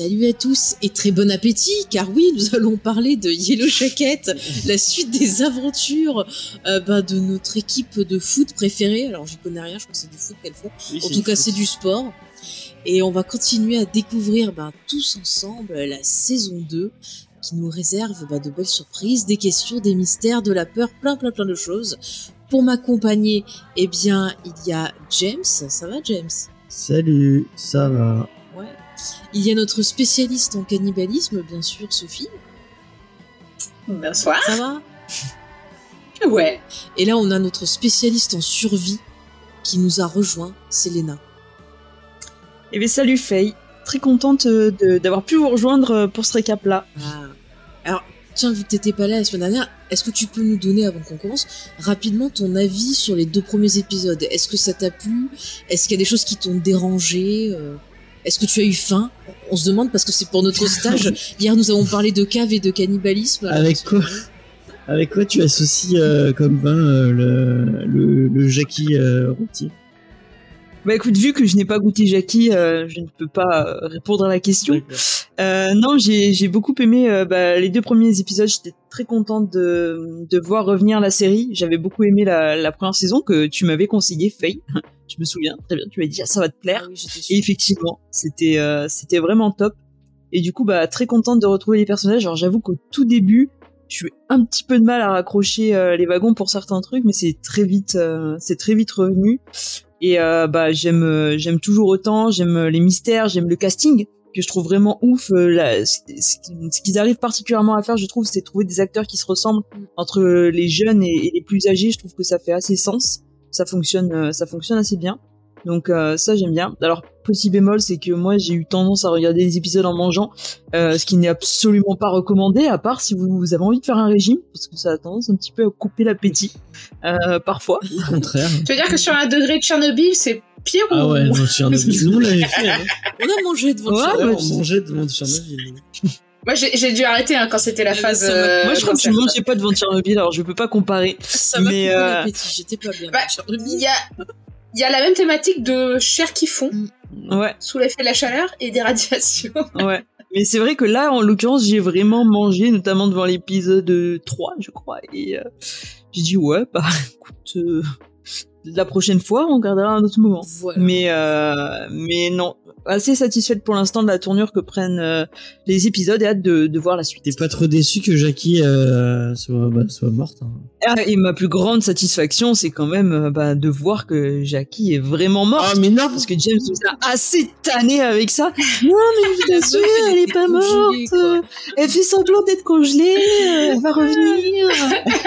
Salut à tous et très bon appétit, car oui, nous allons parler de Yellow Jacket, la suite des aventures euh, bah, de notre équipe de foot préférée. Alors j'y connais rien, je crois que c'est du foot qu'elle fait. en tout cas, c'est du sport. Et on va continuer à découvrir bah, tous ensemble la saison 2 qui nous réserve bah, de belles surprises, des questions, des mystères, de la peur, plein plein plein de choses. Pour m'accompagner, eh bien, il y a James. Ça va James? Salut, ça va. Ouais. Il y a notre spécialiste en cannibalisme, bien sûr, Sophie. Bonsoir. Ça va Ouais. Et là, on a notre spécialiste en survie qui nous a rejoint, Selena. Eh bien, salut Faye. Très contente euh, de- d'avoir pu vous rejoindre euh, pour ce récap-là. Ah. Alors, tiens, vu que t'étais pas là la semaine dernière, est-ce que tu peux nous donner, avant qu'on commence, rapidement ton avis sur les deux premiers épisodes? Est-ce que ça t'a plu? Est-ce qu'il y a des choses qui t'ont dérangé Euh, Est-ce que tu as eu faim? On se demande parce que c'est pour notre stage. Hier, nous avons parlé de cave et de cannibalisme. Avec quoi Avec quoi tu associes euh, comme vin euh, le, le, le Jackie euh, rôti Bah écoute, vu que je n'ai pas goûté Jackie, euh, je ne peux pas euh, répondre à la question. Euh, non, j'ai j'ai beaucoup aimé euh, bah, les deux premiers épisodes. J'étais très contente de, de voir revenir la série. J'avais beaucoup aimé la, la première saison que tu m'avais conseillé, Faye. je me souviens très bien. Tu m'as dit ah, ça va te plaire. Ah oui, Et effectivement, c'était euh, c'était vraiment top. Et du coup, bah très contente de retrouver les personnages. Alors j'avoue qu'au tout début, je eu un petit peu de mal à raccrocher euh, les wagons pour certains trucs, mais c'est très vite, euh, c'est très vite revenu. Et euh, bah j'aime, euh, j'aime toujours autant. J'aime les mystères, j'aime le casting que je trouve vraiment ouf. Là, ce qu'ils- arrivent particulièrement à faire, je trouve, c'est trouver des acteurs qui se ressemblent entre les jeunes et, et les plus âgés. Je trouve que ça fait assez sens. Ça fonctionne, ça fonctionne assez bien. Donc euh, ça j'aime bien. Alors petit bémol, c'est que moi j'ai eu tendance à regarder les épisodes en mangeant, euh, ce qui n'est absolument pas recommandé, à part si vous, avez envie de faire un régime, parce que ça a tendance un petit peu à couper l'appétit euh, parfois. Au contraire. Tu veux dire que sur un degré de Tchernobyl, c'est pire Ah ou... ouais, non, Tchernobyl. Nous, on l'avait fait. Hein. On a mangé devant Ouais, chien. on mangeait devant Tchernobyl. Moi, j'ai dû arrêter hein, quand c'était la phase. euh, moi je crois que je mangeais pas devant Tchernobyl, alors je peux pas comparer. Ça m'a euh, l'appétit, j'étais pas bien. Bah, Il y a, il y a la même thématique de chair qui fond Ouais, sous l'effet de la chaleur et des radiations. ouais. Mais c'est vrai que là, en l'occurrence, j'ai vraiment mangé, notamment devant l'épisode 3, je crois, et euh, j'ai dit ouais, bah écoute, euh, la prochaine fois, on regardera un autre moment. Voilà. Mais euh, mais non, assez satisfaite pour l'instant de la tournure que prennent euh, les épisodes et hâte de, de voir la suite. T'es pas trop déçu que Jackie euh, soit, bah, soit morte hein. Ah, Et ma plus grande satisfaction, c'est quand même euh, bah, de voir que Jackie est vraiment morte. Ah, mais non Parce que James nous a assez tanné avec ça. Non, mais bien sûr, elle est pas Congelée, quoi. morte. Elle fait semblant d'être congelée. Elle va revenir.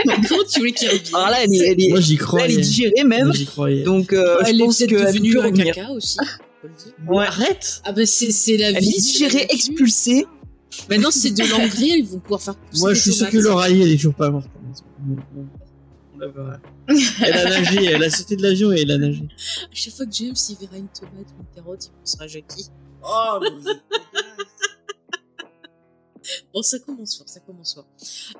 Comment tu voulais qu'il revienne? Alors là, elle est, elle est, Moi, j'y là, croyais. elle est digérée même. Moi, j'y croyais. Donc, euh, Elle je est pense peut-être qu'elle devenue peut un caca aussi. faut le dire. Ouais. Arrête Ah bah c'est c'est la Elle vie. nature. expulsée. Maintenant c'est de l'engrais, ils vont pouvoir faire pousser Moi, je suis sûr que Lauralie, elle est toujours pas morte. On la verra. Elle a nagé, elle a sauté de l'avion et elle a nagé. À chaque fois que James il verra une tomate ou une carotte, il pensera à Jackie. Oh, Bon, ça commence fort, ça commence fort.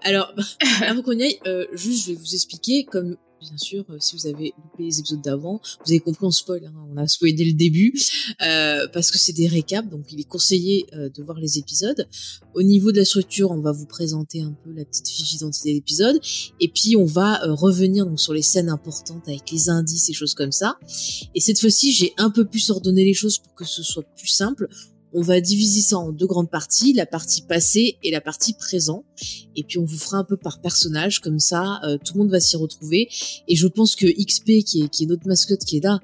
Alors, avant qu'on y aille, euh, juste, je vais vous expliquer, comme bien sûr, euh, si vous avez loupé les épisodes d'avant, vous avez compris, on spoil, hein, on a spoilé dès le début, euh, parce que c'est des récaps, donc il est conseillé euh, de voir les épisodes. Au niveau de la structure, on va vous présenter un peu la petite fiche d'identité de l'épisode, et puis on va revenir donc sur les scènes importantes avec les indices et choses comme ça. Et cette fois-ci, j'ai un peu plus ordonné les choses pour que ce soit plus simple. On va diviser ça en deux grandes parties, la partie passée et la partie présent. Et puis on vous fera un peu par personnage, comme ça euh, tout le monde va s'y retrouver. Et je pense que XP, qui est, qui est notre mascotte qui est là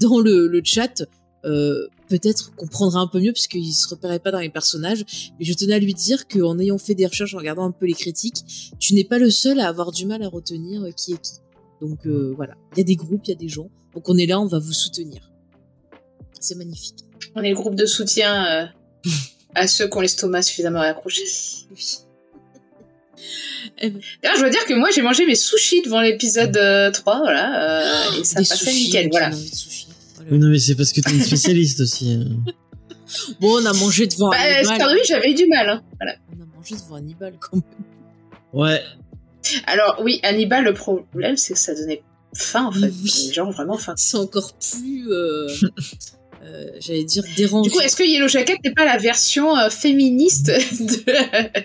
dans le, le chat, euh, peut-être comprendra un peu mieux parce qu'il se repérait pas dans les personnages. Mais je tenais à lui dire qu'en ayant fait des recherches, en regardant un peu les critiques, tu n'es pas le seul à avoir du mal à retenir euh, qui est qui. Donc euh, voilà, il y a des groupes, il y a des gens. Donc on est là, on va vous soutenir. C'est magnifique. On est le groupe de soutien euh, à ceux qui ont l'estomac suffisamment accroché. Oui. D'ailleurs, je dois dire que moi, j'ai mangé mes sushis devant l'épisode euh, 3, voilà, euh, et ça des passait sushis, nickel, voilà. envie de. Oui, non, mais c'est parce que t'es une spécialiste aussi. hein. Bon, on a mangé devant Bah, Hannibal. j'avais eu du mal. hein. Voilà. On a mangé devant Hannibal quand même. Ouais. Alors, oui, Hannibal, le problème, c'est que ça donnait faim, en fait. Oui. Genre, vraiment faim. C'est encore plus, euh, euh, j'allais dire, dérangeant. Du coup, est-ce que Yellow Jacket n'est pas la version euh, féministe de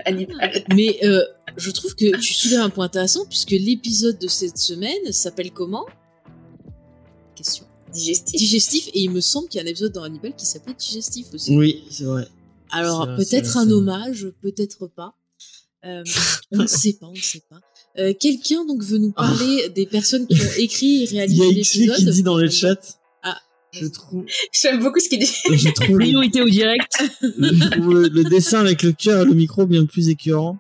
Hannibal? Mais euh, je trouve que tu soulèves un point intéressant puisque l'épisode de cette semaine s'appelle comment? Question. Digestif. Digestif et il me semble qu'il y a un épisode dans Hannibal qui s'appelle Digestif aussi. Oui, c'est vrai. Alors peut-être un hommage, peut-être pas. Euh, on ne sait pas, on ne sait pas. Euh, Quelqu'un donc veut nous parler des personnes qui ont écrit et Il y réalisé a l'épisode? qui dit dans le chat. Je trouve, J'aime beaucoup ce qu'il dit. je trouve, le, Priorité au direct. je trouve le- le dessin avec le cœur et le micro bien plus écœurant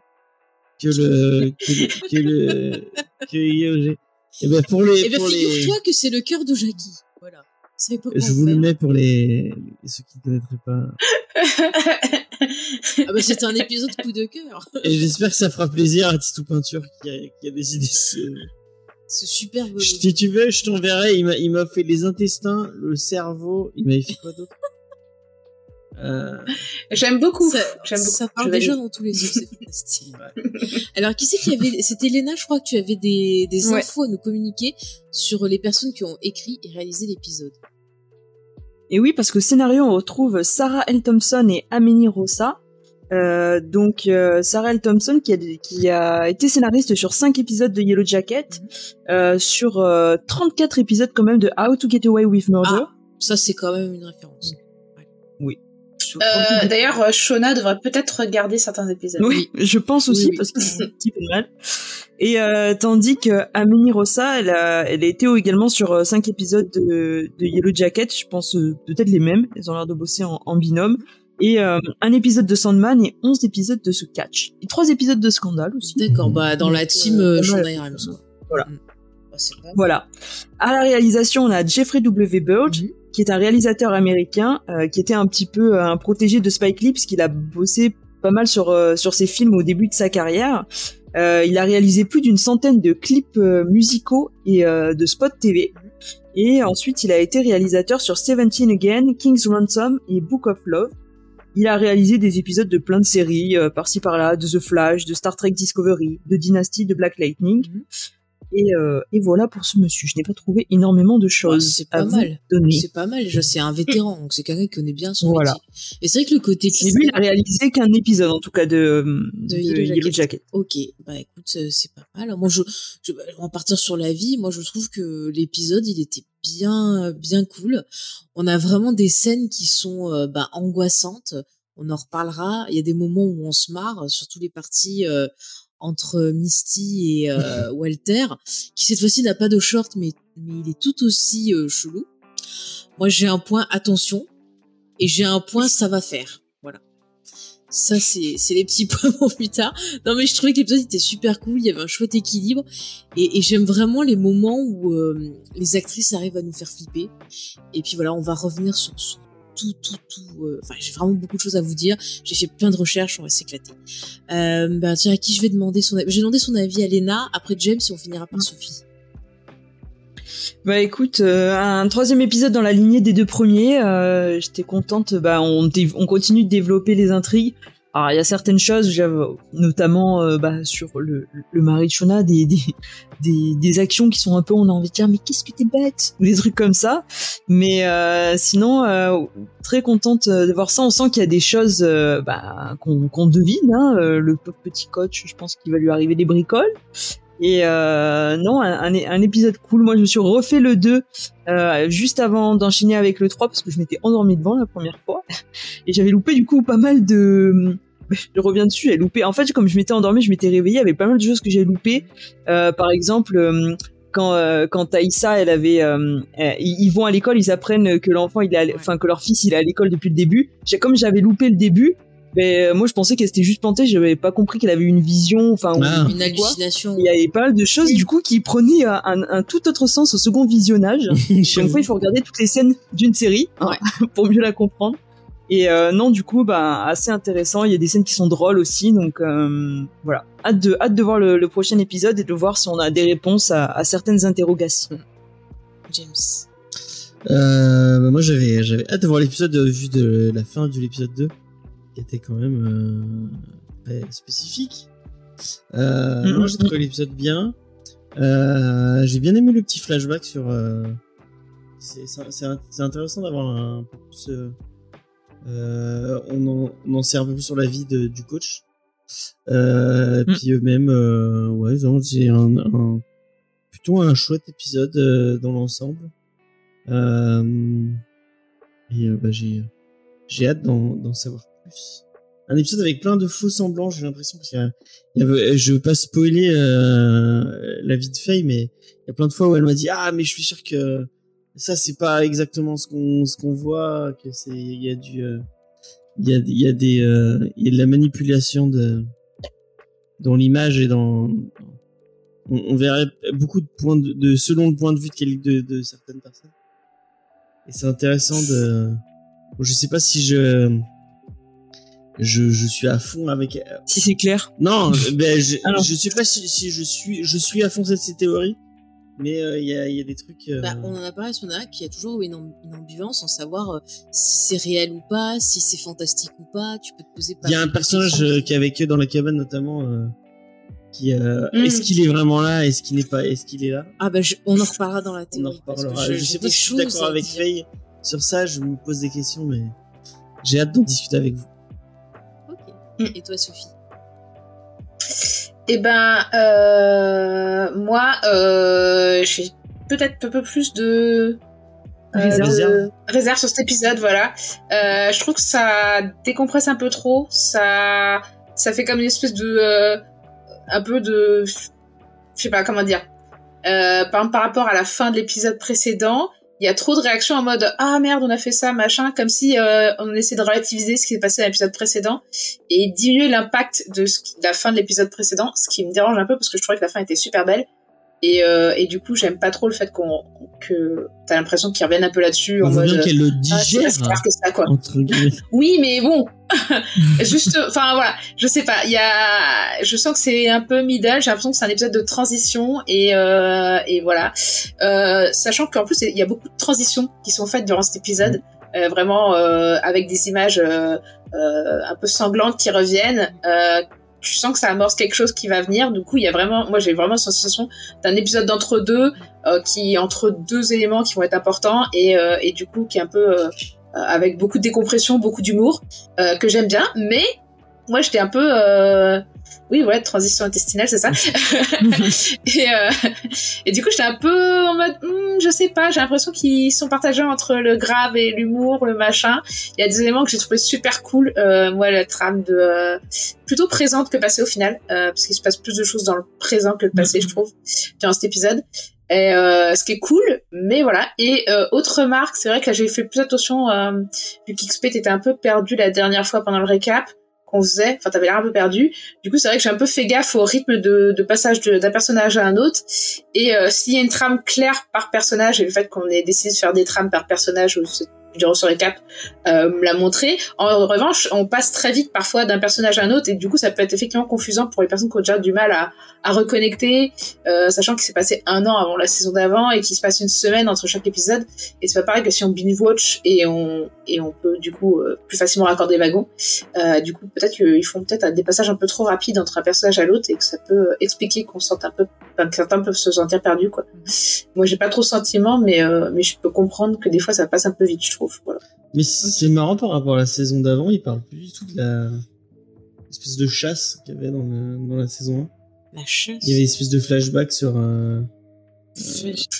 que le, que le, que le, que IOG. Et ben pour les, Eh bien, pour les, figure-toi que c'est le cœur de Jackie. Voilà. Je vous le mets pour les, ceux qui ne connaîtraient pas. Ah bah c'était un épisode coup de cœur. Et j'espère que ça fera plaisir à Titou Peinture qui a, qui a décidé ce, C'est superbe. Je- Si tu veux, je t'enverrai. Il m'a, il m'a fait les intestins, le cerveau. Il m'avait fait quoi d'autre? Euh, J'aime beaucoup. Ça, J'aime beaucoup. ça valide. déjà dans tous les yeux, c'est fantastique. Alors, qui c'est qui avait C'était Léna, je crois que tu avais des, des Ouais. infos à nous communiquer sur les personnes qui ont écrit et réalisé l'épisode. Et oui, parce que scénario, on retrouve Sarah L. Thompson et Amélie Rossa. Euh, donc euh, Sarah L. Thompson qui a, qui a été scénariste sur 5 épisodes de Yellow Jacket, euh, sur euh, 34 épisodes quand même de How to Get Away with Murder. Ah, ça c'est quand même une référence. Euh, 38 D'ailleurs, euh, Shona devrait peut-être regarder certains épisodes. Oui, je pense aussi, Oui, oui. parce que c'est un petit peu mal. Et euh, tandis que Amélie Rossa, elle a, elle a été également sur euh, cinq épisodes de, de Yellow Jacket, je pense euh, peut-être les mêmes, elles ont l'air de bosser en, en binôme. Et euh, un épisode de Sandman et 11 épisodes de The Catch. Et trois épisodes de Scandale aussi. D'accord, bah dans la team euh, euh, Shonda. Voilà. Mm. Bah. Voilà. À la réalisation, on a Jeffrey W. Burge, Mhm. qui est un réalisateur américain, euh, qui était un petit peu euh, un protégé de Spike Lee, puisqu'il a bossé pas mal sur, euh, sur ses films au début de sa carrière. Euh, il a réalisé plus d'une centaine de clips musicaux et euh, de spots TV. Et ensuite, il a été réalisateur sur Seventeen Again, King's Ransom et Book of Love. Il a réalisé des épisodes de plein de séries, euh, par-ci par-là, de The Flash, de Star Trek Discovery, de Dynasty, de Black Lightning. Mhm. Et, euh, et voilà pour ce monsieur. Je n'ai pas trouvé énormément de choses c'est pas mal. C'est pas mal, c'est un vétéran, donc c'est quelqu'un qui connaît bien son Voilà. métier. Et c'est vrai que le côté Mais lui, il a réalisé qu'un épisode, en tout cas, de, De de Yellow Yellow, Jacket. Ok, bah écoute, euh, c'est pas mal. Moi, je, je, bah, on va partir sur la vie. Moi, je trouve que l'épisode, il était bien, bien cool. On a vraiment des scènes qui sont euh, bah, angoissantes. On en reparlera. Il y a des moments où on se marre, surtout les parties euh, entre Misty et euh, Walter, qui cette fois-ci n'a pas de short, mais, mais il est tout aussi euh, chelou. Moi, j'ai un point attention et j'ai un point ça va faire. Voilà. Ça, c'est c'est les petits points pour plus tard. Non, mais je trouvais que l'épisode était super cool. Il y avait un chouette équilibre. Et, et j'aime vraiment les moments où euh, les actrices arrivent à nous faire flipper. Et puis voilà, on va revenir sur, sur euh, j'ai vraiment beaucoup de choses à vous dire. J'ai fait plein de recherches. On va s'éclater. Euh, bah, tiens, à qui je vais demander son avis Je vais demander son avis à Lena. Après James, et on finira par Sophie. Bah écoute, euh, un troisième épisode dans la lignée des deux premiers. J'étais contente. Bah on continue de développer les intrigues. Alors il y a certaines choses, notamment euh, bah, sur le, le mari de Shona, des, actions qui sont un peu, on a envie de dire, mais qu'est-ce que t'es bête? Ou des trucs comme ça. Mais euh, sinon, euh, très contente de voir ça. On sent qu'il y a des choses euh, bah, qu'on devine. Hein. Euh, Le petit coach, je pense qu'il va lui arriver des bricoles. Et euh, non, un- un épisode cool. Moi, je me suis refait le 2 euh, juste avant d'enchaîner avec le 3 parce que je m'étais endormie devant la première fois. Et j'avais loupé du coup pas mal de... Je reviens dessus, j'avais loupé. En fait, comme je m'étais endormie, je m'étais réveillée, il y avait pas mal de choses que j'ai loupées. Euh, par exemple, euh, quand euh, quand Taïssa, elle avait, euh, euh, ils vont à l'école, ils apprennent que l'enfant, il est, enfin que leur fils, il est à l'école depuis le début. J'ai comme j'avais loupé le début, Mais euh, moi, je pensais qu'elle s'était juste plantée. J'avais pas compris qu'elle avait une vision. Enfin, Ah. Une hallucination. Il y avait pas mal de choses du coup qui prenaient un, un- un tout autre sens au second visionnage. Comme quoi, il faut regarder toutes les scènes d'une série hein, pour mieux la comprendre. Et euh, non, du coup, bah assez intéressant. Il y a des scènes qui sont drôles aussi, donc euh, voilà. Hâte de hâte de voir le, le prochain épisode et de voir si on a des réponses à, à certaines interrogations. James. Euh, bah, moi, j'avais, j'avais hâte de voir l'épisode vu de la fin de l'épisode 2, qui était quand même euh, très spécifique. Euh, Mhm. non, j'ai trouvé l'épisode bien. Euh, j'ai bien aimé le petit flashback sur. euh, c'est, c'est, c'est int- c'est intéressant d'avoir un peu plus. Euh, on, en, on en sait un peu plus sur la vie de, du coach. Euh, Mhm. Puis eux-mêmes, euh, ouais, c'est un, un- plutôt un chouette épisode euh, dans l'ensemble. Euh, et euh, bah, j'ai j'ai hâte d'en d'en savoir plus. Un épisode avec plein de faux semblants, j'ai l'impression parce qu'il y a- y je veux pas spoiler euh, la vie de Faye, mais il y a plein de fois où elle m'a dit ah mais je suis sûr que ça c'est pas exactement ce qu'on ce qu'on voit, que c'est il y a du euh, il y a il y a des euh, il y a de la manipulation de dans l'image et dans on, on verrait beaucoup de points de, de selon le point de vue de, de, de certaines personnes. Et c'est intéressant de. Bon, je sais pas si je. Je, je suis à fond avec. Si c'est clair. Non, ben, je, Ah je sais pas si, si je suis je suis à fond de ces théories, mais euh, il y, a, il y a des trucs. euh, Bah, on en a parlé sur Nana qu'il y a toujours une, amb- une ambivalence en savoir euh, si c'est réel ou pas, si c'est fantastique ou pas. Tu peux te poser pas Il y a un personnage euh, qui est avec eux dans la cabane notamment. euh, qui euh, Mm. est-ce qu'il est vraiment là? Est-ce qu'il n'est pas Est-ce qu'il est là? Ah bah je- on en reparlera dans la On en théorie. parce que reparlera. Je, sais pas si je suis d'accord avec. Faye sur ça. Je me pose des questions, mais j'ai hâte d'en discuter avec vous. Ok. Mm. Et toi Sophie? Eh ben, euh, moi, euh, j'ai peut-être un peu plus de euh, Réserve. de- réserve sur cet épisode, voilà. Euh, je trouve que ça décompresse un peu trop. Ça, ça fait comme une espèce de, euh, un peu de, je sais pas comment dire. Euh, par par rapport à la fin de l'épisode précédent, il y a trop de réactions en mode ah merde on a fait ça machin comme si euh, on essaie de relativiser ce qui s'est passé dans l'épisode précédent et diminuer l'impact de, ce qui- de la fin de l'épisode précédent ce qui me dérange un peu parce que je trouvais que la fin était super belle et, euh, et du coup j'aime pas trop le fait qu'on que t'as l'impression qu'ils reviennent un peu là-dessus en mode qu'elle le ah, c'est digère clair que ça quoi entre oui, mais bon, juste, enfin voilà, je sais pas. Il y a, je sens que c'est un peu middle. J'ai l'impression que c'est un épisode de transition et euh, et voilà. Euh, sachant qu'en plus il y a beaucoup de transitions qui sont faites durant cet épisode, euh, vraiment euh, avec des images euh, euh, un peu sanglantes qui reviennent. Tu sens que ça amorce quelque chose qui va venir. Du coup, il y a vraiment, moi j'ai vraiment la sensation d'un épisode d'entre-deux euh, qui entre deux éléments qui vont être importants et euh, et du coup qui est un peu euh, avec beaucoup de décompression, beaucoup d'humour, euh, que j'aime bien, mais moi j'étais un peu... Oui, ouais, transition intestinale, c'est ça. et, euh, et du coup, j'étais un peu en mode, hmm, je sais pas, j'ai l'impression qu'ils sont partagés entre le grave et l'humour, le machin. Il y a des éléments que j'ai trouvé super cool. Euh, moi, la trame de euh, plutôt présente que passée au final, euh, parce qu'il se passe plus de choses dans le présent que le passé, je trouve, durant cet épisode. Et, euh, ce qui est cool, mais voilà. Et euh, autre remarque, c'est vrai que là, j'ai fait plus attention, euh, vu qu'XP était un peu perdu la dernière fois pendant le récap qu'on faisait. Enfin, t'avais l'air un peu perdu. Du coup, c'est vrai que j'ai un peu fait gaffe au rythme de, de passage d'un personnage à un autre. Et euh, s'il y a une trame claire par personnage, et le fait qu'on ait décidé de faire des trames par personnage ou durant ce récap, euh, me l'a montré. En revanche, on passe très vite parfois d'un personnage à un autre, et du coup, ça peut être effectivement confusant pour les personnes qui ont déjà du mal à, à reconnecter, euh, sachant qu'il s'est passé un an avant la saison d'avant et qu'il se passe une semaine entre chaque épisode. Et c'est pas pareil que si on binge watch et on et on peut du coup euh, plus facilement raccorder les wagons. Euh, du coup, peut-être qu'ils font peut-être des passages un peu trop rapides entre un personnage à l'autre et que ça peut expliquer qu'on se sente un peu, enfin, que certains peuvent se sentir perdus quoi. Moi, j'ai pas trop sentiment, mais euh, mais je peux comprendre que des fois ça passe un peu vite, je. Voilà. Mais c'est marrant par rapport à la saison d'avant, il parle plus du tout de la espèce de chasse qu'il y avait dans, le- dans la saison 1. La chasse. Il y avait une espèce de flashback sur un.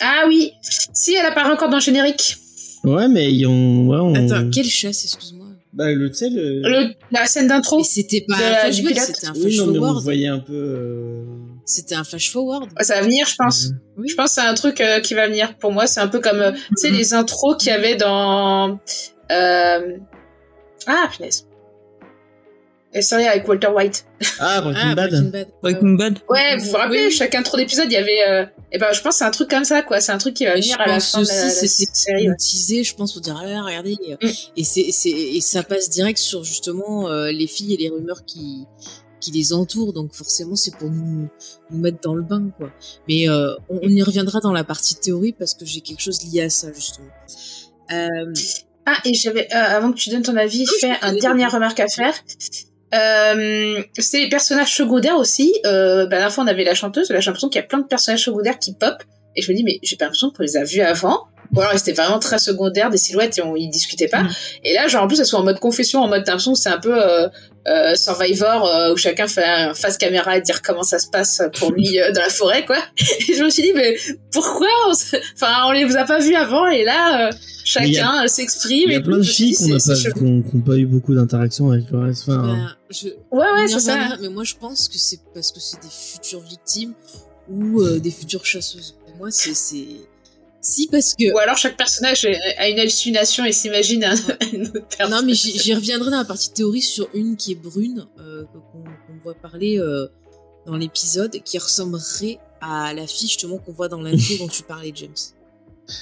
Ah oui, si elle apparaît encore dans le générique. Ouais, mais ils ont. Ouais, on... Attends, quelle chasse, excuse-moi Bah, le, tu sais, le. Le, la scène d'intro. C'était pas un la- flashback, c'était un Oui, flash non, mais on voyait un peu. euh, C'était un flash forward. Ça va venir, je pense. Oui. Je pense que c'est un truc euh, qui va venir. Pour moi, c'est un peu comme, euh, tu sais, les intros qu'il y avait dans... Euh... Ah, punaise. La série avec Walter White. Ah, Breaking Ah, Bad. Breaking Bad. Breaking Bad. Ouais, vous vous rappelez, Oui. chaque intro d'épisode, il y avait. Euh... Et ben, je pense que c'est un truc comme ça, quoi. C'est un truc qui va Et venir je à la fin de la, série. teasé, je pense, pour dire, ah regardez. Mm. Et, c'est, et ça passe direct sur justement euh, les filles et les rumeurs qui, qui les entourent. Donc forcément, c'est pour nous, nous mettre dans le bain, quoi. Mais euh, on, on y reviendra dans la partie théorie parce que j'ai quelque chose lié à ça, justement. Euh, Ah, et j'avais, euh, avant que tu donnes ton avis, Oui, fait un dernière remarque à faire. C'est les personnages secondaires aussi. Euh, bah, la fois, on avait la chanteuse. Là, j'ai l'impression qu'il y a plein de personnages secondaires qui pop. Et je me dis, mais j'ai pas l'impression qu'on les a vus avant. Ou alors, ils étaient vraiment très secondaires, des silhouettes, et on y discutait pas. Mm. Et là, genre, en plus, elles sont en mode confession, en mode, t'as l'impression que c'est un peu euh, euh, Survivor, euh, où chacun fait un face caméra et dire comment ça se passe pour lui euh, dans la forêt, quoi. Et je me suis dit, mais pourquoi on se- Enfin, on les vous a pas vus avant, et là, euh, chacun s'exprime. Il y a plein de filles n'a c'est- pas, eu beaucoup d'interaction avec le reste. Enfin, je, Ouais, ouais, c'est ça. mais moi, je pense que c'est parce que c'est des futures victimes ou euh, des futures chasseuses. Pour moi, c'est... Si, parce que... Ou alors chaque personnage a une hallucination et s'imagine un, une autre personne. Non, mais j'y reviendrai dans la partie théorie sur une qui est brune, euh, qu'on voit parler euh, dans l'épisode, qui ressemblerait à la fille justement qu'on voit dans l'intro dont tu parlais, James.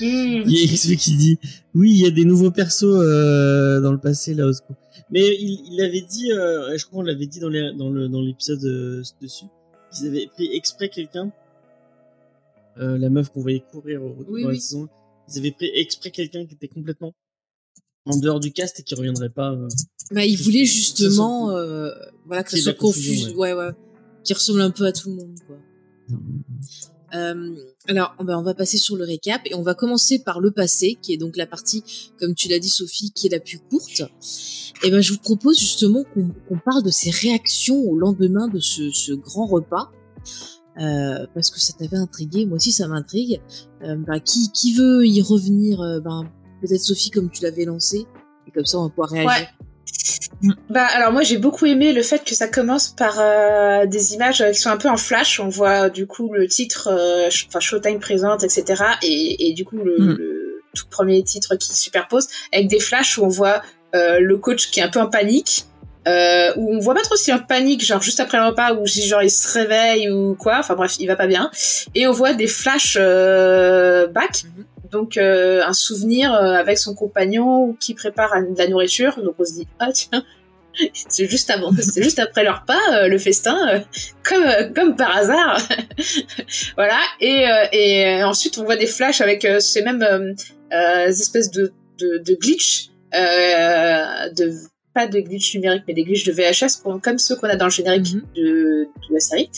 Hmm. il y a XP qui dit oui, il y a des nouveaux persos euh, dans le passé là au secours. Mais il, il avait dit, euh, je crois qu'on l'avait dit dans les, dans le dans l'épisode euh, dessus, qu'ils avaient pris exprès quelqu'un, euh, la meuf qu'on voyait courir au, Oui, dans la saison. Ils avaient pris exprès quelqu'un qui était complètement en dehors du cast et qui reviendrait pas. euh. Bah, il voulait Ça justement, euh, voilà, que ça soit confus, ouais. ouais, qui ressemble un peu à tout le monde, quoi. Euh, alors, on va, on va passer sur le récap et on va commencer par le passé, qui est donc la partie, comme tu l'as dit Sophie, qui est la plus courte. Et ben, je vous propose justement qu'on parle de ses réactions au lendemain de ce, ce grand repas, euh, parce que ça t'avait intrigué, moi aussi ça m'intrigue. Euh, bah, qui, qui veut y revenir euh, ben, Peut-être Sophie, comme tu l'avais lancé, et comme ça on va pouvoir réagir. Ouais. Bah alors moi j'ai beaucoup aimé le fait que ça commence par euh, des images qui sont un peu en flash. On voit du coup le titre, euh, enfin Showtime présente, etc. Et, et du coup le, Mm. le tout premier titre qui se superpose avec des flashs où on voit euh, le coach qui est un peu en panique. Euh, où on voit pas trop s'il est en panique, genre juste après le repas, ou si genre il se réveille ou quoi, enfin bref, il va pas bien. Et on voit des flashs euh, back, Mhm. donc euh, un souvenir euh, avec son compagnon qui prépare de la nourriture, donc on se dit ah tiens, c'est juste avant, c'est juste après leur repas, euh, le festin, euh, comme euh, comme par hasard, voilà. Et euh, et ensuite on voit des flashs avec euh, ces mêmes espèces de de, de glitch, euh, de pas de glitch numérique mais des glitches de VHS comme ceux qu'on a dans le générique Mhm. de, de la série.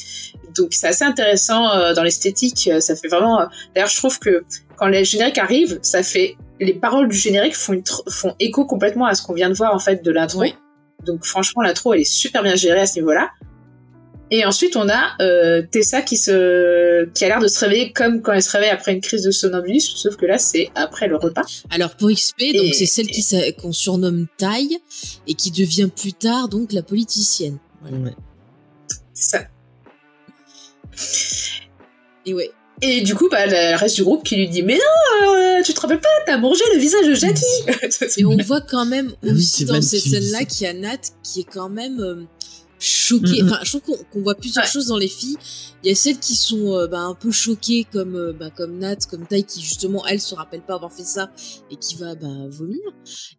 Donc c'est assez intéressant euh, dans l'esthétique. euh, Ça fait vraiment. euh, D'ailleurs, je trouve que quand les génériques arrivent, ça fait les paroles du générique font une font écho complètement à ce qu'on vient de voir en fait de l'intro. Oui. Donc franchement, l'intro elle est super bien gérée à ce niveau-là. Et ensuite, on a euh, Tessa qui se qui a l'air de se réveiller comme quand elle se réveille après une crise de somnambulisme, sauf que là c'est après le repas. Alors pour XP, donc c'est celle qu'on surnomme Taille et qui devient plus tard donc la politicienne. Voilà. Ouais. C'est ça. Et ouais. Et du coup, bah, le reste du groupe qui lui dit Mais non, euh, tu te rappelles pas, t'as mangé le visage de Jackie Et on voit quand même Oui, aussi dans cette scène-là qu'il y a Nat qui est quand même euh, choquée. Mhm. Enfin, je trouve qu'on voit plusieurs Ouais. choses dans les filles. Il y a celles qui sont euh, bah, un peu choquées comme euh, bah, comme Nat, comme Tai qui justement elle se rappelle pas avoir fait ça et qui va bah, vomir.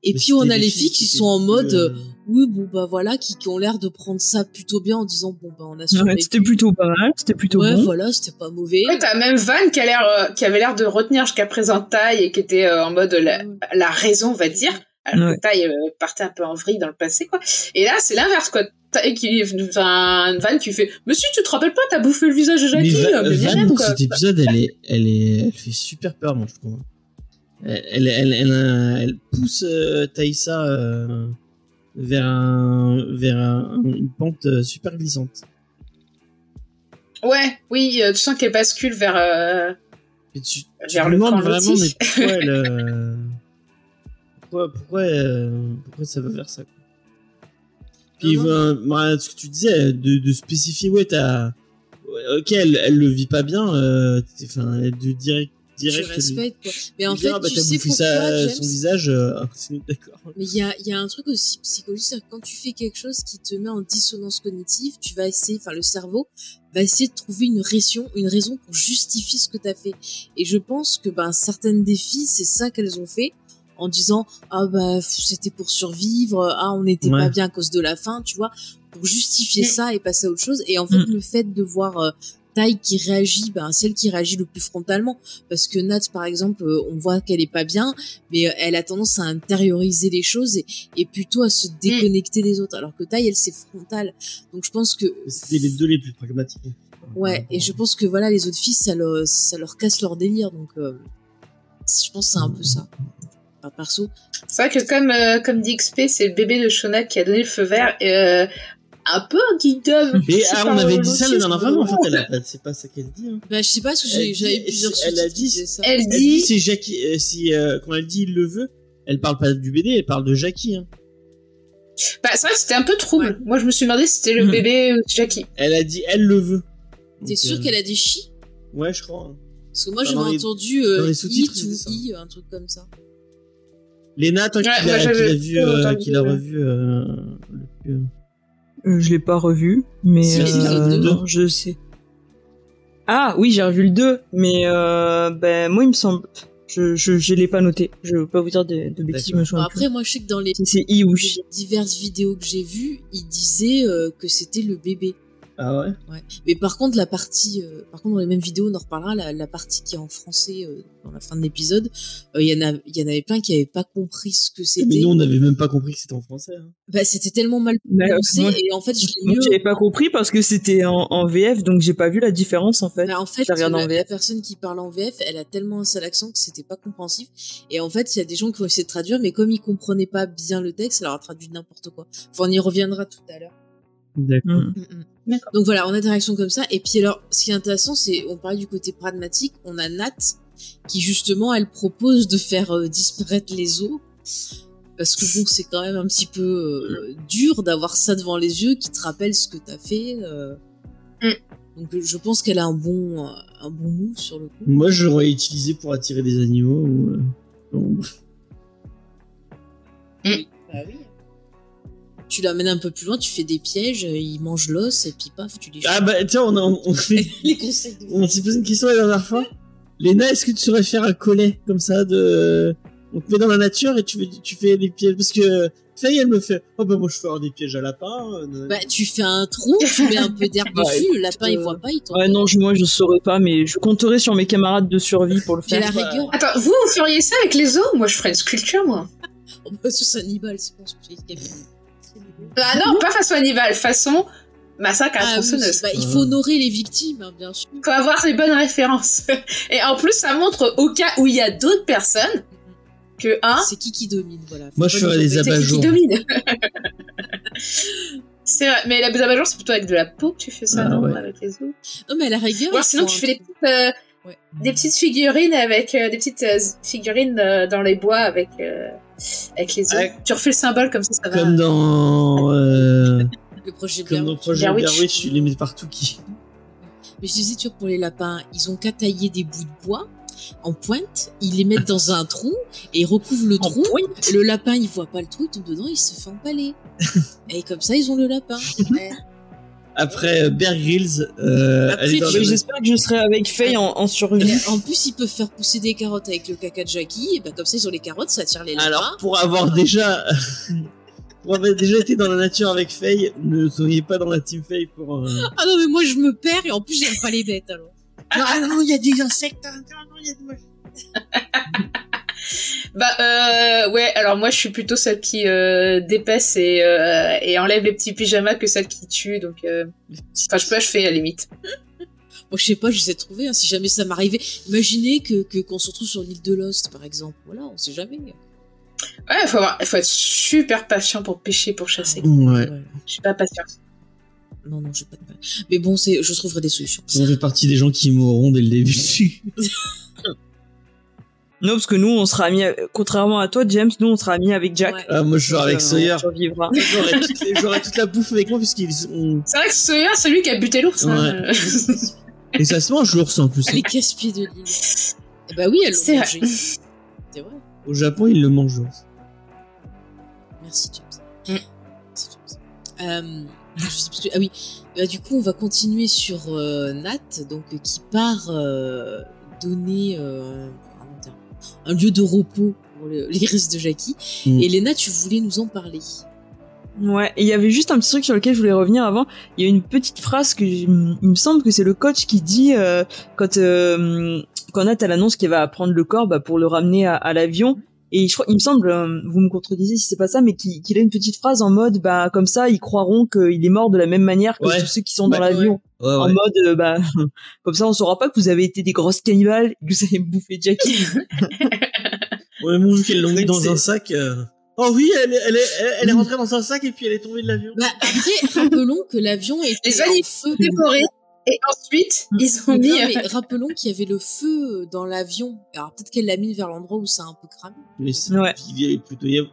Et Mais puis on a les filles qui sont en mode euh, oui bon bah voilà qui, qui ont l'air de prendre ça plutôt bien en disant bon bah on a Ouais, c'était plutôt pas mal, c'était plutôt ouais bon. voilà c'était pas mauvais. Ouais, t'as même Van qui a l'air, euh, qui avait l'air de retenir jusqu'à présent Taille et qui était euh, en mode la, la raison, on va dire. Alors Ouais. que Taille euh, partait un peu en vrille dans le passé, quoi. Et là, c'est l'inverse, quoi. Qui, enfin, Van qui fait, mais si tu te rappelles pas, t'as bouffé le visage de Mais Jackie, Va- euh, mais Van, viens, dans quoi. cet épisode, elle est, elle est, elle fait super peur, moi, je trouve. Elle, elle, elle, elle, elle pousse euh, Thaïsa euh, vers un, vers un- une pente euh, super glissante. Ouais, oui, euh, tu sens qu'elle bascule vers, euh, Et tu, tu vers te le camp vraiment, mais pourquoi elle, euh, pourquoi, pourquoi, euh, pourquoi ça va faire ça, quoi. Puis, bah, ce que tu disais, de, de spécifier, ouais, t'as, ok, elle, elle le vit pas bien, euh, enfin, de direct, direct. tu respectes quoi. Mais en fait, ah, bah, tu sais pourquoi, ça, James? son visage, euh, ah, d'accord. Mais il y a, y a un truc aussi psychologique, c'est que quand tu fais quelque chose qui te met en dissonance cognitive, tu vas essayer, enfin le cerveau va essayer de trouver une raison, une raison pour justifier ce que tu as fait. Et je pense que ben certaines des filles, c'est ça qu'elles ont fait en disant ah bah c'était pour survivre, ah on n'était Ouais. pas bien à cause de la faim, tu vois, pour justifier Mm. ça et passer à autre chose. Et en fait Mm. le fait de voir euh, Taille qui réagit, ben celle qui réagit le plus frontalement, parce que Nat par exemple, euh, on voit qu'elle est pas bien, mais euh, elle a tendance à intérioriser les choses et, et plutôt à se déconnecter des autres, alors que Taille elle c'est frontal. Donc je pense que C'était les deux les plus pragmatiques. ouais, et je pense que voilà les autres filles ça leur, ça leur casse leur délire, donc euh, je pense que c'est un peu ça. C'est vrai que comme, euh, comme dit XP, c'est le bébé de Shona qui a donné le feu vert. Et, euh, un peu un guide Et ah, on avait dit ça la dernière fois, mais en fait, elle a pas- c'est pas ça qu'elle dit. Hein. bah je sais pas parce que dit- j'avais plusieurs elle a dit- ça. Elle Elle dit dit, c'est Jackie, euh, si, euh, quand elle dit il le veut, elle parle pas du BD, elle parle de Jackie. Hein. bah, c'est vrai que c'était un peu trouble. Ouais. Moi, je me suis demandé si c'était le Hmm. bébé ou Jackie. Elle a dit elle le veut. T'es Donc, sûr euh, qu'elle a des chi? Ouais, je crois. hein. Parce que moi j'avais entendu euh, it ou i, un truc comme ça. Léna, toi qui Ouais, l'as vu, euh, qui l'a revu. Euh, le- euh, je l'ai pas revu, mais euh, je sais. Ah oui, j'ai revu le 2, mais euh, ben moi il me semble, je je, je l'ai pas noté. Je veux pas vous dire de, de bêtises, me Bon, après moi je sais que dans les c'est I ou Chi. diverses vidéos que j'ai vues, il disait euh, que c'était le bébé. Ah ouais? Ouais. Mais par contre, la partie, euh, par contre, dans les mêmes vidéos, on en reparlera, la, la partie qui est en français euh, dans la fin de l'épisode, euh, il y en a, il y en avait plein qui avaient pas compris ce que Mais c'était. nous, on n'avait même pas compris que c'était en français. Hein. Bah, c'était tellement mal Mais, euh, prononcé et en fait, je l'ai mieux. j'avais pas compris parce que c'était en, en VF, donc j'ai pas vu la différence en fait. Bah, en fait, la personne qui parle en VF, elle a tellement un sale accent que c'était pas compréhensif. Et en fait, il y a des gens qui ont essayé de traduire, mais comme ils comprenaient pas bien le texte, ça leur a traduit n'importe quoi. Enfin, on y reviendra tout à l'heure. D'accord. Mm. Mm, mm. Donc voilà, on a interaction comme ça. Et puis alors, ce qui est intéressant, c'est, on parlait du côté pragmatique, on a Nat qui justement, elle propose de faire euh, disparaître les os. Parce que bon, c'est quand même un petit peu euh, dur d'avoir ça devant les yeux qui te rappelle ce que t'as fait. euh. Donc je pense qu'elle a un bon, un bon move sur le coup. Moi, je l'aurais utilisé pour attirer des animaux. Ou, bon. Bah oui. Tu l'amènes un peu plus loin, tu fais des pièges, euh, il mange l'os et puis paf, tu les Ah bah tiens, on, a, on, on fait- les conseils de on s'est posé une question la dernière fois. Léna, est-ce que tu saurais faire un collet comme ça de... On te met dans la nature et tu fais, tu fais des pièges? Parce que Faye, elle me fait Oh bah moi je fais avoir des pièges à lapin. euh, Bah, tu fais un trou, tu mets un peu d'herbe Ouais, dessus, le lapin il voit pas, il tombe. Ouais non, je- moi je saurais pas, mais je compterai sur mes camarades de survie pour le faire. la rigueur, Attends, vous, vous feriez ça avec les os? Moi, je ferais une sculpture, moi. on peut sur Hannibal, c'est bon, c'est Ah non, pas façon Hannibal, façon massacre à la Ah, tronçonneuse. bah, il faut honorer les victimes, hein, bien sûr. Faut avoir les bonnes références. Et en plus, ça montre au cas où il y a d'autres personnes que un, C'est qui qui domine, voilà. Faut Moi, je ferais embêter. c'est qui qui domine. c'est vrai, mais la abat-jour, c'est plutôt avec de la peau que tu fais ça, Ah, non ouais. Avec les os. Non, mais à la rigueur. Ou alors il sinon, tu fais des trou. petites, euh, Ouais. des petites figurines avec euh, des petites euh, figurines euh, dans les bois avec euh, avec les. Tu refais le symbole comme ça, ça va. Comme dans... euh, Le projet comme dans Witch. Projet Blair Witch. Blair Witch, tu les mets partout qui... Mais je disais, tu vois, pour les lapins, ils ont qu'à tailler des bouts de bois en pointe, ils les mettent dans un trou et ils recouvrent le En trou. pointe? Le lapin, il voit pas le trou, il tombe dedans, il se fait empaler. et comme ça, ils ont le lapin. Ouais. Après euh, Bear Grylls, euh, tu- J'espère que je serai avec Faye en, en survie. En plus, ils peuvent faire pousser des carottes avec le caca de Jackie, et ben comme ça, ils ont les carottes, ça attire les lapins. Alors, pour avoir déjà... pour avoir déjà été dans la nature avec Faye, ne soyez pas dans la team Faye pour... euh, Ah non, mais moi, je me perds, et en plus, j'aime pas les bêtes, alors. Ah non, il y a des insectes. ah non, il y a des... Bah euh, ouais, alors moi je suis plutôt celle qui euh, dépaisse et, euh, et enlève les petits pyjamas que celle qui tue, donc euh... enfin je peux achever à la limite. Moi, je sais pas, j'essaie de trouver, hein, si jamais ça m'arrivait. Imaginez que, qu'on se retrouve sur l'île de Lost, par exemple. Voilà, on sait jamais. Ouais, faut avoir, faut être super patient pour pêcher, pour chasser. Ouais. Je suis pas patiente. Non, non, j'ai pas de mal. Mais bon, c'est, je trouverai des solutions. On fait partie des gens qui mourront dès le début. Non, parce que nous, on sera amis, contrairement à toi, James, nous, on sera amis avec Jack. Ouais. ah, moi, je joue avec Euh, Sawyer. on. J'aurais toute, la bouffe avec moi puisqu'ils sont... C'est vrai que Sawyer, c'est lui qui a buté l'ours. hein. Et ça se mange l'ours en plus. hein. Les casse-pieds de l'île. Eh Bah oui, C'est l'ont mangé. C'est vrai. Au Japon, ils le mangent. l'ours. Merci James. Mm. Merci James. Euh, je sais plus ce que- ah oui, Bah, du coup on va continuer sur euh, Nat, donc qui part euh, donner euh, un lieu de repos pour le- les restes de Jackie. Mm. Et Léna, tu voulais nous en parler. Ouais, et il y avait juste un petit truc sur lequel je voulais revenir avant. Il y a une petite phrase que il me semble que c'est le coach qui dit euh, quand euh, quand Nat elle annonce qu'elle va prendre le corps bah, pour le ramener à, à l'avion. Et je crois, il me semble, euh, vous me contredisez si c'est pas ça, mais qu'il qu'il a une petite phrase en mode bah comme ça ils croiront qu'il est mort de la même manière que Ouais. tous ceux qui sont dans l'avion. Ouais, En ouais. mode euh, bah comme ça on saura pas que vous avez été des grosses cannibales, et que vous avez bouffé Jackie. Ouais, mais vu qu'elles l'ont mis dans un sac. euh, Oh oui, elle est, elle, est, elle, elle est rentrée dans un sac et puis elle est tombée de l'avion. Bah, après, rappelons que l'avion Les en feu. dévorés. Et ensuite, ils ont mis. Non, euh, mais rappelons qu'il y avait le feu dans l'avion. Alors peut-être qu'elle l'a mis vers l'endroit où ça a un peu cramé. Mais c'est Ouais. il est plutôt. Il, y a-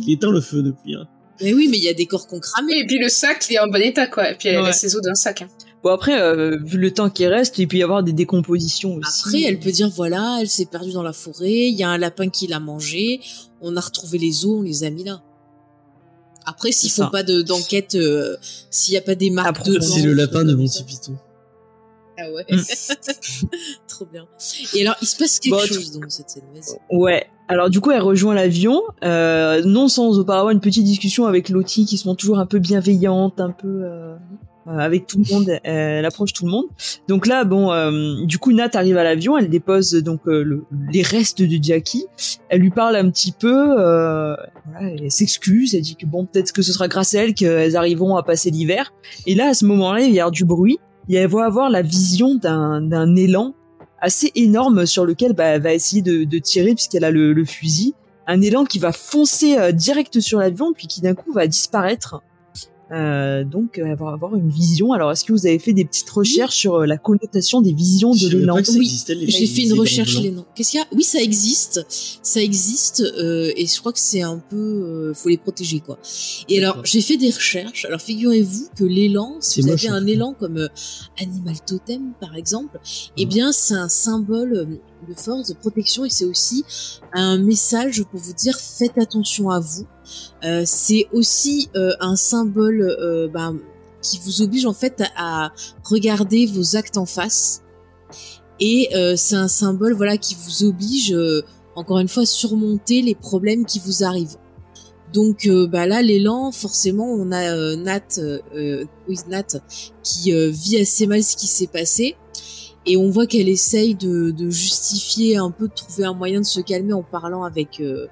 il éteint le feu depuis. Hein. Mais oui, mais il y a des corps qu'on cramé. Et puis le sac, il est en bon état, quoi. Et puis elle Ouais. a ses os dans le sac. hein. Bon après euh, vu le temps qui reste, il peut y avoir des décompositions aussi. Après, elle peut dire voilà, elle s'est perdue dans la forêt, il y a un lapin qui l'a mangé, on a retrouvé les os, on les a mis là. Après, s'ils font ça. pas de- d'enquête, euh, s'il y a pas des marques Après, C'est le lapin de Monty Python. Ah ouais. Mm. Trop bien. Et alors, il se passe quelque Bon, chose dans cette scène. Ouais. Alors du coup, elle rejoint l'avion, euh, non sans auparavant une petite discussion avec Lottie qui se montre toujours un peu bienveillante, un peu euh, euh, avec tout le monde. Elle approche tout le monde. Donc là, bon, euh, du coup, Nat arrive à l'avion, elle dépose donc euh, le- les restes de Jackie. Elle lui parle un petit peu, euh, voilà, elle s'excuse, elle dit que bon, peut-être que ce sera grâce à elle qu'elles arriveront à passer l'hiver. Et là, à ce moment-là, il y a du bruit. Et elle va avoir la vision d'un d'un élan assez énorme sur lequel bah, elle va essayer de, de tirer puisqu'elle a le, le fusil. Un élan qui va foncer euh, direct sur l'avion puis qui d'un coup va disparaître. Euh, donc va avoir une vision. Alors est-ce que vous avez fait des petites recherches sur euh, la connotation des visions de l'élan Oui, J'ai fait une recherche noms. Qu'est-ce qu'il y a? Oui, ça existe. Ça existe euh, et je crois que c'est un peu euh, faut les protéger quoi. Et alors, j'ai fait des recherches. Alors figurez-vous que l'élan, si vous moche, avez un cas. élan comme euh, animal totem par exemple, eh Mhm. bien, c'est un symbole euh, de force, de protection et c'est aussi un message pour vous dire faites attention à vous. Euh, c'est aussi euh, un symbole euh, ben, qui vous oblige en fait à, regarder vos actes en face. Et c'est un symbole voilà qui vous oblige encore une fois à surmonter les problèmes qui vous arrivent. Donc bah là l'élan forcément on a Nat qui vit assez mal ce qui s'est passé et on voit qu'elle essaye de, de justifier un peu de trouver un moyen de se calmer en parlant avec euh,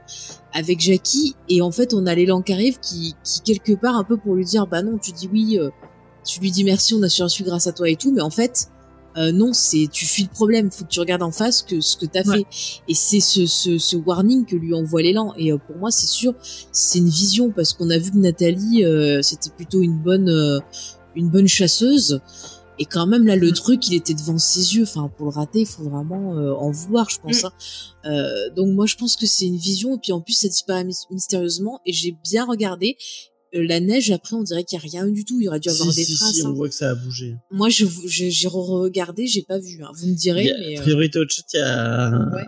avec Jackie. Et en fait on a l'élan qui arrive qui, qui quelque part un peu pour lui dire bah non tu dis oui euh, tu lui dis merci on a sursu grâce à toi et tout. Mais en fait euh, non c'est tu fuis le problème. Faut que tu regardes en face que ce que t'as Ouais. fait. Et c'est ce, ce, ce warning que lui envoie l'élan. Et euh, pour moi c'est sûr c'est une vision. Parce qu'on a vu que Nathalie euh, c'était plutôt une bonne euh, une bonne chasseuse et quand même là le truc il était devant ses yeux enfin pour le rater il faut vraiment euh, en vouloir je pense Mm. hein. Euh, donc moi je pense que c'est une vision et puis en plus ça disparaît mys- mystérieusement et j'ai bien regardé Euh, la neige après on dirait qu'il y a rien du tout il y aurait dû avoir Si, des si, traces si, hein. on voit que ça a bougé. moi je je- j'ai regardé j'ai pas vu hein. vous me direz Il y a- mais euh, Priorité au chat, il y a. Ouais.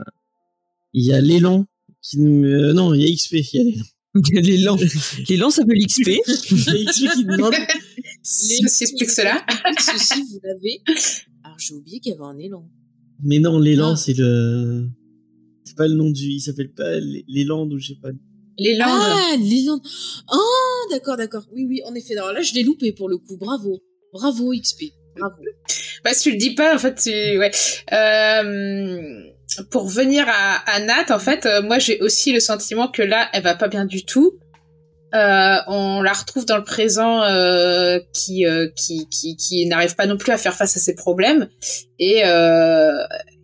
Il y a l'élan qui euh, non, il y a XP. Il y a l'élan. l'élan, l'élan s'appelle XP. Il y a XP qui demande. Ceci explique cela. ceci vous l'avez alors j'ai oublié qu'il y avait un élan Mais non, l'élan, Ah. c'est le. C'est pas le nom du. Il s'appelle pas l'é- l'élan ou je sais pas. Les. Ah, l'élan. Ah, d'accord, d'accord. Oui, oui, en effet. Alors là, je l'ai loupé pour le coup. Bravo. Bravo, XP. Bravo. Bah, si tu le dis pas, en fait, tu... ouais. Euh, pour venir à, à Nat, en fait, euh, moi, j'ai aussi le sentiment que là, elle va pas bien du tout. Euh, on la retrouve dans le présent euh, qui, euh, qui qui qui n'arrive pas non plus à faire face à ses problèmes et euh,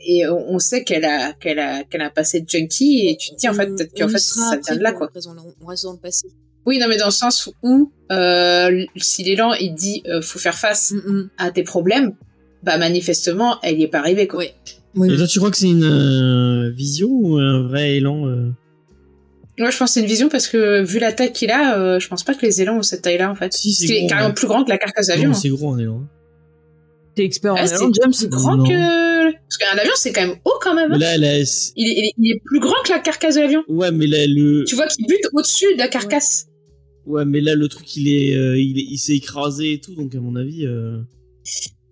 et on sait qu'elle a qu'elle a qu'elle a passé de junkie et tu te dis en fait peut-être qu'en fait ça vient de là quoi. le présent. On reste dans le passé. Oui non mais dans le sens où euh, si l'élan il dit euh, faut faire face Mm, mm. à tes problèmes, bah manifestement, elle y est pas arrivée quoi. Oui, Et oui. toi, tu crois que c'est une euh, vision ou un vrai élan euh Moi, je pense que c'est une vision parce que vu la taille qu'il a, euh, je pense pas que les élans ont cette taille-là en fait. Si, c'est c'est gros, carrément ouais. plus grand que la carcasse d'avion. Non, hein. c'est gros un élan. T'es expert en Ah, c'est avion, James? plus grand Non. que. Parce qu'un avion, c'est quand même haut quand même. Hein. là, a- Il, est, il est- il est plus grand que la carcasse de l'avion. ouais, mais là, le, Tu vois qu'il bute au-dessus de la carcasse. ouais, mais là, le truc, il est, euh, il, est- il s'est écrasé et tout, donc à mon avis, euh,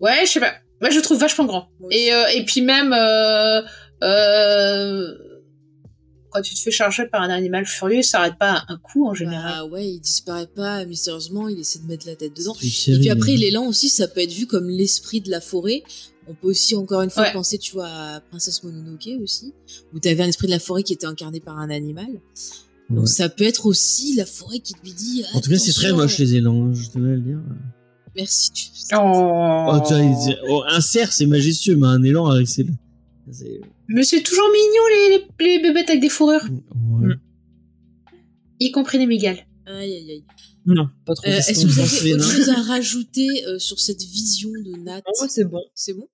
Ouais, je sais pas. Moi, je le trouve vachement grand. Et, euh, et puis même, euh, euh, quand tu te fais charger par un animal furieux, ça arrête pas un coup en général. Bah ouais, il disparaît pas mystérieusement, il essaie de mettre la tête dedans. Et puis après, euh, l'élan aussi, ça peut être vu comme l'esprit de la forêt. On peut aussi, encore une fois, Ouais. penser, tu vois, à Princesse Mononoke aussi, où t'avais un esprit de la forêt qui était incarné par un animal. Donc ouais. ça peut être aussi la forêt qui lui dit. En tout cas, c'est très moche les élans, hein, je tenais à le dire. Merci. Oh. Oh, tu oh, un cerf, c'est majestueux, mais un élan c'est- Mais c'est toujours mignon les, les, les bébêtes avec des fourrures, Ouais. Mm. y compris les migales. Aïe, aïe, aïe. Non, pas trop. Euh, Est-ce que vous avez autre chose à rajouter euh, sur cette vision de Nat? Moi, c'est bon. C'est bon?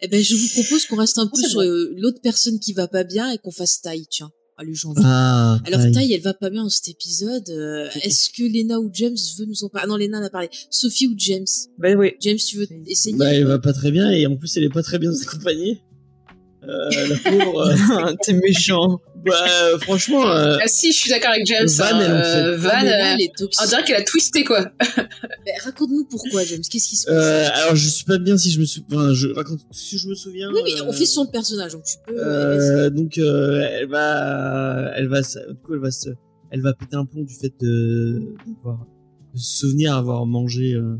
Eh ben, je vous propose qu'on reste un peu C'est sur bon. euh, l'autre personne qui va pas bien et qu'on fasse taille, tiens. Allez, j'en veux. Ah, Alors. Taille, elle va pas bien dans cet épisode. Euh, Est-ce que Lena ou James veut nous en parler? Ah non, Lena en a parlé. Sophie ou James? Bah oui. James, tu veux essayer? Bah, elle va pas très bien et en plus, elle est pas très bien accompagnée. Euh, la pauvre. euh, T'es méchant. bah, euh, franchement, euh, Ah si, je suis d'accord avec James. Van, hein, euh, Ah, Van, euh, elle est toxique. on dirait qu'elle a twisté quoi. Ben, Raconte-nous pourquoi, James. Qu'est-ce qui se passe? euh, alors je suis pas bien si je me souviens. Enfin, je raconte si je me souviens. Oui, mais on fait sur le personnage, donc tu peux. Euh, donc euh, elle va, elle va, se- du coup, elle va se, elle va péter un plomb du fait de, d'avoir, de se souvenir avoir mangé, euh,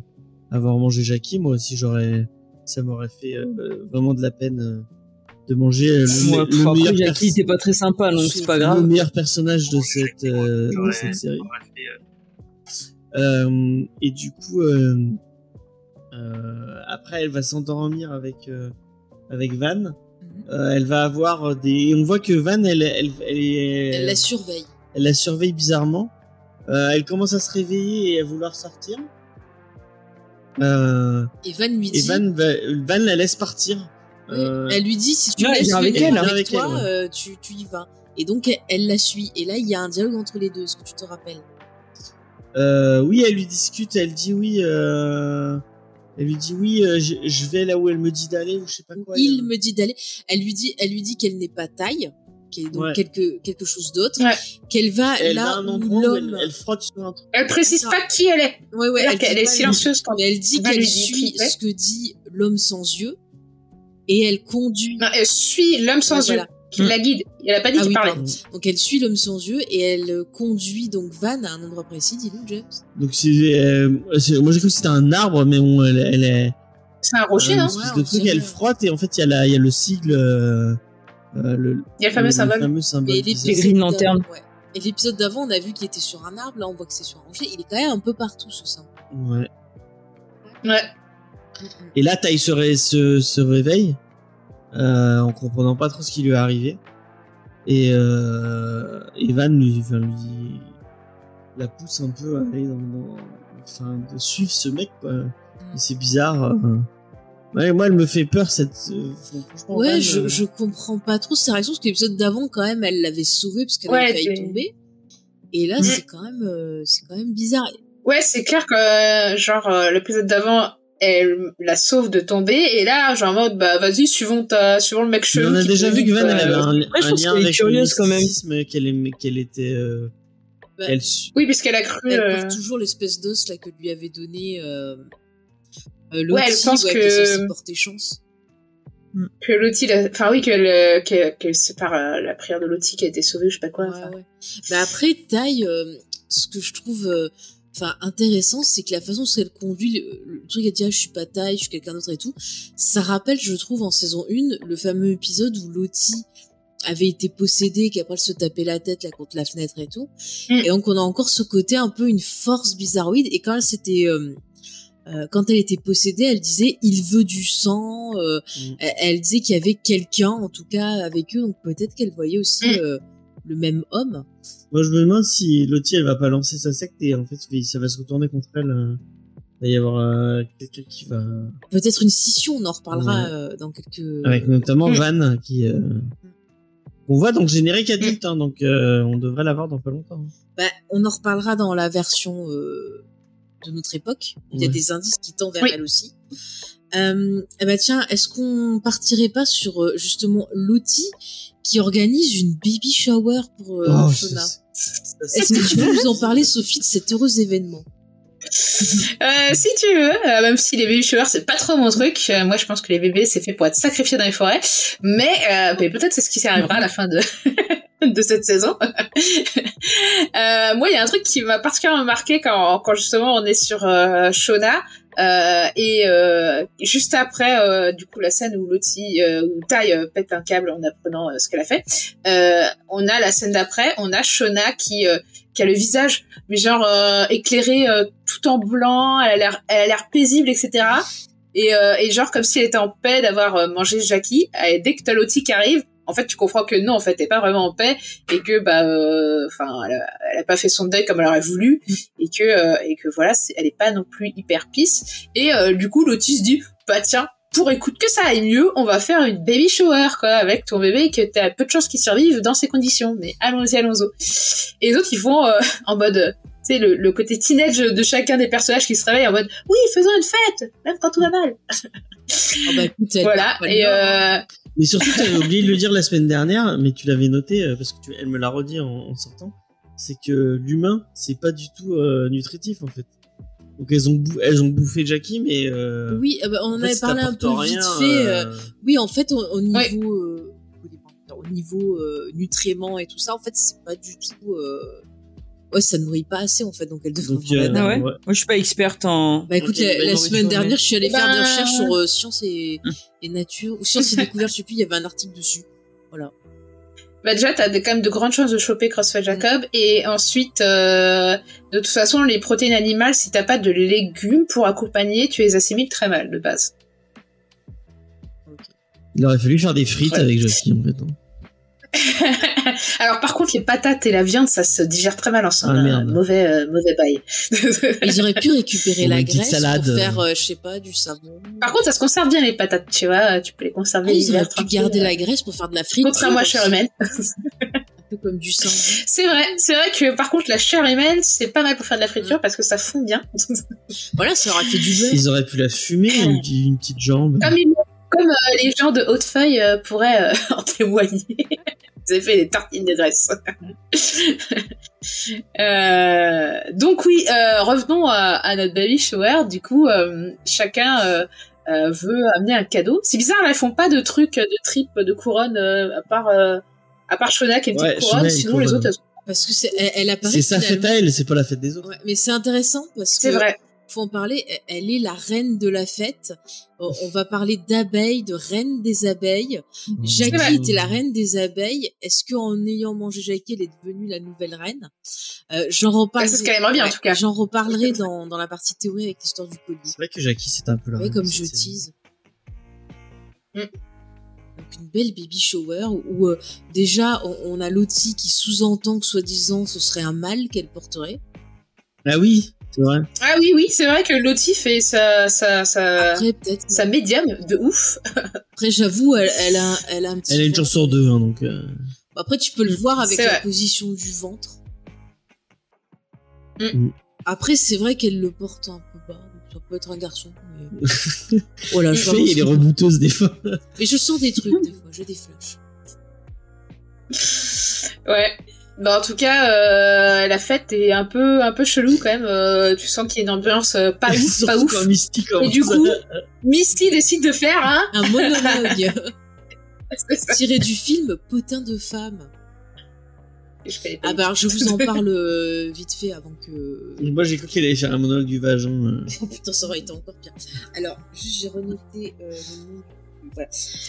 avoir mangé Jackie. Moi aussi, j'aurais, ça m'aurait fait euh, vraiment de la peine euh, de manger euh, le, Moi, le après, meilleur Jackie, perso- était pas très sympa, donc c'est pas le grave. meilleur personnage de cette, euh, de Ouais. cette série. Euh, et du coup, euh, euh, après, elle va s'endormir avec, euh, avec Van. Mhm. Euh, elle va avoir des. et On voit que Van, elle, elle, elle, est- Elle la surveille. elle la surveille bizarrement. Euh, elle commence à se réveiller et à vouloir sortir. Euh, Et Van lui et dit. Van, va- Van la laisse partir. Euh, Elle lui dit si tu Ouais, avec elle. avec, Avec toi, elle, ouais. euh, tu, tu y vas. Et donc elle, elle la suit. Et là, il y a un dialogue entre les deux. Est-ce que tu te rappelles? Euh, oui, elle lui discute. Elle dit oui. Euh, elle lui dit oui. euh, je, je vais là où elle me dit d'aller ou je sais pas quoi. Il me dit d'aller. Elle lui dit, elle lui dit qu'elle n'est pas taille, qu'elle est donc Ouais. quelque quelque chose d'autre, Ouais. qu'elle va Elle là un où l'homme. elle frotte sur un truc. Elle précise pas qui elle est. Ouais, ouais, elle, est silencieuse quand elle dit qu'elle suit ce que dit l'homme sans yeux et elle conduit. Non, elle suit l'homme sans yeux voilà. qui Mm. la guide. Elle a pas dit Ah qu'il oui, parlait. pardon. Donc elle suit l'homme sans yeux et elle euh, conduit donc Van à un endroit précis, dis-nous James. Donc c'est, euh, c'est- moi j'ai cru que c'était un arbre, mais bon, elle, elle est. C'est un rocher, une non espèce Ouais, de truc, elle frotte et en fait il y a la, il y a le sigle. euh, euh, le, Il y a le fameux symbole. fameux symbole Et bizarre. l'épisode Green d'avant- Lantern. ouais. Et l'épisode d'avant, on a vu qu'il était sur un arbre, là on voit que c'est sur un rocher. Il est quand même un peu partout ce symbole. Ouais. Ouais. Et là, Tai se, ré- se, se réveille euh, en comprenant pas trop ce qui lui est arrivé. Et euh, Evan lui, enfin, lui la pousse un peu à aller dans, dans- enfin, de suivre ce mec. Quoi. Et c'est bizarre. euh. Ouais, moi, elle me fait peur cette. euh, franchement, Ouais, je, euh, je comprends pas trop sa réaction parce que l'épisode d'avant, quand même, elle l'avait sauvé parce qu'elle Ouais, avait failli tomber. Et là, Mm. c'est quand même, euh, c'est quand même bizarre. Ouais, c'est clair que, euh, genre, euh, l'épisode d'avant, elle la sauve de tomber, et là, genre, en mode, bah, vas-y, suivons ta, suivons le mec chelou. on a déjà vu que Van, elle avait un, je un lien qu'elle est avec curieuse, le quand même. qu'elle aimait- qu'elle était. euh, Bah, elle Oui, puisqu'elle a cru, Elle euh, porte toujours l'espèce d'os là que lui avait donné euh, euh, Ouais, elle pense ouais, que- porter chance. que Lottie, l'a- enfin, oui, qu'elle, euh, qu'elle, qu'elle- c'est par euh, la prière de Lottie qui a été sauvée, je sais pas quoi, Ouais, enfin. ouais. Mais après, taille, euh, ce que je trouve euh, enfin intéressant, c'est que la façon dont elle conduit, le, le truc elle dit ah, je suis pas taille, je suis quelqu'un d'autre et tout, ça rappelle, je trouve, en saison 1, le fameux épisode où Lottie avait été possédée, qu'après elle se tapait la tête là contre la fenêtre et tout. Mm. Et donc on a encore ce côté un peu une force bizarroïde. Et quand elle s'était euh, euh, quand elle était possédée, elle disait il veut du sang. euh, Mm. elle, elle disait qu'il y avait quelqu'un, en tout cas, avec eux. Donc peut-être qu'elle voyait aussi Mm. Le même homme. Moi, je me demande si Lottie, elle va pas lancer sa secte et en fait, ça va se retourner contre elle. euh. Il va y avoir euh, quelqu'un qui va. Peut-être une scission, on en reparlera Ouais. euh, dans quelques. Avec notamment Mm. Van qui. euh, On voit donc générique adulte, hein, donc euh, on devrait l'avoir dans pas longtemps. Bah, on en reparlera dans la version euh, de notre époque. Il y a Ouais. des indices qui tendent vers Oui. elle aussi. Euh, eh ben tiens, est-ce qu'on partirait pas sur euh, justement Lottie qui organise une baby shower pour euh, Oh, Shona? ça- ça- Est-ce que tu peux nous en parler, Sophie, de cet heureux événement? Euh, si tu veux, euh, même si les baby showers c'est pas trop mon truc, euh, moi je pense que les bébés c'est fait pour être sacrifiés dans les forêts, mais, euh, mais peut-être c'est ce qui arrivera à la fin de de cette saison. euh, moi il y a un truc qui m'a particulièrement marqué quand quand justement on est sur euh, Shona. Euh, et euh, juste après, euh, du coup, la scène où Lottie, euh, où Tai pète un câble en apprenant ce qu'elle a fait, on a la scène d'après, on a Shona qui qui a le visage mais genre éclairée euh, tout en blanc, elle a l'air elle a l'air paisible etc. Et, et genre comme si elle était en paix d'avoir mangé Jackie. Et dès que t'as Lottie qui arrive, en fait tu comprends que non en fait est pas vraiment en paix et que bah euh, enfin elle, a, elle a pas fait son deuil comme elle aurait voulu et que euh, et que voilà c'est- elle est pas non plus hyper pisse. Et euh, du coup Lottie se dit bah tiens pour écoute que ça aille mieux, on va faire une baby shower quoi avec ton bébé et que t'as peu de chances qu'il survive dans ces conditions. Mais allons-y, allons-y. Et les autres ils vont euh, en mode tu sais le, le côté teenage de chacun des personnages qui se réveillent en mode oui faisons une fête même quand tout va mal. Oh bah écoute, voilà et euh, Mais surtout, tu avais oublié de le dire la semaine dernière, mais tu l'avais noté euh, parce que tu, elle me l'a redit en, en sortant. C'est que l'humain, c'est pas du tout euh, nutritif en fait. Donc elles ont, bou- elles ont bouffé Jackie, mais euh, Oui, euh, bah, on en, fait, avait parlé un peu rien, vite fait. euh, euh, Oui, en fait, au, au niveau, Ouais. euh, au niveau euh, nutriments et tout ça, en fait, c'est pas du tout. Ouais, ça nourrit pas assez en fait, donc elle devrait. Donc, euh, Ah ouais. Moi, je suis pas experte en. Bah écoute, la, semaine dernière, je suis allée Eh faire des ben- recherches sur euh, science et, et nature, ou science et découverte, je sais plus, il y avait un article dessus. Voilà. Bah déjà, t'as quand même de grandes chances de choper CrossFit Jacob. Et ensuite, euh, de toute façon, les protéines animales, si t'as pas de légumes pour accompagner, tu les assimiles très mal de base. Il aurait fallu faire des frites Ouais. avec Jackie en fait. hein. Alors par contre, les patates et la viande, ça se digère très mal ensemble. Ah. Mauvais, euh, mauvais bail. Ils auraient pu récupérer la graisse salade, pour faire, euh. euh, je sais pas, du savon. Par contre, ça se conserve bien les patates, tu vois. Tu peux les conserver. Ah, ils auraient pu garder la graisse pour faire de la friture. Contrairement à chair humaine. Un peu comme du sang. C'est vrai, c'est vrai que par contre la chair humaine c'est pas mal pour faire de la friture parce que ça fond bien. Voilà, ça aurait fait du beurre. Ils auraient pu la fumer, une, petite- une petite jambe. comme ils- comme euh, les gens de Hautefeuille euh, pourraient euh, en témoigner. Vous avez fait des tartines de graisse. Euh, donc oui, euh, revenons à, à notre baby shower. Du coup, euh, chacun euh, euh, veut amener un cadeau. C'est bizarre, là, ils font pas de trucs de trip, de couronne, euh, à part euh, à part Shona qui a une petite couronne. Shona, Sinon, les autres, elles sont- Parce que c'est, elle, elle apparaît. C'est sa fête à elle, c'est pas la fête des autres. Ouais, mais c'est intéressant parce c'est que vrai. Faut en parler. elle- Elle est la reine de la fête. On va parler d'abeilles, de reine des abeilles. vrai. Jackie était la reine des abeilles. Est-ce qu'en ayant mangé Jackie, elle est devenue la nouvelle reine? Euh, J'en reparlerai. c'est ce qu'elle aimerait bien, en tout cas. J'en reparlerai dans, dans la partie théorie avec l'histoire du collier. C'est vrai que Jackie, c'est un peu la Ouais, reine comme je tease. Mm. Donc une belle baby shower où euh, déjà on, on a Lottie qui sous-entend que soi-disant ce serait un mâle qu'elle porterait. Ah oui, c'est vrai. Ah oui, oui, c'est vrai que Lottie fait sa, sa, sa, Après sa médium de ouf. Après j'avoue elle, elle a elle a un petit. Elle a une chance sur deux, hein, donc. euh, Après tu peux le voir avec la vrai. position du ventre. Mm. Après c'est vrai qu'elle le porte un peu bas. donc Ça peut être un garçon. Mais... voilà, je Faye, balance elle est rebouteuse des fois. Mais je sens des trucs des fois, j'ai des flashs. Ouais. Bah, en tout cas, euh, la fête est un peu, un peu chelou quand même. Euh, tu sens qu'il y a une ambiance euh, pas ouf, pas ouf. Misty Et du commence coup, Misty décide de faire un. Un monologue tiré du film Potin de femme. Ah bah je vous en parle vite fait avant que... Moi, j'ai cru qu'elle allait faire un monologue du vagin. euh. Oh putain, ça aurait été encore pire. Alors, juste j'ai renoté euh, le nom. Voilà.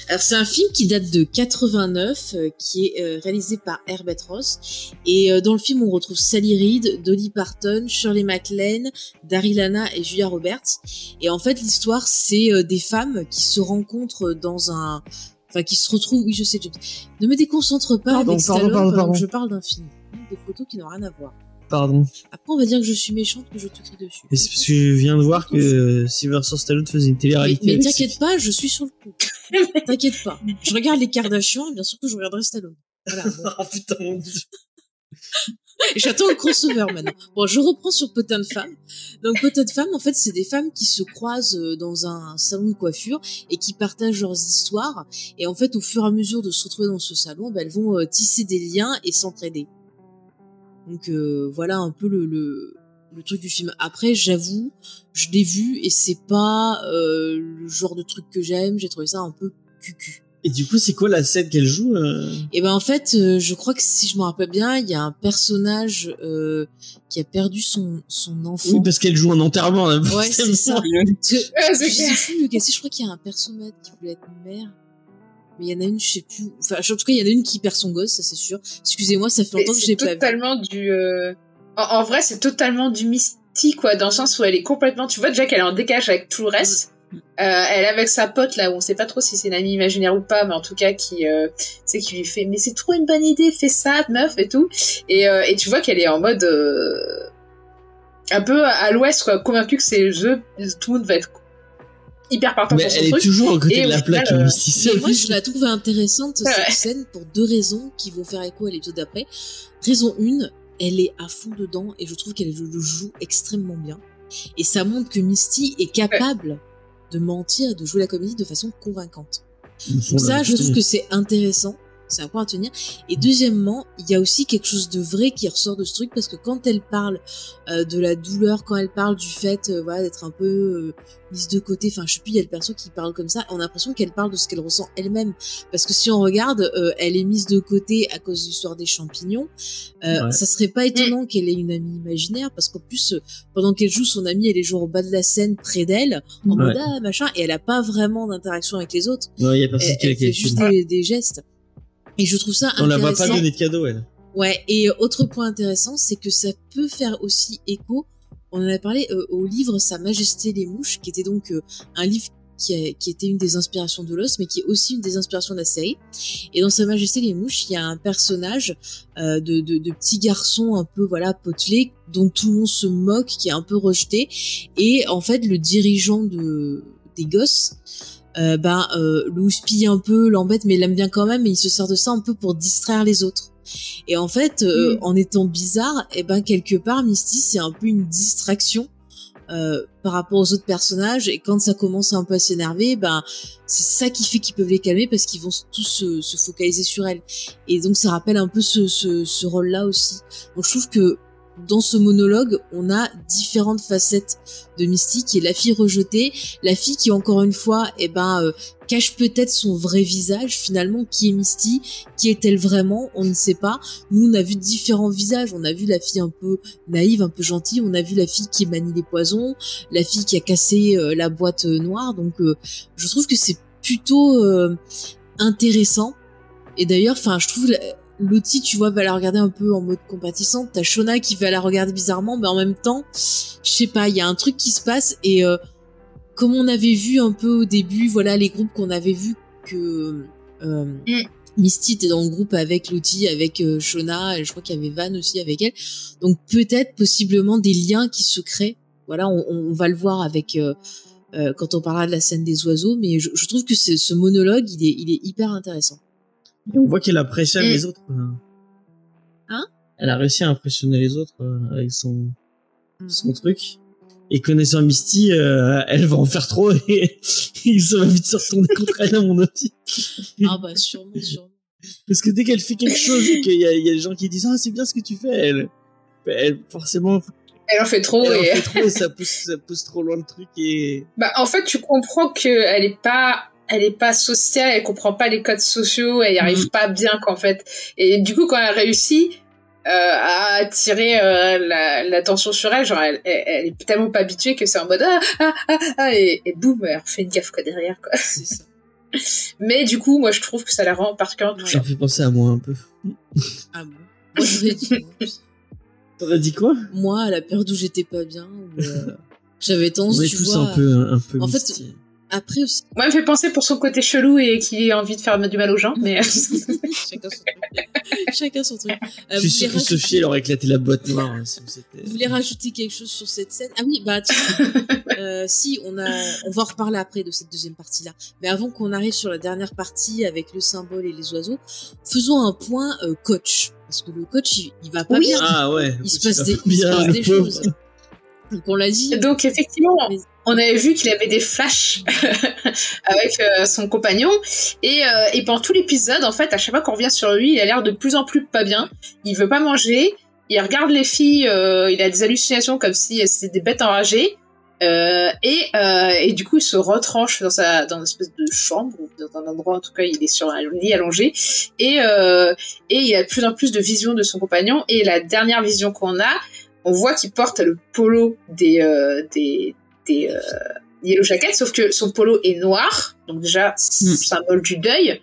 Alors c'est un film qui date de 89, euh, qui est euh, réalisé par Herbert Ross. Et euh, dans le film, on retrouve Sally Reed, Dolly Parton, Shirley MacLaine, Daryl Hannah et Julia Roberts. Et en fait, l'histoire, c'est des femmes qui se rencontrent dans un... Enfin, qui se retrouvent... Oui, je sais, James. Ne me déconcentre pas Pardon, avec pardon, Stallone pardon, pendant que je parle d'un film. Des photos qui n'ont rien à voir. Pardon. Après, on va dire que je suis méchante, que je te crie dessus. Mais c'est parce que je viens de voir que euh, Sylvester Stallone faisait une télé-réalité. mais t'inquiète pas, je suis sur le coup. t'inquiète pas. Je regarde les Kardashians et bien sûr que je regarderai Stallone. Voilà. bon. Oh putain, mon dieu. J'attends le crossover maintenant. Bon, je reprends sur Potin de femmes. Donc Potin de femmes, en fait, c'est des femmes qui se croisent euh, dans un salon de coiffure et qui partagent leurs histoires. Et en fait, au fur et à mesure de se retrouver dans ce salon, ben, elles vont euh, tisser des liens et s'entraider. Donc euh, voilà un peu le, le, le truc du film. Après, j'avoue, je l'ai vu et c'est pas euh, le genre de truc que j'aime. J'ai trouvé ça un peu cucu. Et du coup, c'est quoi la scène qu'elle joue euh? Et ben en fait, euh, je crois que si je me rappelle bien, il y a un personnage euh, qui a perdu son son enfant. Oui, parce qu'elle joue un enterrement. là, Ouais, c'est ça. je sais plus lequel je crois qu'il y a un personnage qui voulait être mère. Mais il y en a une, je sais plus. Enfin, en tout cas, il y en a une qui perd son gosse, ça c'est sûr. Excusez-moi, ça fait longtemps que je l'ai pas vu. totalement du. euh, En, en vrai, c'est totalement du mystique, quoi, dans le sens où elle est complètement. Tu vois déjà qu'elle est en décalage avec tout le reste. Mm. Euh, elle est avec sa pote là, où on sait pas trop si c'est une amie imaginaire ou pas, mais en tout cas qui, euh, c'est qui lui fait, mais c'est trop une bonne idée, fais ça, meuf et tout. Et, euh, et tu vois qu'elle est en mode euh, un peu à l'ouest, quoi, convaincue que c'est le jeu, tout le monde va être hyper partant Mais pour son elle est truc. toujours à côté Et de la plaque, final, euh, Misty Mais moi, je la trouve intéressante cette Ouais. scène pour deux raisons qui vont faire écho à l'épisode d'après. Raison une, elle est à fond dedans et je trouve qu'elle le joue extrêmement bien. Et ça montre que Misty est capable de mentir et de jouer la comédie de façon convaincante. Donc ça, je trouve que c'est intéressant. C'est un point à tenir. Et deuxièmement, il y a aussi quelque chose de vrai qui ressort de ce truc parce que quand elle parle euh, de la douleur, quand elle parle du fait euh, voilà, d'être un peu euh, mise de côté, enfin je sais plus, il y a le perso qui parle comme ça, on a l'impression qu'elle parle de ce qu'elle ressent elle-même. Parce que si on regarde, euh, elle est mise de côté à cause de l'histoire des champignons. Euh, Ouais. Ça serait pas étonnant qu'elle ait une amie imaginaire parce qu'en plus, euh, pendant qu'elle joue, son amie, elle est genre au bas de la scène près d'elle, en Ouais. mode ah machin, et elle a pas vraiment d'interaction avec les autres Non, il y a personne elle, qui la elle fait juste des gestes. Et je trouve ça On la voit intéressant. pas donner de cadeau, elle. Ouais, et euh, autre point intéressant, c'est que ça peut faire aussi écho, on en a parlé euh, au livre Sa Majesté les Mouches, qui était donc euh, un livre qui, a- qui était une des inspirations de l'os, mais qui est aussi une des inspirations de la série. Et dans Sa Majesté les Mouches, il y a un personnage euh, de, de, de petit garçon un peu voilà potelé, dont tout le monde se moque, qui est un peu rejeté. Et en fait, le dirigeant de des gosses, euh, ben euh, un peu, l'embête, mais il l'aime bien quand même, et il se sert de ça un peu pour distraire les autres. Et en fait, euh, Mm. en étant bizarre, et ben quelque part, Misty, c'est un peu une distraction euh, par rapport aux autres personnages. Et quand ça commence un peu à s'énerver, ben c'est ça qui fait qu'ils peuvent les calmer parce qu'ils vont tous se, se focaliser sur elle. Et donc ça rappelle un peu ce, ce, ce rôle-là aussi. Donc je trouve que dans ce monologue, on a différentes facettes de Misty, qui est la fille rejetée, la fille qui encore une fois, eh ben, euh, cache peut-être son vrai visage. Finalement, qui est Misty Qui est-elle vraiment On ne sait pas. Nous, on a vu différents visages. On a vu la fille un peu naïve, un peu gentille. On a vu la fille qui manie les poisons, la fille qui a cassé euh, la boîte euh, noire. Donc, euh, je trouve que c'est plutôt intéressant. Et d'ailleurs, enfin, je trouve Lottie, tu vois, va la regarder un peu en mode compatissante. T'as Shona qui va la regarder bizarrement, mais en même temps, je sais pas, il y a un truc qui se passe et euh, comme on avait vu un peu au début, voilà les groupes qu'on avait vu que euh, Mm. Misty était dans le groupe avec Lottie, avec euh, Shona, et je crois qu'il y avait Van aussi avec elle. Donc peut-être possiblement des liens qui se créent. Voilà, on, on va le voir avec quand on parlera de la scène des oiseaux, mais je, je trouve que ce monologue, il est, il est hyper intéressant. Et on voit qu'elle impressionne les autres. quoi. Hein? Elle a réussi à impressionner les autres euh, avec son, Mm. son truc. Et connaissant Misty, euh, elle va en faire trop et ça va vite se retourner contre elle à mon avis. Ah bah sûrement, sûrement. Parce que dès qu'elle fait quelque chose et qu'il y a, il y a des gens qui disent ah c'est bien ce que tu fais, elle, elle forcément Elle en fait trop elle en et fait trop et ça pousse, ça pousse trop loin le truc et Bah, en fait, tu comprends qu'elle est pas, elle est pas sociale, elle comprend pas les codes sociaux, elle y arrive pas bien, qu'en fait. Et du coup, quand elle réussit euh, à attirer euh, la- l'attention sur elle, genre, elle, elle, elle est tellement pas habituée que c'est en mode ah, ah, ah, ah, et, et boum, elle refait une gaffe, quoi, derrière, quoi. Ça. Mais du coup, moi, je trouve que ça la rend particulièrement ça touchante. me fait penser à moi un peu. Ah bon? Moi, j'aurais dit non. T'aurais dit quoi? Moi, à la période où j'étais pas bien, où, euh, j'avais On tendance, est tu tous vois. un peu un peu En fait. Après aussi. Moi, elle me fait penser pour son côté chelou et qu'il ait envie de faire du mal aux gens, mais Chacun son truc. Chacun son truc. Euh, Je suis sûr que Sophie, rajouter- elle aurait éclaté la boîte noire. hein, si Vous voulez rajouter quelque chose sur cette scène? Ah oui, bah tiens, euh, si on a, on va en reparler après de cette deuxième partie-là. Mais avant qu'on arrive sur la dernière partie avec le symbole et les oiseaux, faisons un point euh, coach parce que le coach il, il va pas Oui. bien. Ah ouais. Il se passe des, pas il se bien, passe le des pauvre. choses. Donc on l'a dit. Donc effectivement, Mais- on avait vu qu'il avait des flashs avec euh, son compagnon et, euh, et pendant tout l'épisode, en fait, à chaque fois qu'on revient sur lui, il a l'air de plus en plus pas bien. Il veut pas manger. Il regarde les filles. euh, il a des hallucinations comme si c'était des bêtes enragées. Euh, et, euh, et du coup, il se retranche dans sa dans une espèce de chambre ou dans un endroit en tout cas, il est sur un lit allongé et et il a de plus en plus de visions de son compagnon. Et la dernière vision qu'on a, on voit qu'il porte le polo des euh, des des euh, Yellow Jackets, sauf que son polo est noir, donc déjà symbole du deuil,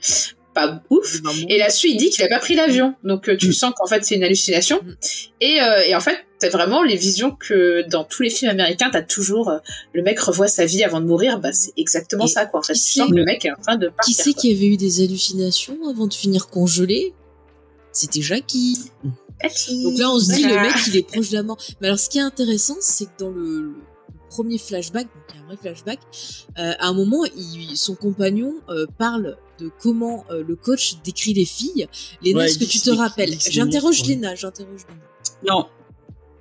pas ouf. Et là-dessus, il dit qu'il a pas pris l'avion, donc euh, tu Mm. sens qu'en fait c'est une hallucination. Mm. Et, euh, et en fait, t'as vraiment les visions que dans tous les films américains, t'as toujours euh, le mec revoit sa vie avant de mourir. Bah c'est exactement Et ça quoi. En fait, tu qui sens que le mec est en train de Qui partir. c'est quoi. qui avait eu des hallucinations avant de finir congelé? C'était Jackie. Donc là, on se dit, le mec, il est proche de la mort. Mais alors, ce qui est intéressant, c'est que dans le, le premier flashback, donc il y a un vrai flashback, euh, à un moment, il- son compagnon euh, parle de comment euh, le coach décrit les filles. Léna, Ouais, est-ce que tu te rappelles J'interroge Léna, j'interroge Léna. Non.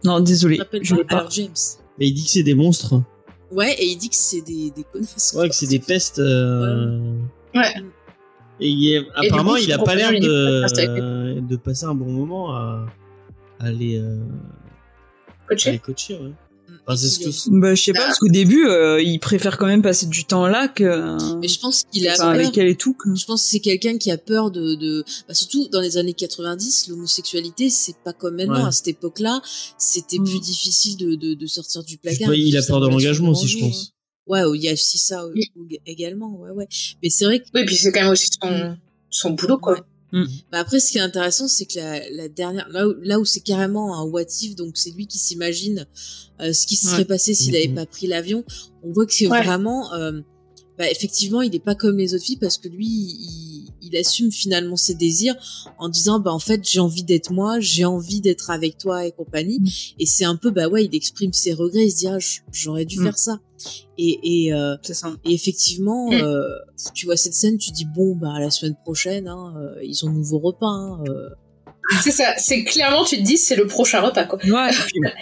Non, désolé. Je pas. pas. Alors, James. Mais il dit que c'est des monstres. Ouais, et il dit que c'est des, des connasses. Ouais, que c'est des pestes. euh, Ouais. Et il est- apparemment, coup, il a pas l'air de, euh, de passer un bon moment à, à les, euh, à Coaché. les coacher. Ouais. Mm. Enfin, c'est ce que- Bah, je sais pas, parce qu'au début, euh, il préfère quand même passer du temps là que. Mais je pense qu'il a Enfin, peur. avec elle et tout. que- Je pense que c'est quelqu'un qui a peur de, de... Bah, surtout dans les années 90, l'homosexualité, c'est pas comme maintenant. Ouais. À cette époque-là, c'était Mm. plus difficile de, de, de sortir du placard. pas, il a peur de l'engagement aussi, je pense. Ouais, il y a aussi ça également, ouais, ouais. Mais c'est vrai que Oui, puis c'est quand même aussi son son boulot quoi. Ouais. Bah après, ce qui est intéressant, c'est que la, la dernière, là où, là où c'est carrément un what if, donc c'est lui qui s'imagine euh, ce qui se serait Ouais. passé s'il n'avait pas pris l'avion. On voit que c'est Ouais. vraiment, euh, bah, effectivement, il est pas comme les autres filles parce que lui, il, il assume finalement ses désirs en disant, bah en fait, j'ai envie d'être moi, j'ai envie d'être avec toi et compagnie. Mhm. Et c'est un peu, bah ouais, il exprime ses regrets, il se dit, ah, j'aurais dû Mhm. faire ça. Et, et euh, ça. et effectivement, Mm. euh, tu vois cette scène, tu dis bon bah la semaine prochaine, hein, euh, ils ont nouveau repas. Hein, euh. C'est ça. C'est clairement tu te dis c'est le prochain repas quoi. Ouais,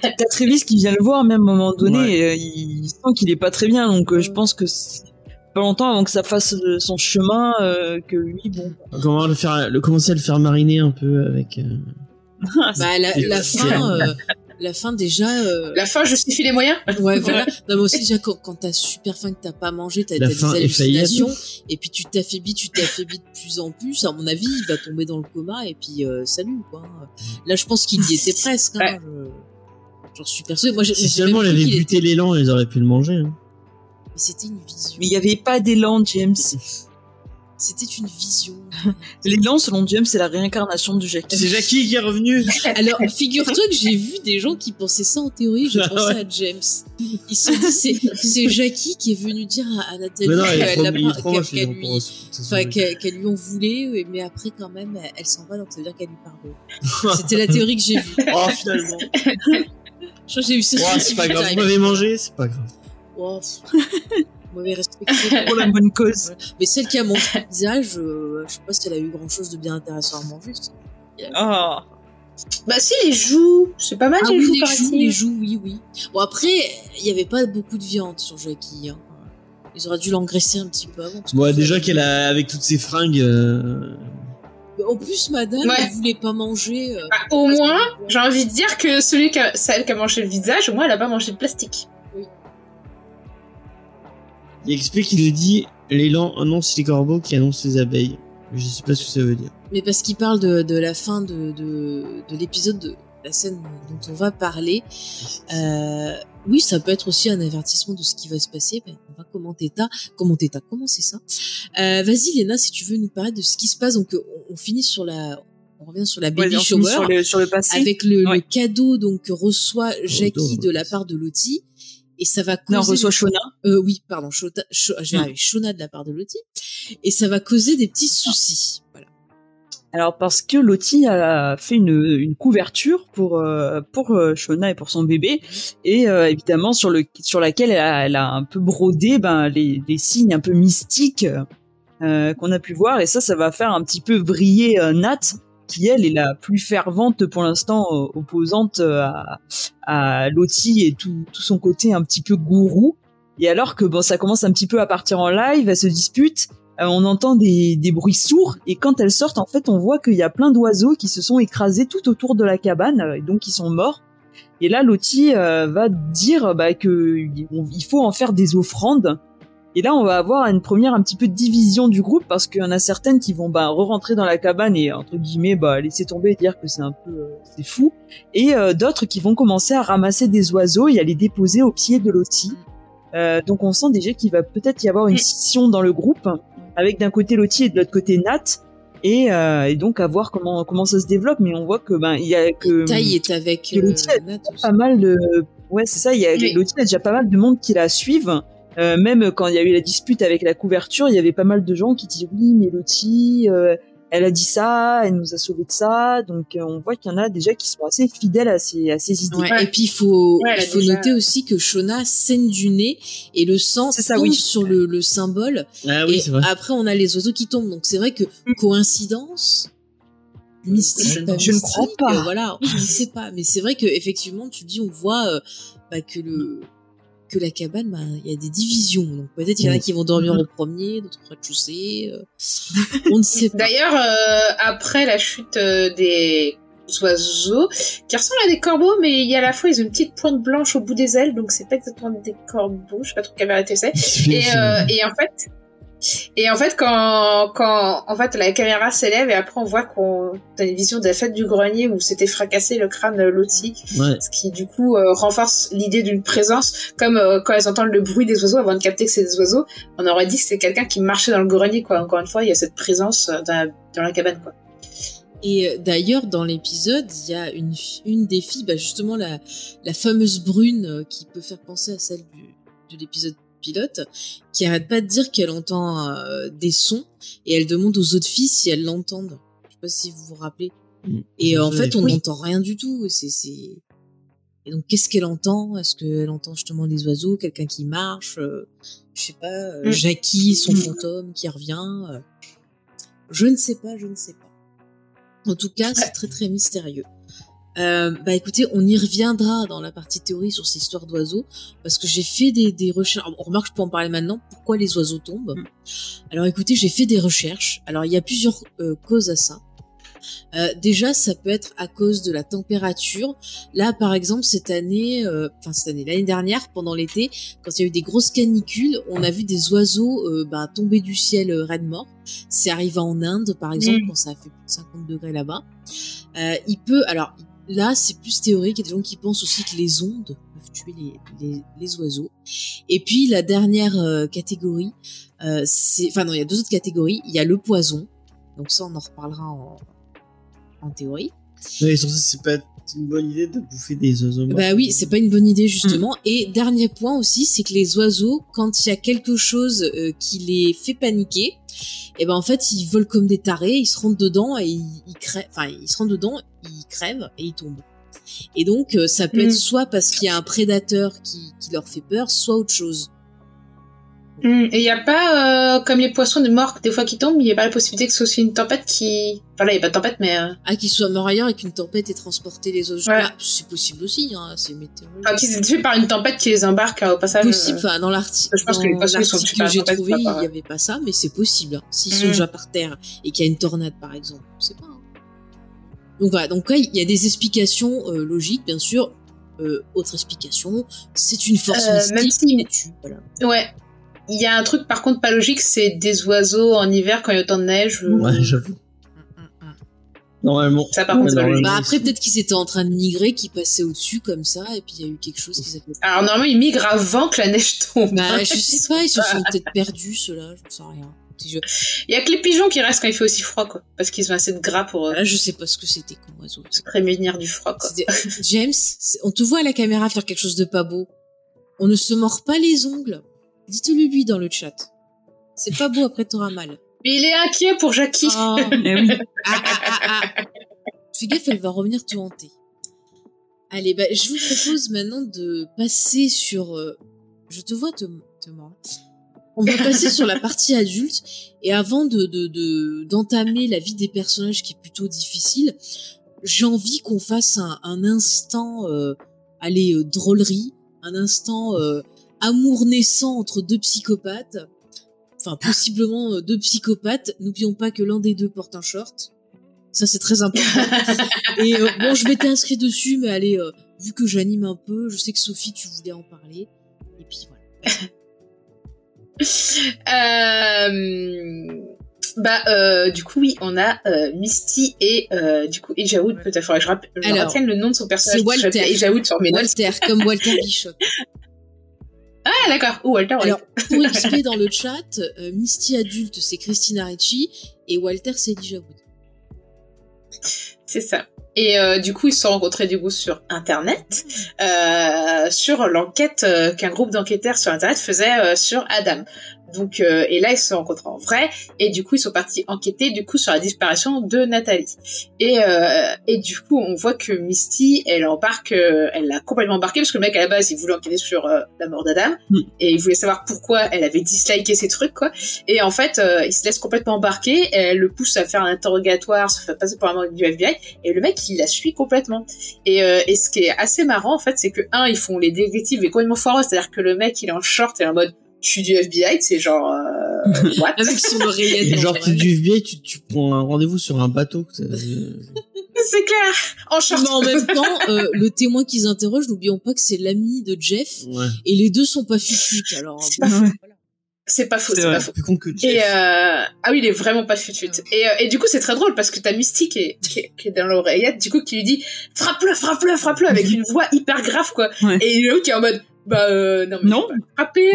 t'as Travis qui vient le voir, même à un moment donné, Ouais. et, euh, il sent qu'il est pas très bien, donc euh, je pense que c'est pas longtemps avant que ça fasse euh, son chemin, euh, que lui, bon. Comment le faire, le commencer à le faire mariner un peu avec. euh, Bah la, la fin, euh, la fin déjà. euh, La fin justifie les moyens? Ouais voilà. Non mais aussi déjà quand, quand t'as super faim que t'as pas mangé, t'as des hallucinations et puis tu t'affaiblis, tu t'affaiblis de plus en plus. À mon avis, il va tomber dans le coma et puis euh, salut quoi. Là je pense qu'il y était presque. Hein, Ouais. je- suis persuadée. Moi, j'ai- Si seulement il avait buté était- l'élan, ils auraient pu le manger. hein. Mais c'était une vision. Mais il y avait pas d'élan, James. C'était une vision. L'élan, selon James, c'est la réincarnation du Jackie. C'est Jackie qui est revenu. Alors, figure-toi que j'ai vu des gens qui pensaient ça en théorie, j'ai Ah pensé ouais. à James. Ils se sont dit, c'est, Jackie qui est venu dire à, à Nathalie est qu'elle lui, enfin, Jackie. qu'elle, lui en voulait, mais après, quand même, elle, elle s'en va, donc ça veut dire qu'elle lui pardonne. C'était la théorie que j'ai vue. Oh, finalement. Je crois que j'ai eu ça Oh, c'est pas grave. Vous m'avez mangé, c'est pas grave. Oh, vous m'avez respecté. Pour la bonne cause. Mais celle qui a mangé le visage, je, je sais pas si elle a eu grand chose de bien intéressant à manger. Ah. Bah si les joues, c'est pas mal Ah les oui, joues les par joues, ici. les joues, oui, oui. Bon, après, il n'y avait pas beaucoup de viande sur Jackie. Hein. Ils auraient dû l'engraisser un petit peu avant. Bon, déjà qu'elle a, avec toutes ses fringues, euh, En plus, madame, Ouais. elle voulait pas manger. euh, Bah, au moins, j'ai envie de dire que celui qui a, celle qui a mangé le visage, au moins elle a pas mangé de plastique. Il explique qu'il dit l'élan annonce les corbeaux qui annoncent les abeilles. Je sais pas ce que ça veut dire. Mais parce qu'il parle de, de la fin de, de, de l'épisode, de la scène dont on va parler. Euh, oui, ça peut être aussi un avertissement de ce qui va se passer. Ben, on va commenter ta, commenter ta, comment c'est ça euh, Vas-y, Léna, si tu veux nous parler de ce qui se passe. Donc, on, on finit sur la, on revient sur la baby Ouais, shower. sur le, sur le passé. avec le, cadeau donc que reçoit Jackie de la part de Lottie et ça va causer Non, on reçoit Shona. euh, oui pardon Shota, Sho- je vais Mm. arriver Shona de la part de Lottie. Et ça va causer des petits soucis voilà. Alors parce que Lottie a fait une, une couverture pour euh, pour euh, Shona et pour son bébé. Et euh, évidemment sur le sur laquelle elle a, elle a un peu brodé ben les, les signes un peu mystiques qu'on a pu voir. Et ça ça va faire un petit peu briller Nat qui elle est la plus fervente pour l'instant euh, opposante euh, à, à et tout, son côté un petit peu gourou et alors que bon ça commence un petit peu à partir en live elle se dispute euh, on entend des, des bruits sourds et quand elles sortent, en fait, on voit qu'il y a plein d'oiseaux qui se sont écrasés tout autour de la cabane et donc ils sont morts. Et là, Lottie euh, va dire bah, que il faut en faire des offrandes. Et là, on va avoir une première un petit peu de division du groupe parce qu'il y en a certaines qui vont bah, re-rentrer dans la cabane et entre guillemets bah, laisser tomber et dire que c'est un peu euh, c'est fou. Et euh, d'autres qui vont commencer à ramasser des oiseaux et à les déposer au pied de Lottie. Euh, donc on sent déjà qu'il va peut-être y avoir une scission dans le groupe avec d'un côté Lottie et de l'autre côté Nat. Et, et donc à voir comment comment ça se développe, mais on voit que ben il y a que Taille est avec que Lottie a Nat pas mal de ouais c'est ça il y a Oui. Lottie a déjà pas mal de monde qui la suivent Euh, même quand il y a eu la dispute avec la couverture il y avait pas mal de gens qui disaient oui mais Lottie euh, elle a dit ça elle nous a sauvé de ça donc euh, on voit qu'il y en a déjà qui sont assez fidèles à ses à ses idées Ouais. Et puis il faut, Ouais, il faut déjà- noter aussi que Shona saigne du nez et le sang ça, tombe oui. sur le, le symbole. Ah oui, et c'est vrai. après on a les oiseaux qui tombent. Donc c'est vrai que coïncidence mystique, Je ne- pas je ne mystique, crois pas. euh, voilà, je ne sais pas. Mais c'est vrai que effectivement tu dis on voit euh, bah, que le que la cabane, bah, il y a des divisions. Donc peut-être il y en a Mm. qui vont dormir au premier, d'autres au rez-de-chaussée. euh, on ne sait pas. D'ailleurs, euh, après la chute euh, des oiseaux, qui ressemblent à des corbeaux, mais il y a à la fois ils ont une petite pointe blanche au bout des ailes, donc c'est pas exactement des corbeaux. Je sais pas trop quelle vérité c'est. Et, euh, et en fait, et en fait, quand, quand en fait la caméra s'élève et après on voit qu'on a une vision de la fête du grenier où s'était fracassé le crâne Lottie, Ouais. ce qui du coup euh, renforce l'idée d'une présence, comme euh, quand elles entendent le bruit des oiseaux avant de capter que c'est des oiseaux, on aurait dit que c'est quelqu'un qui marchait dans le grenier quoi. Encore une fois, il y a cette présence euh, dans la, dans la cabane quoi. Et d'ailleurs, dans l'épisode, il y a une, une des filles, bah justement la, la fameuse brune qui peut faire penser à celle du, de l'épisode pilote, qui arrête pas de dire qu'elle entend euh, des sons et elle demande aux autres filles si elles l'entendent. Je sais pas si vous vous rappelez. Mm. Et euh, en fait, on Oui. n'entend rien du tout. et C'est, c'est... Et donc, qu'est-ce qu'elle entend? Est-ce qu'elle entend justement des oiseaux, quelqu'un qui marche euh, Je sais pas, euh, Mm. Jackie, son Mm. fantôme qui revient euh. Je ne sais pas, je ne sais pas. En tout cas, c'est très très mystérieux. Euh, bah écoutez, on y reviendra dans la partie théorie sur ces histoires d'oiseaux, parce que j'ai fait des, des recherches. On remarque, je peux en parler maintenant. Pourquoi les oiseaux tombent Mm. Alors écoutez, j'ai fait des recherches. Alors il y a plusieurs euh, causes à ça. Euh, déjà, ça peut être à cause de la température. Là, par exemple, cette année, euh, enfin cette année, l'année dernière, pendant l'été, quand il y a eu des grosses canicules, on a vu des oiseaux euh, bah, tomber du ciel raides morts. C'est arrivé en Inde, par exemple, Mm. quand ça a fait plus de 50 degrés là-bas. Il peut, alors là, c'est plus théorique. Il y a des gens qui pensent aussi que les ondes peuvent tuer les, les, les oiseaux. Et puis la dernière euh, catégorie, euh, c'est, enfin non, il y a deux autres catégories. Il y a le poison. Donc ça, on en reparlera en, en théorie. Ouais, et surtout, c'est pas une bonne idée de bouffer des oiseaux. Bah oui, c'est pas une bonne idée justement. Et dernier point aussi, c'est que les oiseaux, quand il y a quelque chose euh, qui les fait paniquer, et ben en fait ils volent comme des tarés, ils se rentrent dedans et ils, ils crèvent. Enfin, ils se rentrent dedans, ils crèvent et ils tombent. Et donc euh, ça peut Mm. être soit parce qu'il y a un prédateur qui, qui leur fait peur, soit autre chose. Hmm, Et il n'y a pas, euh, comme les poissons de mort, des fois qui tombent, il n'y a pas la possibilité que ce soit aussi une tempête qui... Enfin là, il n'y a pas de tempête, mais... Euh... Ah, qu'ils soient morts ailleurs et qu'une tempête ait transporté les oiseaux. Ouais. Ah, c'est possible aussi, hein, c'est météorologique. Enfin, qu'ils aient tués par une tempête qui les embarque euh, au passage. possible. euh. Enfin, dans l'article, Je pense que sont j'ai trouvé, il n'y avait pas ça, mais c'est possible. hein. S'ils sont Mm. déjà par terre et qu'il y a une tornade, par exemple, on sait pas. hein. Donc voilà. Donc il y a des explications euh, logiques, bien sûr. Euh, autre explication, c'est une force Euh, même mystique si- qui les tue. Voilà. Ouais. Il y a un truc par contre pas logique, c'est des oiseaux en hiver quand il y a autant de neige. euh, Ouais, j'avoue. Normalement. Ça, par contre, normalement, logique. Bah après, peut-être qu'ils étaient en train de migrer, qu'ils passaient au-dessus comme ça, et puis il y a eu quelque chose qui s'appelait. Alors normalement, ils migrent avant que la neige tombe. Bah, je sais pas, ils se sont peut-être perdus, ceux-là, je ne sais rien. Il y a que les pigeons qui restent quand il fait aussi froid, quoi. Parce qu'ils ont assez de gras pour euh, Là, je sais pas ce que c'était comme oiseau. se prémunir du froid, quoi. James, on te voit à la caméra faire quelque chose de pas beau. On ne se mord pas les ongles. Dites-le lui dans le chat. C'est pas beau, après t'auras mal. Il est inquiet pour Jackie. Oh. Eh oui. Ah, ah, ah, ah. Fais gaffe, elle va revenir te hanter. Allez, bah, je vous propose maintenant de passer sur. euh, Je te vois te, te mordre. On va passer sur la partie adulte. Et avant de de- de- d'entamer la vie des personnages qui est plutôt difficile, j'ai envie qu'on fasse un, un instant, euh, allez, euh, drôlerie, un instant euh, amour naissant entre deux psychopathes. Enfin, possiblement euh, deux psychopathes. N'oublions pas que l'un des deux porte un short. Ça, c'est très important. Et euh, bon, je m'étais inscrit dessus, mais allez, euh, vu que j'anime un peu, je sais que Sophie, tu voulais en parler. Et puis voilà. Euh, bah, euh, du coup, oui, on a euh, Misty et euh, du coup Ejaoud. Peut-être faudrait que je, rappelle, je retienne le nom de son personnage. c'est Walter. Ejaoud sur mes. Walter, comme Walter Bishop. Ah, d'accord. Ou Walter. Alors, pour expliquer dans le chat, Misty adulte, c'est Christina Ricci, et Walter, c'est Elijah Wood. C'est ça. Et euh, du coup, ils se sont rencontrés du coup sur Internet, euh, sur l'enquête euh, qu'un groupe d'enquêteurs sur Internet faisait sur Adam. Donc, euh, et là, ils se sont rencontrés en vrai, et du coup, ils sont partis enquêter du coup sur la disparition de Nathalie. Et euh, et du coup, on voit que Misty, elle embarque, euh, elle l'a complètement embarqué parce que le mec à la base, il voulait enquêter sur euh, la mort d'Adam, Mm. et il voulait savoir pourquoi elle avait disliké ces trucs quoi. Et en fait, euh, il se laisse complètement embarquer, elle le pousse à faire un interrogatoire, se fait passer pour un membre du FBI, et le mec, il la suit complètement. Et, euh, et ce qui est assez marrant, en fait, c'est que, un, ils font les détectives et complètement foireux, c'est-à-dire que le mec, il est en short et en mode, je suis du FBI, c'est genre, euh, what? Avec son oreillette. Et en genre, t'es du vieil, tu, tu prends un rendez-vous sur un bateau. c'est- clair! En short! Mais en même temps, euh, le témoin qu'ils interrogent, n'oublions pas que c'est l'ami de Jeff, Ouais. et les deux sont pas fututes. Alors, C'est bon, pas faux. voilà. C'est pas faux, C'est c'est vrai. pas faux. Plus con que Et Jeff. euh... ah oui, il est vraiment pas fut Et, euh, et du coup, c'est très drôle parce que t'as Misty qui est, qui est, qui est dans l'oreillette, du coup, qui lui dit frappe-le, frappe-le, frappe-le avec une voix hyper grave, quoi. Ouais. Et l'autre qui est en mode bah euh, non, mais Non. frapper.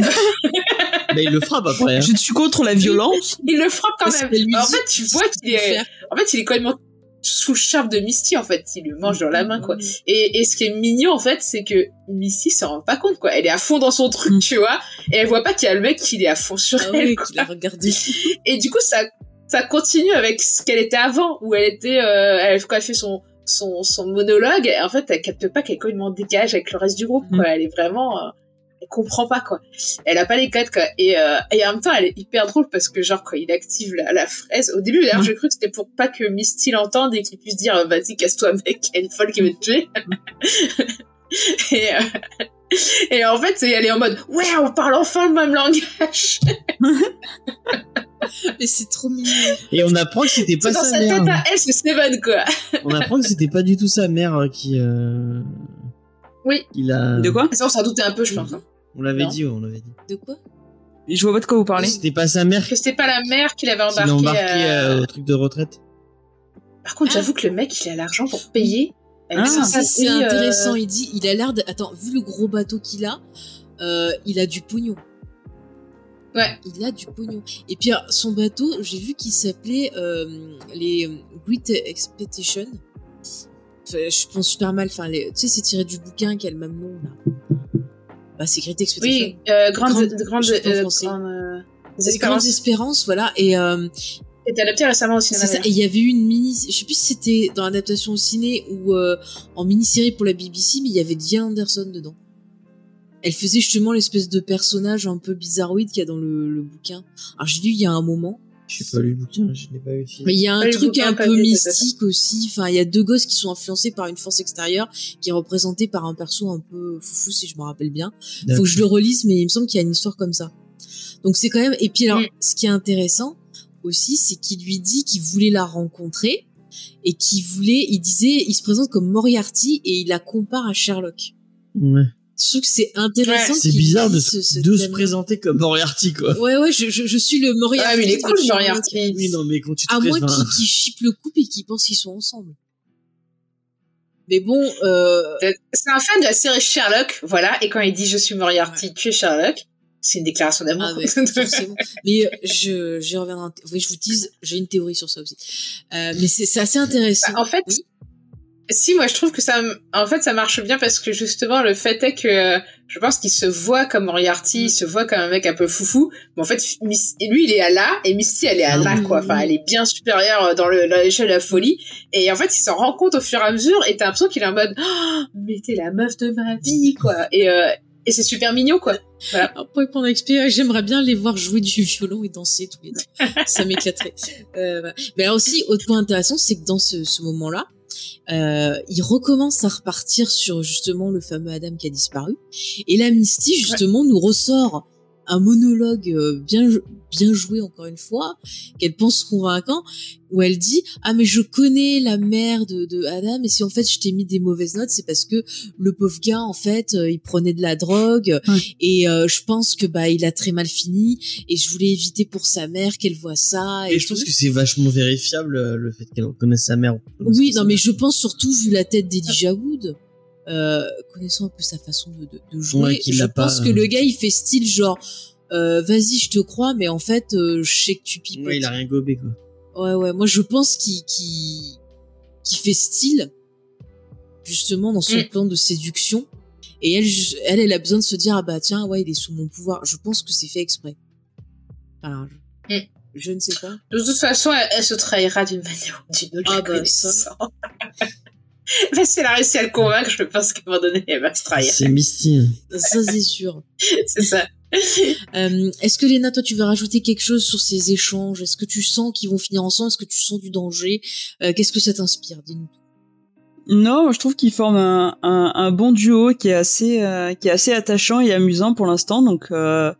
Mais il le frappe après. hein. Je suis contre la violence. il le frappe quand même. En fait, tu vois qu'il est, en fait, il est complètement sous le charme de Misty, en fait. Il le mange dans la main, quoi. Et, et ce qui est mignon, en fait, c'est que Misty s'en rend pas compte, quoi. Elle est à fond dans son truc, Mm. tu vois. Et elle voit pas qu'il y a le mec qui est à fond sur Ah elle, ouais, quoi. qu'il a regardé. Et du coup, ça, ça continue avec ce qu'elle était avant, où elle était, euh, elle, quand elle fait son, son, son monologue, en fait, elle capte pas qu'elle est complètement en décalage avec le reste du groupe, quoi. Elle est vraiment, euh, comprend pas, quoi. Elle a pas les codes, quoi. Et, euh, et en même temps, elle est hyper drôle parce que, genre, quand il active la, la fraise, au début, d'ailleurs, Ouais. j'ai cru que c'était pour pas que Misty l'entende et qu'il puisse dire, euh, vas-y, casse-toi, mec, il y a une folle qui veut te tuer. et, euh, et en fait, c'est- elle est en mode, ouais, on parle enfin le même langage. Mais c'est trop mignon. Et on apprend que c'était pas sa sa mère. tête à elle, c'est Steven, quoi. On apprend que c'était pas du tout sa mère qui. Euh... Oui. Il a. De quoi? Ça, on s'en doutait un peu, je pense. hein. On l'avait dit, on l'avait dit. De quoi? Je vois pas de quoi vous parlez. C'était pas sa mère Que c'était pas la mère qui l'avait embarqué. embarqué euh, euh, au truc de retraite. Par contre, Ah. j'avoue que le mec, il a l'argent pour payer. Avec Ah. sa C'est euh, intéressant. Il dit, il a l'air de. Attends, vu le gros bateau qu'il a, euh, il a du pognon. Ouais. Il a du pognon. Et puis son bateau, j'ai vu qu'il s'appelait euh, les Great Expedition. Enfin, je pense super mal. Enfin, les- tu sais, c'est tiré du bouquin qui a le même nom là. Bah, c'est Great Expedition. Oui, euh, grande, Grande- grande, je sais pas en euh, grande, euh, espérances. Grandes Espérances, voilà. Et euh, C'était adapté récemment au cinéma. ça. Et il y avait eu une mini, je sais plus si c'était dans l'adaptation au ciné ou euh, en mini-série pour la BBC, mais il y avait Diane Anderson dedans. Elle faisait justement l'espèce de personnage un peu bizarroïde qu'il y a dans le, le bouquin. Alors j'ai lu il y a un moment, Je sais pas lu le bouquin, je l'ai pas le film. mais il y a un Pas le truc un peu mystique aussi. Enfin, il y a deux gosses qui sont influencés par une force extérieure qui est représentée par un perso un peu foufou si je me rappelle bien. Faut que je le relise, mais il me semble qu'il y a une histoire comme ça. Donc c'est quand même. Et puis alors, Mm. ce qui est intéressant aussi, c'est qu'il lui dit qu'il voulait la rencontrer et qu'il voulait. Il disait, il se présente comme Moriarty et il la compare à Sherlock. Ouais. Je trouve que c'est intéressant. Ouais, C'est qu'il bizarre de, se, ce- ce de se thème-là. présenter comme Moriarty, quoi. Ouais, ouais, je, je, je suis le Moriarty. Ah, mais il est cool. Moriarty. Oui, non, mais quand tu te À moins présentes- qu'il qu'il chippe le couple et qu'il pense qu'ils sont ensemble. Mais bon, euh, C'est un fan de la série Sherlock, voilà. Et quand il dit je suis Moriarty, tu es Sherlock, c'est une déclaration d'amour. Ah ouais. Mais euh, je, j'y reviendrai. en- Oui, je vous dis, j'ai une théorie sur ça aussi. Euh, mais c'est, c'est assez intéressant. Bah, en fait, Oui. Si, moi je trouve que ça, en fait, ça marche bien parce que justement le fait est que euh, je pense qu'il se voit comme Moriarty, il se voit comme un mec un peu foufou, mais en fait, Miss- lui il est à là et Misty elle est à Ah là quoi. Enfin, elle est bien supérieure euh, dans le dans l'échelle de la folie et en fait, il s'en rend compte au fur et à mesure et t'as l'impression qu'il est en mode, oh, mais t'es la meuf de ma vie quoi. Et euh, et c'est super mignon quoi. Alors, pour répondre à XP, j'aimerais bien les voir jouer du violon et danser tous les deux. Ça m'éclaterait. Euh, voilà. Mais alors aussi, autre point intéressant, c'est que dans ce, ce moment-là, euh, il recommence à repartir sur justement le fameux Adam qui a disparu. Et là, Misty, justement, nous ressort un monologue euh, bien bien joué encore une fois, qu'elle pense convaincant, où elle dit ah mais je connais la mère de, de Adam et si en fait je t'ai mis des mauvaises notes c'est parce que le pauvre gars en fait euh, il prenait de la drogue et euh, je pense que bah il a très mal fini et je voulais éviter pour sa mère qu'elle voit ça et, Et je pense que c'est vachement vérifiable euh, le fait qu'elle reconnaisse sa mère. oui non mais je pense surtout vu la tête d'Elijah Wood euh, connaissant un peu sa façon de, de, de jouer Ouais, qu'il je l'a pas, pense que euh, le gars il fait style genre euh, vas-y je te crois mais en fait euh, je sais que tu pipotes Ouais, il a rien gobé quoi. Ouais, ouais. Moi, je pense qu'il qu'il qu'il fait style, justement, dans son Mm. plan de séduction. Et elle, elle, elle a besoin de se dire, ah bah tiens, ouais, il est sous mon pouvoir. Je pense que c'est fait exprès. Enfin, je, Mm. je ne sais pas. De toute façon, elle, elle se trahira d'une manière ou d'une autre. Ah bah, connaissant. Mais si elle a réussi à le convaincre, je pense qu'à un moment donné, elle va se trahir. C'est Misty. Ça, c'est sûr. C'est ça. Euh, Est-ce que Léna, toi, tu veux rajouter quelque chose sur ces échanges? Est-ce que tu sens qu'ils vont finir ensemble? Est-ce que tu sens du danger? Euh, Qu'est-ce que ça t'inspire? Dis-nous. Non, je trouve qu'ils forment un, un, un bon duo qui est assez euh, qui est assez attachant et amusant pour l'instant. Donc, euh,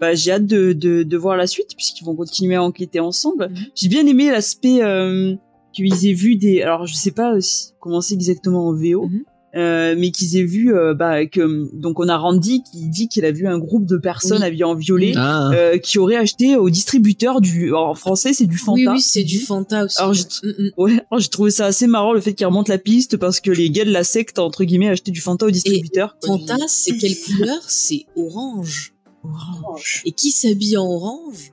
bah, j'ai hâte de, de, de voir la suite puisqu'ils vont continuer à enquêter ensemble. Mhm. J'ai bien aimé l'aspect euh, qu'ils aient vu des. Alors, je sais pas si- comment c'est exactement en VO. Mhm. euh, mais qu'ils aient vu euh, bah, que donc on a Randy qui dit qu'il a vu un groupe de personnes Oui. habillées en violet Ah, euh, qui auraient acheté au distributeur du en français c'est du Fanta Oui, oui, c'est du Fanta aussi. Alors, ouais. je- Mm, mm. Ouais, j'ai trouvé ça assez marrant le fait qu'ils remontent la piste parce que les gars de la secte entre guillemets achetaient du Fanta au distributeur. quoi. Fanta, c'est quelle couleur? C'est orange. Orange. Et qui s'habille en orange?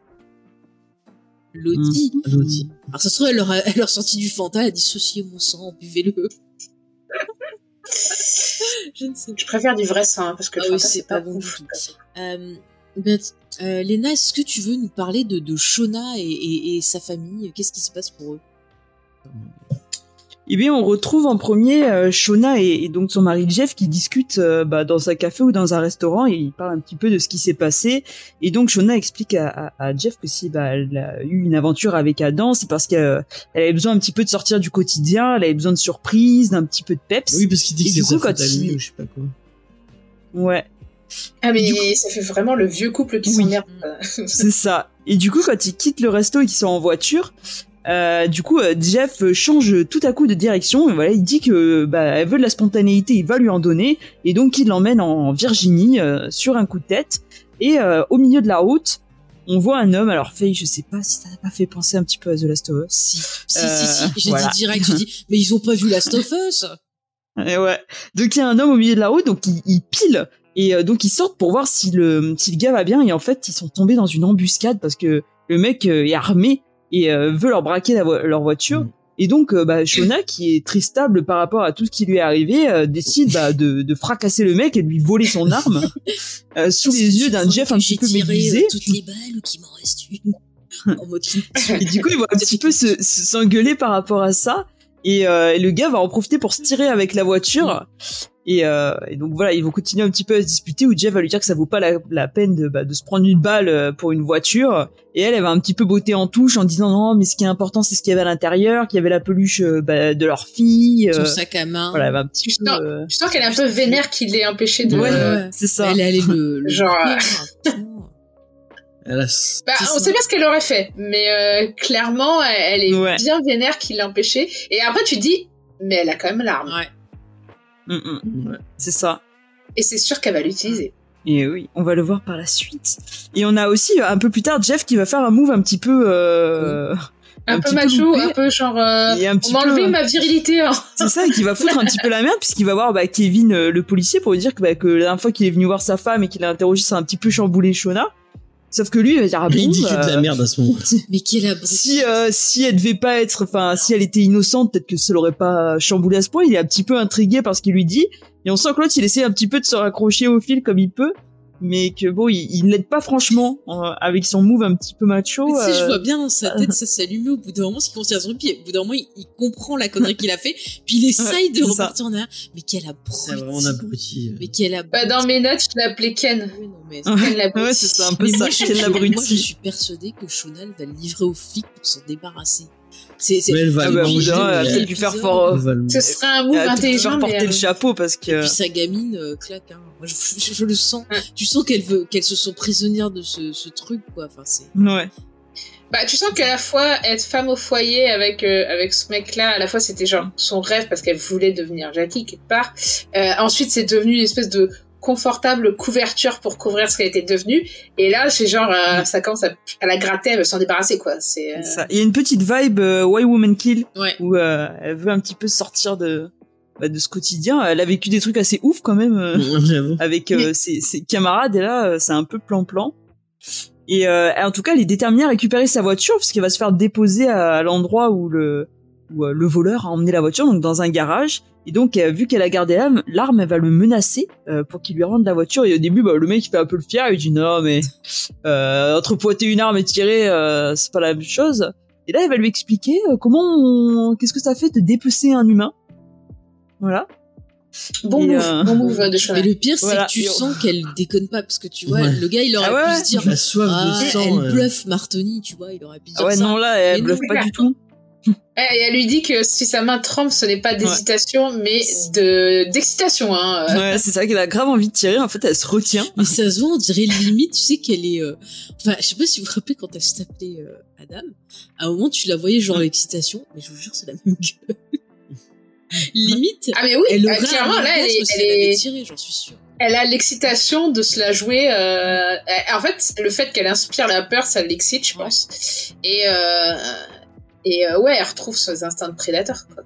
Lottie. Lottie. Alors ça se trouve, elle leur a, elle leur a sorti du Fanta, elle a dissocié mon sang, buvez-le. Je ne sais pas. Je préfère du vrai sang, hein, parce que Ah le oui, Fanta, c'est c'est pas pas bon tout. Euh, euh, Léna, est-ce que tu veux nous parler de, de Shona et, et- et sa famille? Qu'est-ce qui se passe pour eux? Eh bien, on retrouve en premier euh, Shona et, et donc son mari Jeff qui discutent euh, bah, dans un café ou dans un restaurant et ils parlent un petit peu de ce qui s'est passé. Et donc Shona explique à, à- à Jeff que si bah, elle a eu une aventure avec Adam, c'est parce qu'elle elle avait besoin un petit peu de sortir du quotidien, elle avait besoin de surprises, d'un petit peu de peps. Oui, parce qu'il dit Et que c'est sa coup, quand faute à lui il- ou je sais pas quoi. Ouais. Ah, mais Du ça fait vraiment le vieux couple qui Oui. s'emmerde. C'est ça. Et du coup, quand ils quittent le resto et qu'ils sont en voiture, euh, du coup, euh, Jeff change tout à coup de direction. Et voilà, il dit que bah, elle veut de la spontanéité, il va lui en donner, et donc il l'emmène en Virginie euh, sur un coup de tête. Et euh, au milieu de la route, on voit un homme. Alors, Faye, je sais pas si ça n'a pas fait penser un petit peu à The Last of Us. Si, si, Euh, si, si. J'ai voilà. dit direct, j'ai dit, mais ils ont pas vu Last of Us Et ouais. Donc il y a un homme au milieu de la route, donc il, il pile. Et euh, donc ils sortent pour voir si le, si le gars va bien. Et en fait, ils sont tombés dans une embuscade parce que le mec est armé et euh, veut leur braquer la vo- leur voiture. Mhm. Et donc, euh, bah, Shona, qui est très stable par rapport à tout ce qui lui est arrivé, euh, décide bah, de, de fracasser le mec et de lui voler son arme euh, sous les yeux d'un Jeff un petit peu médusé. euh, toutes les balles ou qu'il m'en reste une En mode. Et du coup, il va un petit peu se- se- s'engueuler par rapport à ça. Et, euh, et le gars va en profiter pour se tirer avec la voiture. Et, euh, et donc voilà, ils vont continuer un petit peu à se disputer où Jeff va lui dire que ça vaut pas la, la peine de, bah, de se prendre une balle euh, pour une voiture. Et elle, elle va un petit peu botter en touche en disant non, mais ce qui est important, c'est ce qu'il y avait à l'intérieur, qu'il y avait la peluche euh, bah, de leur fille. Son euh, sac à main. voilà, elle va un petit Tu peu. sens- euh, Je sens qu'elle est un peu vénère qu'il l'ait empêché de. Ouais, ouais. c'est ça. Elle est allée le, le Genre, pire. Elle a... Bah, on ça. sait pas ce qu'elle aurait fait, mais euh, clairement, elle, est Ouais. bien vénère qu'il l'a empêché. Et après, tu te dis, mais elle a quand même l'arme. Ouais. Mm, mm. Ouais. c'est ça. Et c'est sûr qu'elle va l'utiliser. Et oui, on va le voir par la suite. Et on a aussi euh, un peu plus tard Jeff qui va faire un move un petit peu. Euh... Un, Un peu macho, un peu genre. euh, Et un on m'a enlevé euh, ma virilité. hein. C'est ça, et qui va foutre un petit peu la merde, puisqu'il va voir bah, Kevin, euh, le policier, pour lui dire que, bah, que la dernière fois qu'il est venu voir sa femme et qu'il a interrogé, ça a un petit peu chamboulé Shona. Sauf que lui, il va dire ah il bon, dit que de la euh, merde à ce moment. Mais quel abruti. si euh, si elle devait pas être, enfin si elle était innocente, peut-être que ça l'aurait pas chamboulé à ce point. Il est un petit peu intrigué par ce qu'il lui dit, et on sent que l'autre il essaie un petit peu de se raccrocher au fil comme il peut, mais que bon, il, il l'aide pas franchement euh, avec son move un petit peu macho. Mais tu sais, je euh, vois bien dans sa tête ça s'allumer au bout d'un moment, ce qui considère son pied. Au bout d'un moment, il, il comprend la connerie qu'il a fait, puis il essaye de c'est ça. repartir en arrière. Mais quel C'est abruti. vraiment un abruti. Mais quel abruti. Bah, dans mes notes, je l'appelais Ken. Oui, non, mais Ken l'abruti. ouais, c'est ça, un peu Mais ça. moi, je, Quel je- abruti. moi, je suis persuadée que Shonal va le livrer aux flics pour s'en débarrasser. C'est, c'est, Mais elle va Ah le bah, elle a dû faire épisode, fort. euh, Ce serait un move elle a peut-être dû intelligent, faire porter mais. le euh, chapeau parce Et que. puis sa gamine euh, claque. Hein. Moi, je, je- je le sens. Ouais. Tu sens qu'elle veut, qu'elle se sent prisonnière de ce, ce truc, quoi. Enfin, c'est. Ouais. Bah, tu sens qu'à la fois être femme au foyer avec euh, avec ce mec-là, à la fois c'était genre son rêve parce qu'elle voulait devenir Jackie quelque part. Euh, ensuite, c'est devenu une espèce de confortable couverture pour couvrir ce qu'elle était devenue. Et là, c'est genre euh, ça commence à, à la gratter, elle veut s'en débarrasser quoi. C'est euh, C'est ça. Il y a une petite vibe euh, Why Woman Kill Ouais. où euh, elle veut un petit peu sortir de bah, de ce quotidien. Elle a vécu des trucs assez ouf quand même euh, avec euh, ses, ses camarades et là c'est un peu plan-plan. Et euh, en tout cas, elle est déterminée à récupérer sa voiture parce qu'elle va se faire déposer à, à l'endroit où le où le voleur a emmené la voiture, donc dans un garage. Et donc, euh, vu qu'elle a gardé l'arme, l'arme, elle va le menacer euh, pour qu'il lui rende la voiture. Et au début, bah, le mec, il fait un peu le fier. Il dit non, mais euh, entre pointer une arme et tirer, euh, c'est pas la même chose. Et là, elle va lui expliquer euh, comment, on- qu'est-ce que ça fait de dépecer un humain. Voilà. bon Et, move, euh, bon move de Mais le pire, c'est Voilà. que tu Et on- sens qu'elle déconne pas, parce que tu vois, Ouais. le gars, il aurait Ah ouais, pu se dire, La soif ah, de sang. elle bluffe Martoni, tu vois, il aurait pu dire Ah ouais, ça. non, là, elle Mais bluffe pas du tout. Eh, Et elle lui dit que si sa main tremble, ce n'est pas d'hésitation, mais de d'excitation. Hein. euh. Ouais, c'est ça qu'elle a grave envie de tirer. En fait, elle se retient. Mais ça se voit, on dirait limite, tu sais qu'elle est. euh, Enfin, je sais pas si vous vous rappelez quand elle se tapait euh, Adam. À un moment, tu la voyais genre l'excitation, mais je vous jure, c'est la même gueule. limite, Ah mais oui, elle euh, aurait clairement là, elle, est- elle elle avait est- tiré, j'en suis sûre. elle a l'excitation de se la jouer. euh, En fait, le fait qu'elle inspire la peur, ça l'excite, je Ouais. pense. Et euh, et euh, ouais, elle retrouve ses instincts de prédateur. Quoi.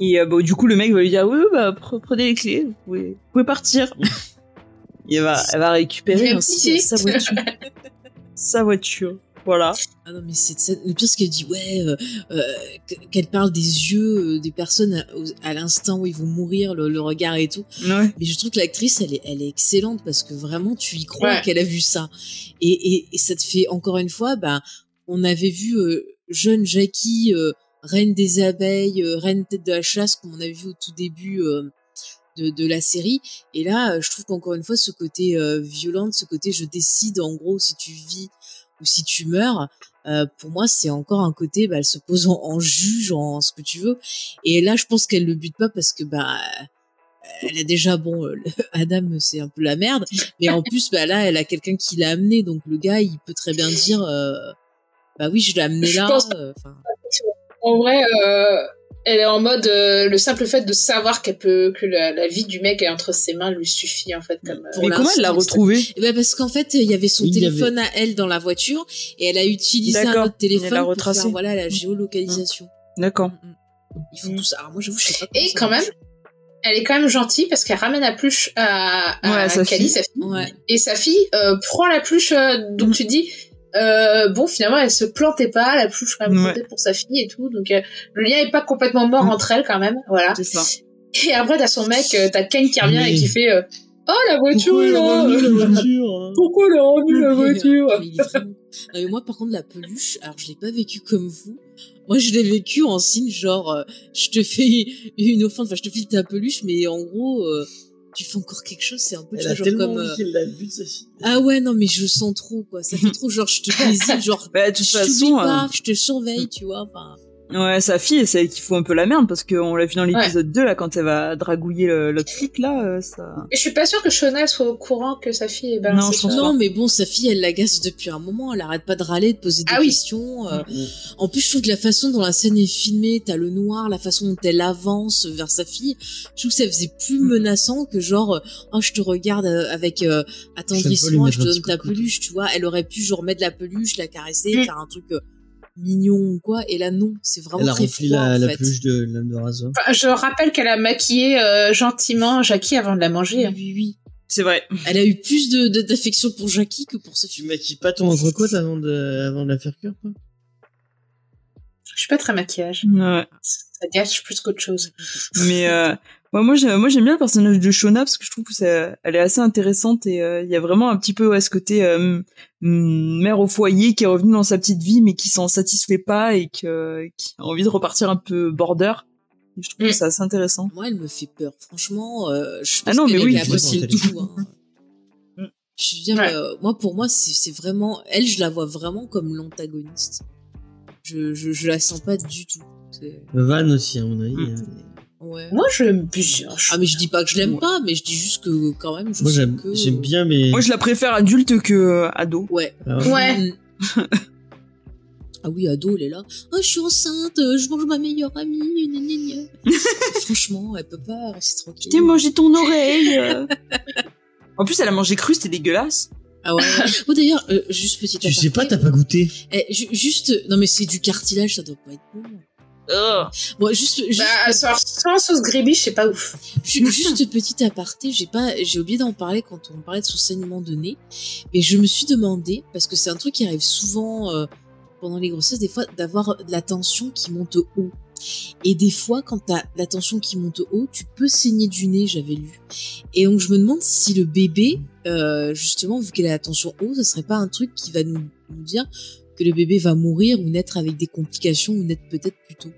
Et euh, bon, du coup, le mec va lui dire oui, bah pre- prenez les clés, vous pouvez, vous pouvez partir. Et elle va, elle va récupérer petit. sa voiture. sa voiture. Voilà. Ah non, mais c'est ça. Le pire, c'est qu'elle dit, ouais, euh, euh, qu'elle parle des yeux euh, des personnes à, l'instant où ils vont mourir, le, le regard et tout. Ouais. Mais je trouve que l'actrice, elle est, elle est excellente parce que vraiment, tu y crois Ouais. qu'elle a vu ça. Et, et, et ça te fait, encore une fois, bah, on avait vu euh, jeune Jackie, euh, reine des abeilles, euh, reine tête de la chasse, comme on avait vu au tout début de, de la série. Et là, je trouve qu'encore une fois, ce côté euh, violent, ce côté je décide en gros si tu vis ou si tu meurs, euh, pour moi, c'est encore un côté, bah, elle se pose en, en juge, en ce que tu veux. Et là, je pense qu'elle le bute pas parce que, bah, elle a déjà, bon, Adam, c'est un peu la merde. Mais en plus, bah, là, elle a quelqu'un qui l'a amené. Donc, le gars, il peut très bien dire, bah oui, je l'ai amené là. pense- euh, En vrai, euh, elle est en mode euh, le simple fait de savoir qu'elle peut que la, la vie du mec est entre ses mains lui suffit en fait comme. Pour Mais comment elle l'a l'instant, retrouvé Eh ben parce qu'en fait, il y avait son Oui, téléphone à elle dans la voiture et elle a utilisé un D'accord. autre téléphone Elle a pour faire voilà la géolocalisation. D'accord. Mm, mm. Il faut tout ça. Alors moi, j'avoue, je sais pas. Et ça quand marche. même, elle est quand même gentille parce qu'elle ramène la pluche à, à Ouais, à sa Cali, fille. sa fille. Ouais. Et sa fille euh, prend la pluche, euh, donc Mm. tu te dis, euh, bon, finalement, elle se plantait pas, la pluche quand même Ouais. pour sa fille et tout. Donc, euh, le lien est pas complètement mort Mm. entre elles quand même, voilà. Ça. Et après, t'as son mec, euh, t'as Ken qui revient Oui. et qui fait, euh, oh, la voiture Pourquoi est elle a là remis la voiture hein? Pourquoi elle a la voiture Mais moi, par contre, la peluche, alors je l'ai pas vécu comme vous. Moi, je l'ai vécu en signe genre, euh, je te fais une offense, enfin, je te file ta peluche, mais en gros, euh, tu fais encore quelque chose, c'est un peu tu Elle vois, a genre comme. euh, la bute. Ah ouais, non, mais je sens trop, quoi. Ça fait trop, genre, je te désigne, genre, Bah, de toute je façon, pas, euh, je te surveille, tu vois. Enfin, ouais, sa fille, c'est elle qui fout un peu la merde parce qu'on l'a vu dans l'épisode 2 là quand elle va dragouiller le- l'autre flic là, euh, ça. Et je suis pas sûre que Shona soit au courant que sa fille est balancée. Non, je pense non, mais bon, sa fille, elle l'agace depuis un moment. Elle arrête pas de râler, de poser des Ah oui. questions. euh, Mm. En plus, je trouve que la façon dont la scène est filmée, t'as le noir, la façon dont elle avance vers sa fille, je trouve que ça faisait plus Mm. menaçant que genre, euh, oh, je te regarde avec euh, attendrissement, je mettre te donne ta peluche, tu vois. Elle aurait pu genre mettre la peluche, la caresser, Mm. faire un truc euh, mignon ou quoi. Et là, non, c'est vraiment Elle a très rempli froid, la, en la fait. peluche de l'âme de rasoir. Enfin, je rappelle qu'elle a maquillé euh, gentiment Jackie avant de la manger. Oui, hein. oui, oui. C'est vrai. Elle a eu plus de de- d'affection pour Jackie que pour sa Tu fille. maquilles pas ton entrecôte avant de, avant de la faire cuire, quoi Je suis pas très maquillage. Ouais. Ça gâche plus qu'autre chose. Mais euh, moi, moi, j'ai- moi, j'aime bien le personnage de Shona parce que je trouve que ça, elle est assez intéressante et euh, il y a vraiment un petit peu ouais, ce côté euh, mm, mère au foyer qui est revenue dans sa petite vie mais qui s'en satisfait pas et que, qui a envie de repartir un peu border. Et je trouve Mm. que c'est assez intéressant. Moi, elle me fait peur. Franchement, euh, je Ah pense non, mais qu'elle oui, du bon, tout. hein. Mm. Je veux dire, Ouais. euh, moi, pour moi, c'est c'est vraiment... Elle, je la vois vraiment comme l'antagoniste. Je, je, je la sens pas du tout. C'est- Van aussi, à mon avis. Mm. Hein. Ouais. Moi, je l'aime bien. Je- Ah, mais je dis pas que je l'aime Ouais. pas, mais je dis juste que quand même, je Moi, sais j'aime que... j'aime bien, mais. Moi, je la préfère adulte que euh, ado. Ouais. Ah ouais. Ouais. Mm. ah oui, ado, elle est là. Oh, je suis enceinte, je mange ma meilleure amie. gna, gna, gna. Franchement, elle peut pas rester tranquille. T'es mangé ton oreille. en plus, elle a mangé cru, c'était dégueulasse. Ah ouais. oh d'ailleurs, euh, juste petite. Tu sais pas, t'as pas goûté. Eh, ju- juste, non mais c'est du cartilage, ça doit pas être bon. Bon, juste, juste, Bah, sans, sans sauce gribiche, c'est pas ouf. ju- juste petit aparté, j'ai pas, j'ai oublié d'en parler quand on parlait de son saignement de nez, mais je me suis demandé parce que c'est un truc qui arrive souvent euh, pendant les grossesses, des fois, d'avoir de la tension qui monte haut. Et des fois, quand t'as la tension qui monte haut, tu peux saigner du nez, j'avais lu. Et donc, je me demande si le bébé, euh, justement, vu qu'elle a la tension haut, ça serait pas un truc qui va nous, nous dire que le bébé va mourir ou naître avec des complications ou naître peut-être plus tôt.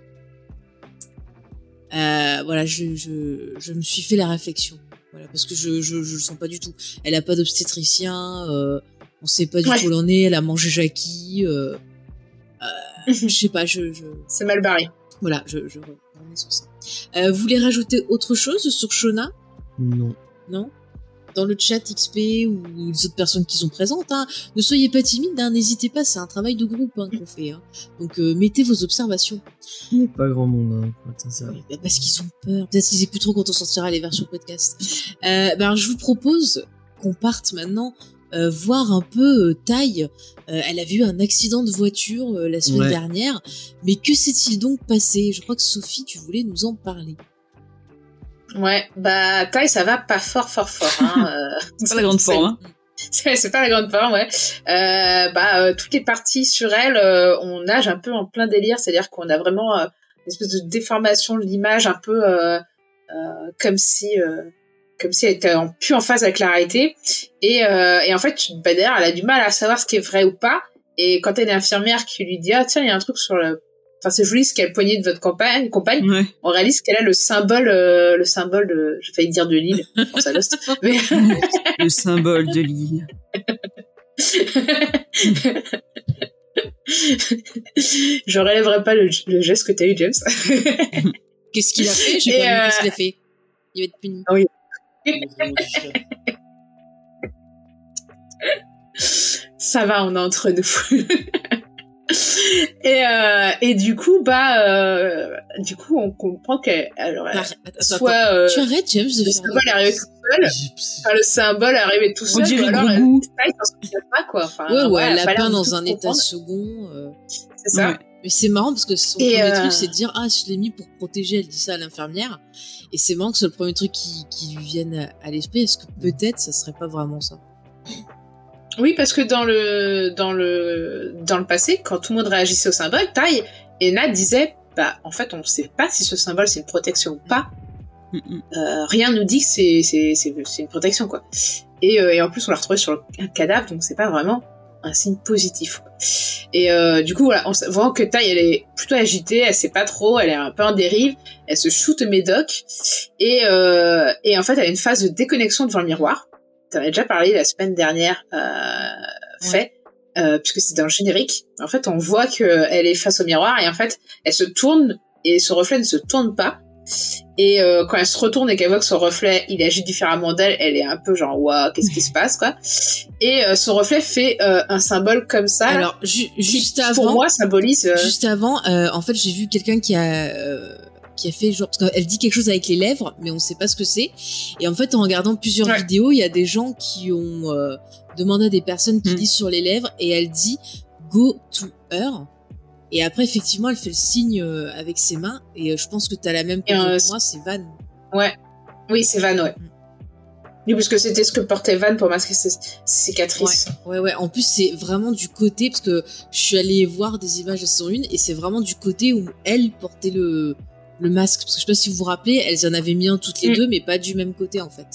Euh, voilà, je, je, je me suis fait la réflexion. Voilà, parce que je, je, je le sens pas du tout. Elle a pas d'obstétricien, euh, on sait pas du Ouais. tout où elle en est, elle a mangé Jackie, euh, euh, je sais pas, je, C'est mal barré. voilà, je, je sur ça. Euh, vous voulez rajouter autre chose sur Shona? Non. Non? Dans le chat XP ou les autres personnes qui sont présentes, hein, ne soyez pas timides, hein, n'hésitez pas, c'est un travail de groupe hein, qu'on fait. Hein. Donc euh, mettez vos observations. Il y a Pas grand monde, hein, sincère. Bah, Parce qu'ils ont peur. Peut-être qu'ils écouteront quand on sortira les versions podcast. Euh, bah, alors, je vous propose qu'on parte maintenant euh, voir un peu euh, Taille. Euh, elle a vu un accident de voiture euh, la semaine Ouais. dernière. Mais que s'est-il donc passé? Je crois que Sophie, tu voulais nous en parler. Ouais, bah, taille, ça va pas fort, fort, fort. Hein. euh, C'est pas la grande forme. Hein. C'est pas la grande forme, ouais. Euh, bah, euh, toutes les parties sur elle, euh, on nage un peu en plein délire, c'est-à-dire qu'on a vraiment euh, une espèce de déformation de l'image, un peu euh, euh, comme si, euh, comme si elle était en, plus en phase avec la réalité. Et, euh, et en fait, bah, d'ailleurs, elle a du mal à savoir ce qui est vrai ou pas. Et quand elle est infirmière qui lui dit ah tiens il y a un truc sur le, enfin c'est joli ce qu'elle poignée de votre compagne, compagne, Ouais. on réalise qu'elle a le symbole, euh, le symbole de, j'ai failli dire de l'île, je pense à Lost, mais Le symbole de l'île. je relèverai pas le, le geste que t'as eu, James. Qu'est-ce qu'il a fait? Vu euh, qu'est-ce qu'il a fait. Il va être puni. Ça va, on est entre nous. et, euh, et du coup, bah, euh, du coup, on comprend qu'elle, alors, elle- attends, attends. soit euh, Tu arrêtes, James, de le symbole est arrivé tout seul, enfin, le symbole est arrivé tout seul, dirait ou alors elle elle s'en pas, quoi. Enfin, Ouais, ouais, elle a l'a peint dans un état second. euh, C'est ça. Ouais. Mais c'est marrant parce que son Et, premier euh, truc, c'est de dire Ah, je l'ai mis pour protéger. Elle dit ça à l'infirmière. Et c'est marrant que c'est le premier truc qui, qui lui vienne à, à l'esprit. Est-ce que peut-être ça serait pas vraiment ça? Oui, parce que dans le dans le dans le passé, quand tout le monde réagissait au symbole, Tai et Nat disaient bah en fait on sait pas si ce symbole c'est une protection ou pas. Euh, rien nous dit que c'est c'est c'est c'est une protection quoi. Et, euh, et en plus on l'a retrouvé sur un cadavre donc c'est pas vraiment un signe positif. quoi. Et euh, du coup voilà, on voit que Tai elle est plutôt agitée, elle sait pas trop, elle est un peu en dérive, elle se shoot Médoc et euh, et en fait elle a une phase de déconnexion devant le miroir. T'en avais déjà parlé la semaine dernière, euh, fait, euh, puisque c'est dans le générique. En fait, on voit que elle est face au miroir et en fait, elle se tourne et ce reflet ne se tourne pas. Et euh, quand elle se retourne et qu'elle voit que son reflet, il agit différemment d'elle, elle est un peu genre waouh, qu'est-ce qui se passe quoi Et euh, son reflet fait euh, un symbole comme ça. Alors, ju- qui, juste avant, pour moi, symbolise. euh, juste avant, euh, en fait, j'ai vu quelqu'un qui a euh, qui a fait genre parce qu'elle dit quelque chose avec les lèvres, mais on sait pas ce que c'est. Et en fait, en regardant plusieurs Ouais. vidéos, il y a des gens qui ont euh, demandé à des personnes qui Mm. lisent sur les lèvres et elle dit go to her. Et après, effectivement, elle fait le signe euh, avec ses mains. Et euh, je pense que tu as la même chose que moi, c'est Van. Ouais. Oui, c'est Van, ouais. Oui, parce que c'était ce que portait Van pour masquer ses, cicatrices. Ouais, ouais. En plus, c'est vraiment du côté, parce que je suis allée voir des images de saison 1, et c'est vraiment du côté où elle portait le, le masque. Parce que je sais pas si vous vous rappelez, elles en avaient mis un toutes les Mm. deux, mais pas du même côté, en fait.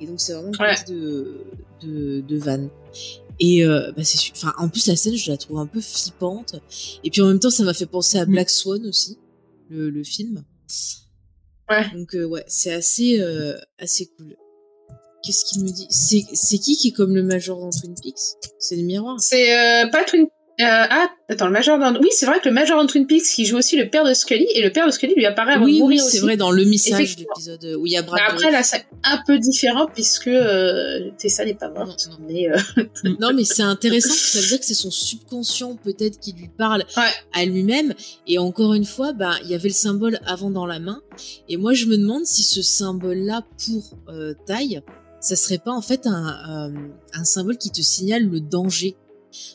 Et donc, c'est vraiment le Ouais. de, de, de Van. Et euh, bah, c'est enfin, en plus, la scène, je la trouve un peu flippante. Et puis en même temps, ça m'a fait penser à Mm. Black Swan aussi, le, le film. Ouais. Donc, euh, ouais, c'est assez, euh, assez cool. Qu'est-ce qu'il me dit? C'est c'est qui qui est comme le major dans Twin Peaks? C'est le miroir? C'est euh, pas Twin. Euh, ah, attends, le Major dans. Oui, c'est vrai que le Major dans Twin Peaks qui joue aussi le père de Scully et le père de Scully lui apparaît avant Oui, de oui, mourir c'est aussi. vrai, dans le message, Effectivement. l'épisode où il y a Brad Mais après, là, c'est un peu différent puisque euh, Tessa n'est pas morte. Non, non. Mais euh, Non, mais c'est intéressant, parce que ça veut dire que c'est son subconscient peut-être qui lui parle Ouais. à lui-même. Et encore une fois, bah, il y avait le symbole avant dans la main. Et moi, je me demande si ce symbole-là pour euh, taille, ça serait pas en fait un, euh, un symbole qui te signale le danger.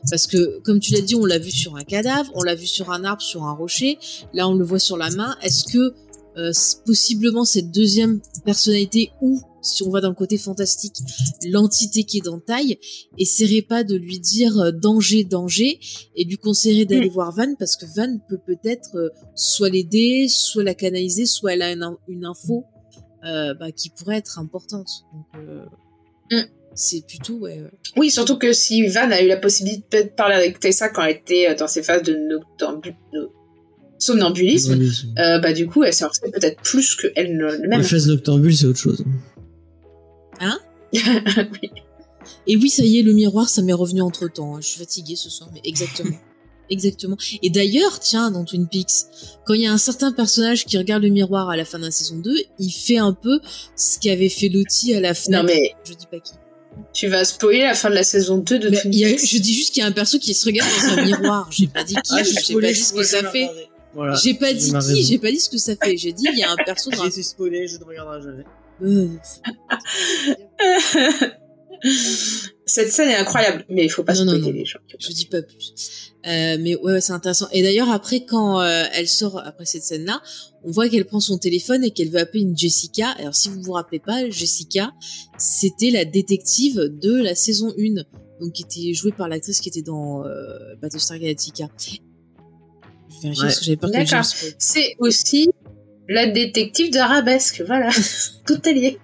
Parce que, comme tu l'as dit, on l'a vu sur un cadavre, on l'a vu sur un arbre, sur un rocher. Là, on le voit sur la main. Est-ce que euh, possiblement cette deuxième personnalité ou si on va dans le côté fantastique, l'entité qui est dans taille, essaierait pas de lui dire euh, danger, danger, et lui conseillerait d'aller voir Van parce que Van peut peut-être euh, soit l'aider, soit la canaliser, soit elle a une, in- une info euh, bah, qui pourrait être importante. Donc, euh, Mm. C'est plutôt ouais. oui, surtout que si Van a eu la possibilité de parler avec Tessa quand elle était euh, dans ses phases de noctambu- somnambulisme, euh, bah du coup, elle s'en sait peut-être plus que elle ne le même. Les phases noctambules, c'est autre chose. Oui. Et oui, ça y est, le miroir, ça m'est revenu entre temps. Je suis fatiguée ce soir, mais exactement. Exactement. Et d'ailleurs, tiens, dans Twin Peaks, quand il y a un certain personnage qui regarde le miroir à la fin de la saison 2, il fait un peu ce qu'avait fait Lottie à la fin. Non mais Je dis pas qui. Tu vas spoiler la fin de la saison 2 de Twin Peaks. je dis juste qu'il y a un perso qui se regarde dans un miroir. J'ai pas dit qui, Ah, je sais pas dit ce que ça fait. Voilà. J'ai pas dit qui, j'ai pas dit ce que ça fait. J'ai dit il y a un perso dans un... J'ai spoilé, je ne regarderai jamais. Cette scène est incroyable, mais il faut pas Non, non. les gens. Je dis pas plus. Euh, mais ouais, ouais, c'est intéressant. Et d'ailleurs, après, quand euh, elle sort, après cette scène-là, on voit qu'elle prend son téléphone et qu'elle veut appeler une Jessica. Alors, si vous vous rappelez pas, Jessica, c'était la détective de la saison 1. Donc, qui était jouée par l'actrice qui était dans euh, Battlestar Galactica. Je vérifie Ouais. parce que j'avais peur que je me D'accord. C'est aussi la détective d'Arabesque, voilà. Tout est lié.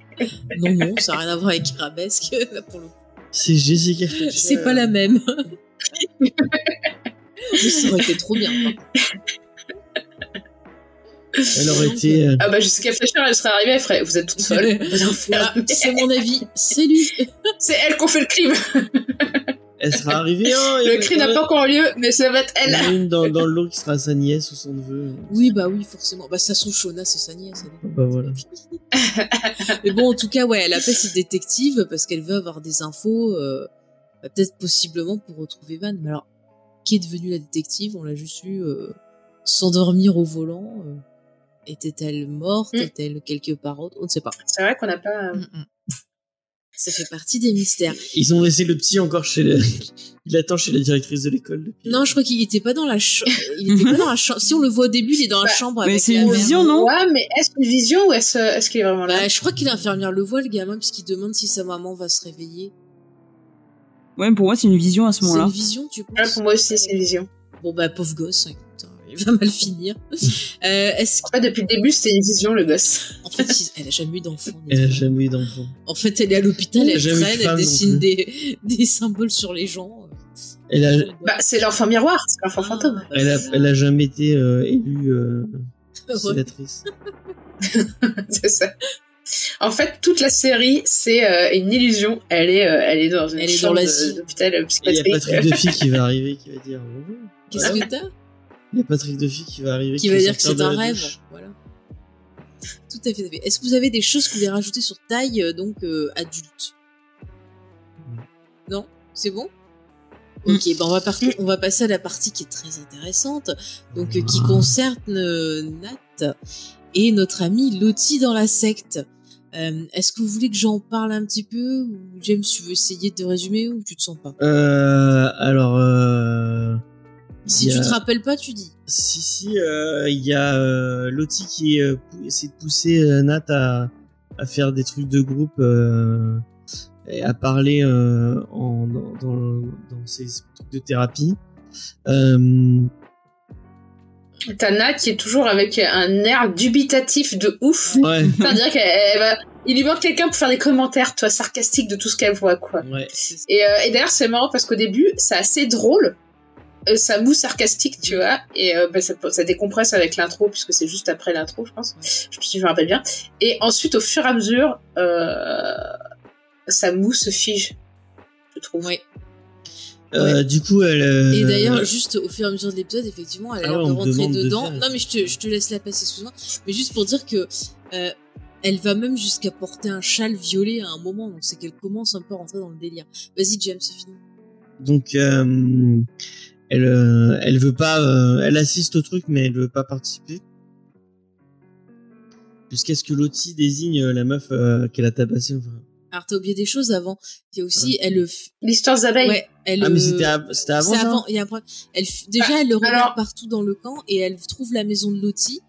Non, non, ça n'a rien à voir avec Arabesque, là, pour le coup. C'est Jessica Fletcher. C'est pas la même. Mais ça aurait été trop bien. quoi. Elle aurait été. euh, Ah bah Jessica Fletcher, elle serait arrivée, elle ferait, vous êtes toute Voilà, enfermez. c'est mon avis. Salut. C'est elle qu'on fait le crime. Elle sera arrivée. Oh, Le crime n'a pas encore lieu, mais ça va être Il y en elle. a une dans, dans le lot qui sera sa nièce ou son neveu. Oui, bah oui, forcément. Bah, ça son Shona, c'est sa nièce. elle. Bah voilà. Mais bon, en tout cas, ouais, elle appelle cette détective parce qu'elle veut avoir des infos, euh, bah, peut-être possiblement pour retrouver Van. Mais alors, qui est devenue la détective? On l'a juste euh, s'endormir au volant. euh. Était-elle morte? Mm. Est-elle quelque part autre? On ne sait pas. C'est vrai qu'on n'a pas. Mm, mm. Ça fait partie des mystères. Ils ont laissé le petit encore chez le. Il attend chez la directrice de l'école. depuis- Non, je crois qu'il était pas dans la chambre. Il était pas dans la chambre. Si on le voit au début, il est dans la Bah, chambre mais c'est une mère. vision, non? Ouais, mais est-ce une vision ou est-ce est-ce qu'il est vraiment là? Bah, je crois que l'infirmière le voit, le gamin, puisqu'il demande si sa maman va se réveiller. Ouais, pour moi, c'est une vision à ce C'est moment-là. une vision, tu penses? Ouais, Pour moi aussi, c'est une vision. Bon, bah, pauvre gosse, hein, écoute, hein, il va mal finir. Euh, est-ce En fait, depuis le début, c'était une vision, le gosse. qu'en fait, elle a jamais eu d'enfant. Elle a pas jamais eu d'enfant. En fait, elle est à l'hôpital, elle de traîne, elle dessine des, des symboles sur les gens. Elle a, Bah, c'est l'enfant miroir, c'est l'enfant fantôme. Ah, elle a, elle a jamais été euh, élue euh, sénatrice. c'est ça. En fait, toute la série, c'est euh, une illusion. Elle est, euh, elle est dans une Elle est dans de- d'hôpital euh, Il y a psychiatrique. Patrick Duffy qui va arriver, qui va dire bonjour. Qu'est-ce que t'as? Il y a Patrick Duffy qui va arriver. Qui va dire que c'est un rêve. douche. Voilà. Tout à fait. Est-ce que vous avez des choses que vous voulez rajouter sur taille, euh, donc euh, adulte? Non? C'est bon? Ok, ben on, va par- on va passer à la partie qui est très intéressante, donc euh, qui concerne euh, Nat et notre ami Lottie dans la secte. Euh, Est-ce que vous voulez que j'en parle un petit peu? Ou James, tu veux essayer de résumer ou tu te sens pas? Euh, alors, euh, Si tu te rappelles pas, tu dis. si si, euh, il y a euh, Lottie qui euh, essaie de pousser euh, Nat à, à faire des trucs de groupe euh, et à parler euh, en, dans, dans, dans ces trucs de thérapie. Euh, T'as Nat qui est toujours avec un air dubitatif de ouf. ouais, qu'elle va... Il lui manque quelqu'un pour faire des commentaires, toi, sarcastiques de tout ce qu'elle voit, quoi. ouais. Et, euh, et d'ailleurs, c'est marrant parce qu'au début, c'est assez drôle. Euh, ça moue sarcastique, tu vois, et euh, bah, ça, ça décompresse avec l'intro, puisque c'est juste après l'intro, je pense, je, si je me rappelle bien. Et ensuite, au fur et à mesure, euh, ça moue se fige, je trouve. Ouais. Euh, Du coup, elle. euh, Et d'ailleurs, juste au fur et à mesure de l'épisode, effectivement, elle a Ah l'air de rentrer de dedans. faire. non, mais je te, je te laisse la passer, excuse-moi. Mais juste pour dire que euh, elle va même jusqu'à porter un châle violet à un moment, donc c'est qu'elle commence un peu à rentrer dans le délire. Vas-y, James, c'est fini. Donc, euh, elle, euh, elle veut pas, euh, elle assiste au truc, mais elle veut pas participer. Jusqu'à ce que Lottie désigne euh, la meuf euh, qu'elle a tabassée. Enfin. Alors, t'as oublié des choses avant. Il y a aussi, elle le. f- L'histoire des abeilles. Ouais, elle. Ah, mais euh, c'était av- c'était avant, avant. Il y a un problème. Elle, déjà, elle le regarde alors- partout dans le camp et elle trouve la maison de Lottie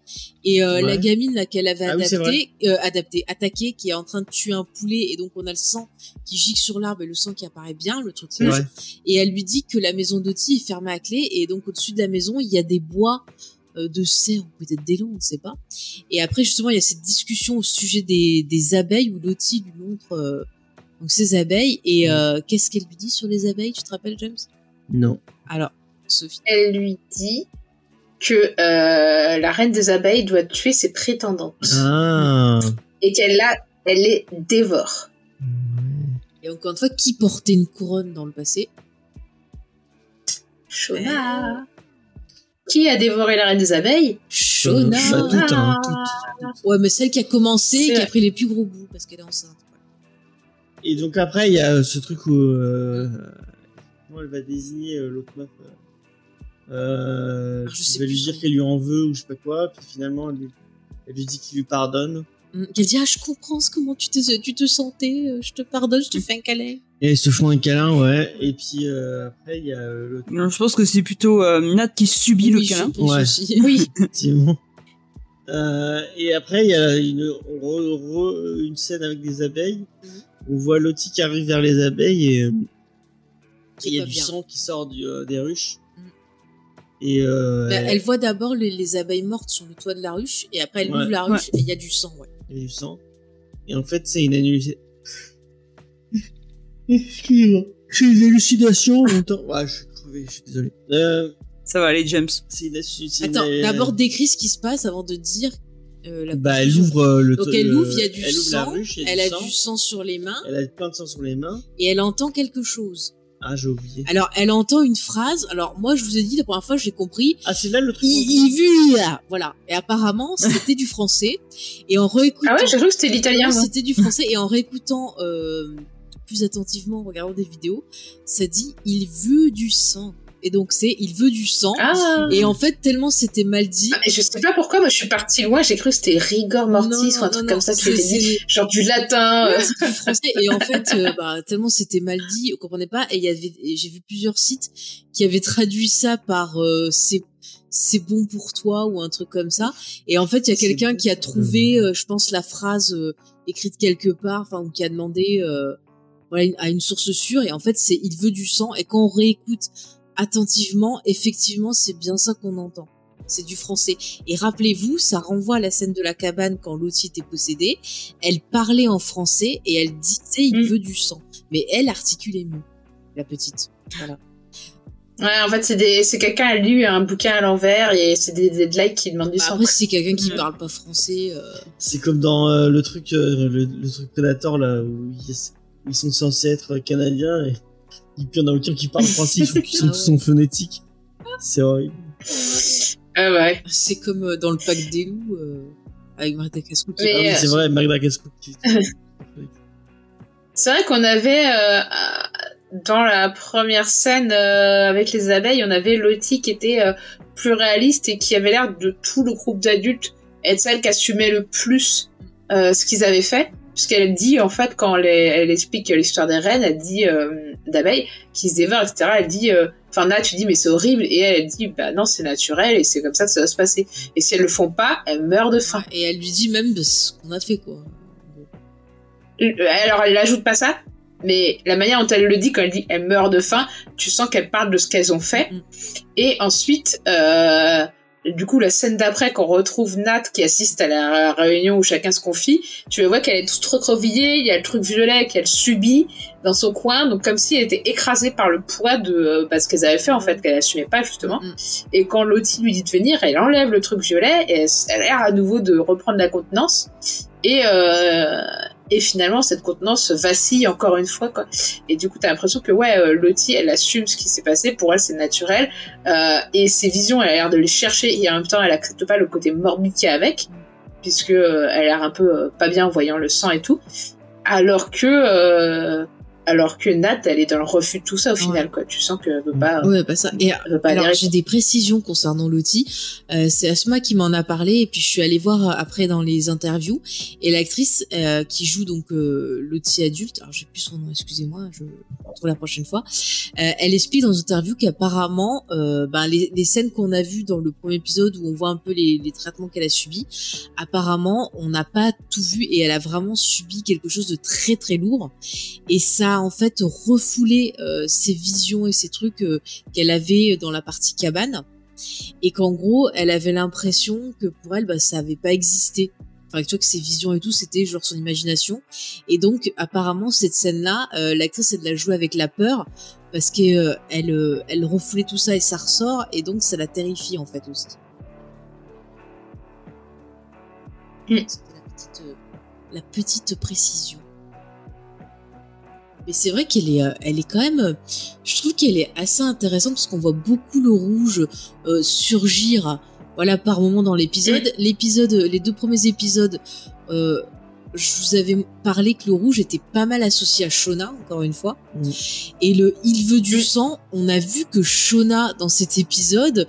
et euh, Ouais. la gamine là qu'elle avait Ah oui, adaptée, euh, adaptée, attaquée, qui est en train de tuer un poulet et donc on a le sang qui gicle sur l'arbre et le sang qui apparaît bien, le truc rouge. Ouais. Et elle lui dit que la maison de Lottie est fermée à clé et donc au-dessus de la maison il y a des bois euh, de cerf ou peut-être d'élan, on ne sait pas. Et après justement il y a cette discussion au sujet des, des abeilles où Lottie lui montre euh, donc ses abeilles et euh, qu'est-ce qu'elle lui dit sur les abeilles, tu te rappelles James? Non. Alors Sophie. Elle lui dit que euh, la reine des abeilles doit tuer ses prétendantes Ah. et qu'elle la, elle les dévore. Et encore une fois, qui portait une couronne dans le passé? Shona. Qui a dévoré la reine des abeilles? Shona. Euh, toutes, hein. Ouais, mais celle qui a commencé, C'est qui a pris les plus gros bouts parce qu'elle est enceinte. Et donc après, il y a ce truc où euh, comment elle va désigner euh, l'autre meuf. Euh, euh, Ah, je qui sais va lui plus dire qu'elle lui en veut ou je sais pas quoi. Puis finalement, elle lui, elle lui dit qu'il lui pardonne. Hum, Qu'elle dit ah je comprends ce- comment tu te tu te sentais, euh, je te pardonne, je te fais un câlin. Et ils se font un câlin, ouais. Et puis euh, après, il y a euh, l'autre. Non, je pense que c'est plutôt euh, Nat qui subit le Oui, je câlin. pense Ouais. aussi. Oui. Effectivement. Euh, et après, il y a une, on re- re- une scène avec des abeilles. Mhm. On voit Lottie qui arrive vers les abeilles et euh, il y a du bien. sang qui sort du, euh, des ruches. Mhm. Et euh, Bah, elle voit d'abord les, les abeilles mortes sur le toit de la ruche et après elle Ouais. ouvre la ruche et il y a du sang. Ouais. il y a du sang. Et en fait, c'est une hallucination. C'est une hallucination en même temps. Ouais, je suis crevé, je suis désolé. Euh, Ça va aller, James. c'est une, Attends, d'abord décris ce qui se passe avant de dire euh, la Bah, elle ouvre euh, le. Donc le- elle ouvre, il y a du elle ouvre la sang, ruche, a elle du a sang. du sang sur les mains Elle a plein de sang sur les mains. et elle entend quelque chose. Ah, j'ai oublié. Alors elle entend une phrase. Alors moi je vous ai dit la première fois j'ai compris Ah, c'est là le truc. il, vu là, voilà. Et apparemment, c'était du français. Et en réécoutant, Ah ouais, j'ai cru que c'était l'italien. c'était du français. Et en réécoutant euh, plus attentivement, en regardant des vidéos, ça dit il veut du sang. Et donc c'est il veut du sang. Ah. Et en fait, tellement c'était mal dit. Ah, mais je sais pas pourquoi, moi je suis partie loin, j'ai cru que c'était rigor mortis Non, ou un non, truc non, comme ça qui était dit. Genre du latin. euh. du français et en fait euh, bah, tellement c'était mal dit on comprenait pas et y avait j'ai vu plusieurs sites qui avaient traduit ça par euh, c'est c'est bon pour toi ou un truc comme ça et en fait il y a quelqu'un bon. qui a trouvé euh, je pense la phrase écrite quelque part enfin ou qui a demandé voilà à une source sûre et en fait c'est il veut du sang et quand on réécoute attentivement effectivement c'est bien ça qu'on entend c'est du français. Et rappelez-vous, ça renvoie à la scène de la cabane quand Lottie était possédée. Elle parlait en français et elle disait il Mm. veut du sang. Mais elle articulait mieux, la petite. Voilà. Ouais, en fait, c'est des, c'est quelqu'un a lu un bouquin à l'envers et c'est des, des likes qui demandent du Bah, sang. après, c'est quelqu'un qui Mm. parle pas français, euh, C'est comme dans euh, le truc, euh, le, le truc Predator là où ils, sont censés être canadiens et il y en a aucun qui parle français, ils, font- ils sont Ah tous en phonétique. C'est horrible. Ah ouais. c'est comme euh, dans le pack des loups euh, avec Martha Cascou qui Ah euh, c'est vrai, Magda Casco. qui- C'est vrai qu'on avait, euh, dans la première scène euh, avec les abeilles, on avait Lottie qui était euh, plus réaliste et qui avait l'air de tout le groupe d'adultes être celle qui assumait le plus euh, ce qu'ils avaient fait. Puisqu'elle dit, en fait, quand elle, elle explique l'histoire des reines, elle dit euh, d'abeilles qui se dévorent, etc. Elle dit, euh, enfin là, tu dis, mais c'est horrible. Et elle, elle dit, bah non, c'est naturel et c'est comme ça que ça va se passer. Et si elles le font pas, elles meurent de faim. Et elle lui dit même de ce qu'on a fait, quoi. euh, alors elle ajoute pas ça, mais la manière dont elle le dit quand elle dit elle meurt de faim, tu sens qu'elle parle de ce qu'elles ont fait. Mm. Et ensuite, euh, du coup, la scène d'après, qu'on retrouve Nat qui assiste à la réunion où chacun se confie, tu vois qu'elle est toute recroquevillée, il y a le truc violet qu'elle subit dans son coin, donc comme si elle était écrasée par le poids de euh, bah, ce qu'elles avaient fait en fait, qu'elle assumait pas justement. Mm. Et quand Lottie lui dit de venir, elle enlève le truc violet et elle, elle a l'air à nouveau de reprendre la contenance. Et, euh, et finalement, cette contenance vacille encore une fois. Quoi. Et du coup, t'as l'impression que ouais, euh, Lottie, elle assume ce qui s'est passé. Pour elle, c'est naturel. Euh, et ses visions, elle a l'air de les chercher. Et en même temps, elle accepte pas le côté morbide qu'il y a avec, puisque euh, elle a l'air un peu euh, pas bien en voyant le sang et tout. Alors que alors que Nat, elle est dans le refus de tout ça au final. Quoi. Tu sens qu'elle veut pas. Ouais, pas ça. Et veut pas alors, j'ai des précisions concernant Lottie. Euh, c'est Asma qui m'en a parlé et puis je suis allée voir euh, après dans les interviews et l'actrice euh, qui joue donc euh, Lottie adulte. Alors j'ai plus son nom, excusez-moi, je retrouve la prochaine fois. Euh, elle explique dans une interview qu'apparemment, euh, ben, les, les scènes qu'on a vues dans le premier épisode où on voit un peu les, les traitements qu'elle a subis, apparemment on n'a pas tout vu et elle a vraiment subi quelque chose de très très lourd et ça a en fait refoulé euh, ses visions et ses trucs euh, qu'elle avait dans la partie cabane. Et qu'en gros elle avait l'impression que pour elle bah, ça avait pas existé. Enfin tu vois que ses visions et tout c'était genre son imagination. Et donc apparemment cette scène là l'actrice elle l'a joué avec la peur parce que euh, elle euh, elle refoulait tout ça et ça ressort. Et donc ça la terrifie en fait aussi. Mm. La petite euh, la petite précision mais c'est vrai qu'elle est, euh, elle est quand même, euh, je trouve qu'elle est assez intéressante parce qu'on voit beaucoup le rouge euh, surgir, voilà, par moment dans l'épisode. L'épisode, les deux premiers épisodes, euh, je vous avais parlé que le rouge était pas mal associé à Shona, encore une fois. Et le il veut du sang, on a vu que Shona, dans cet épisode,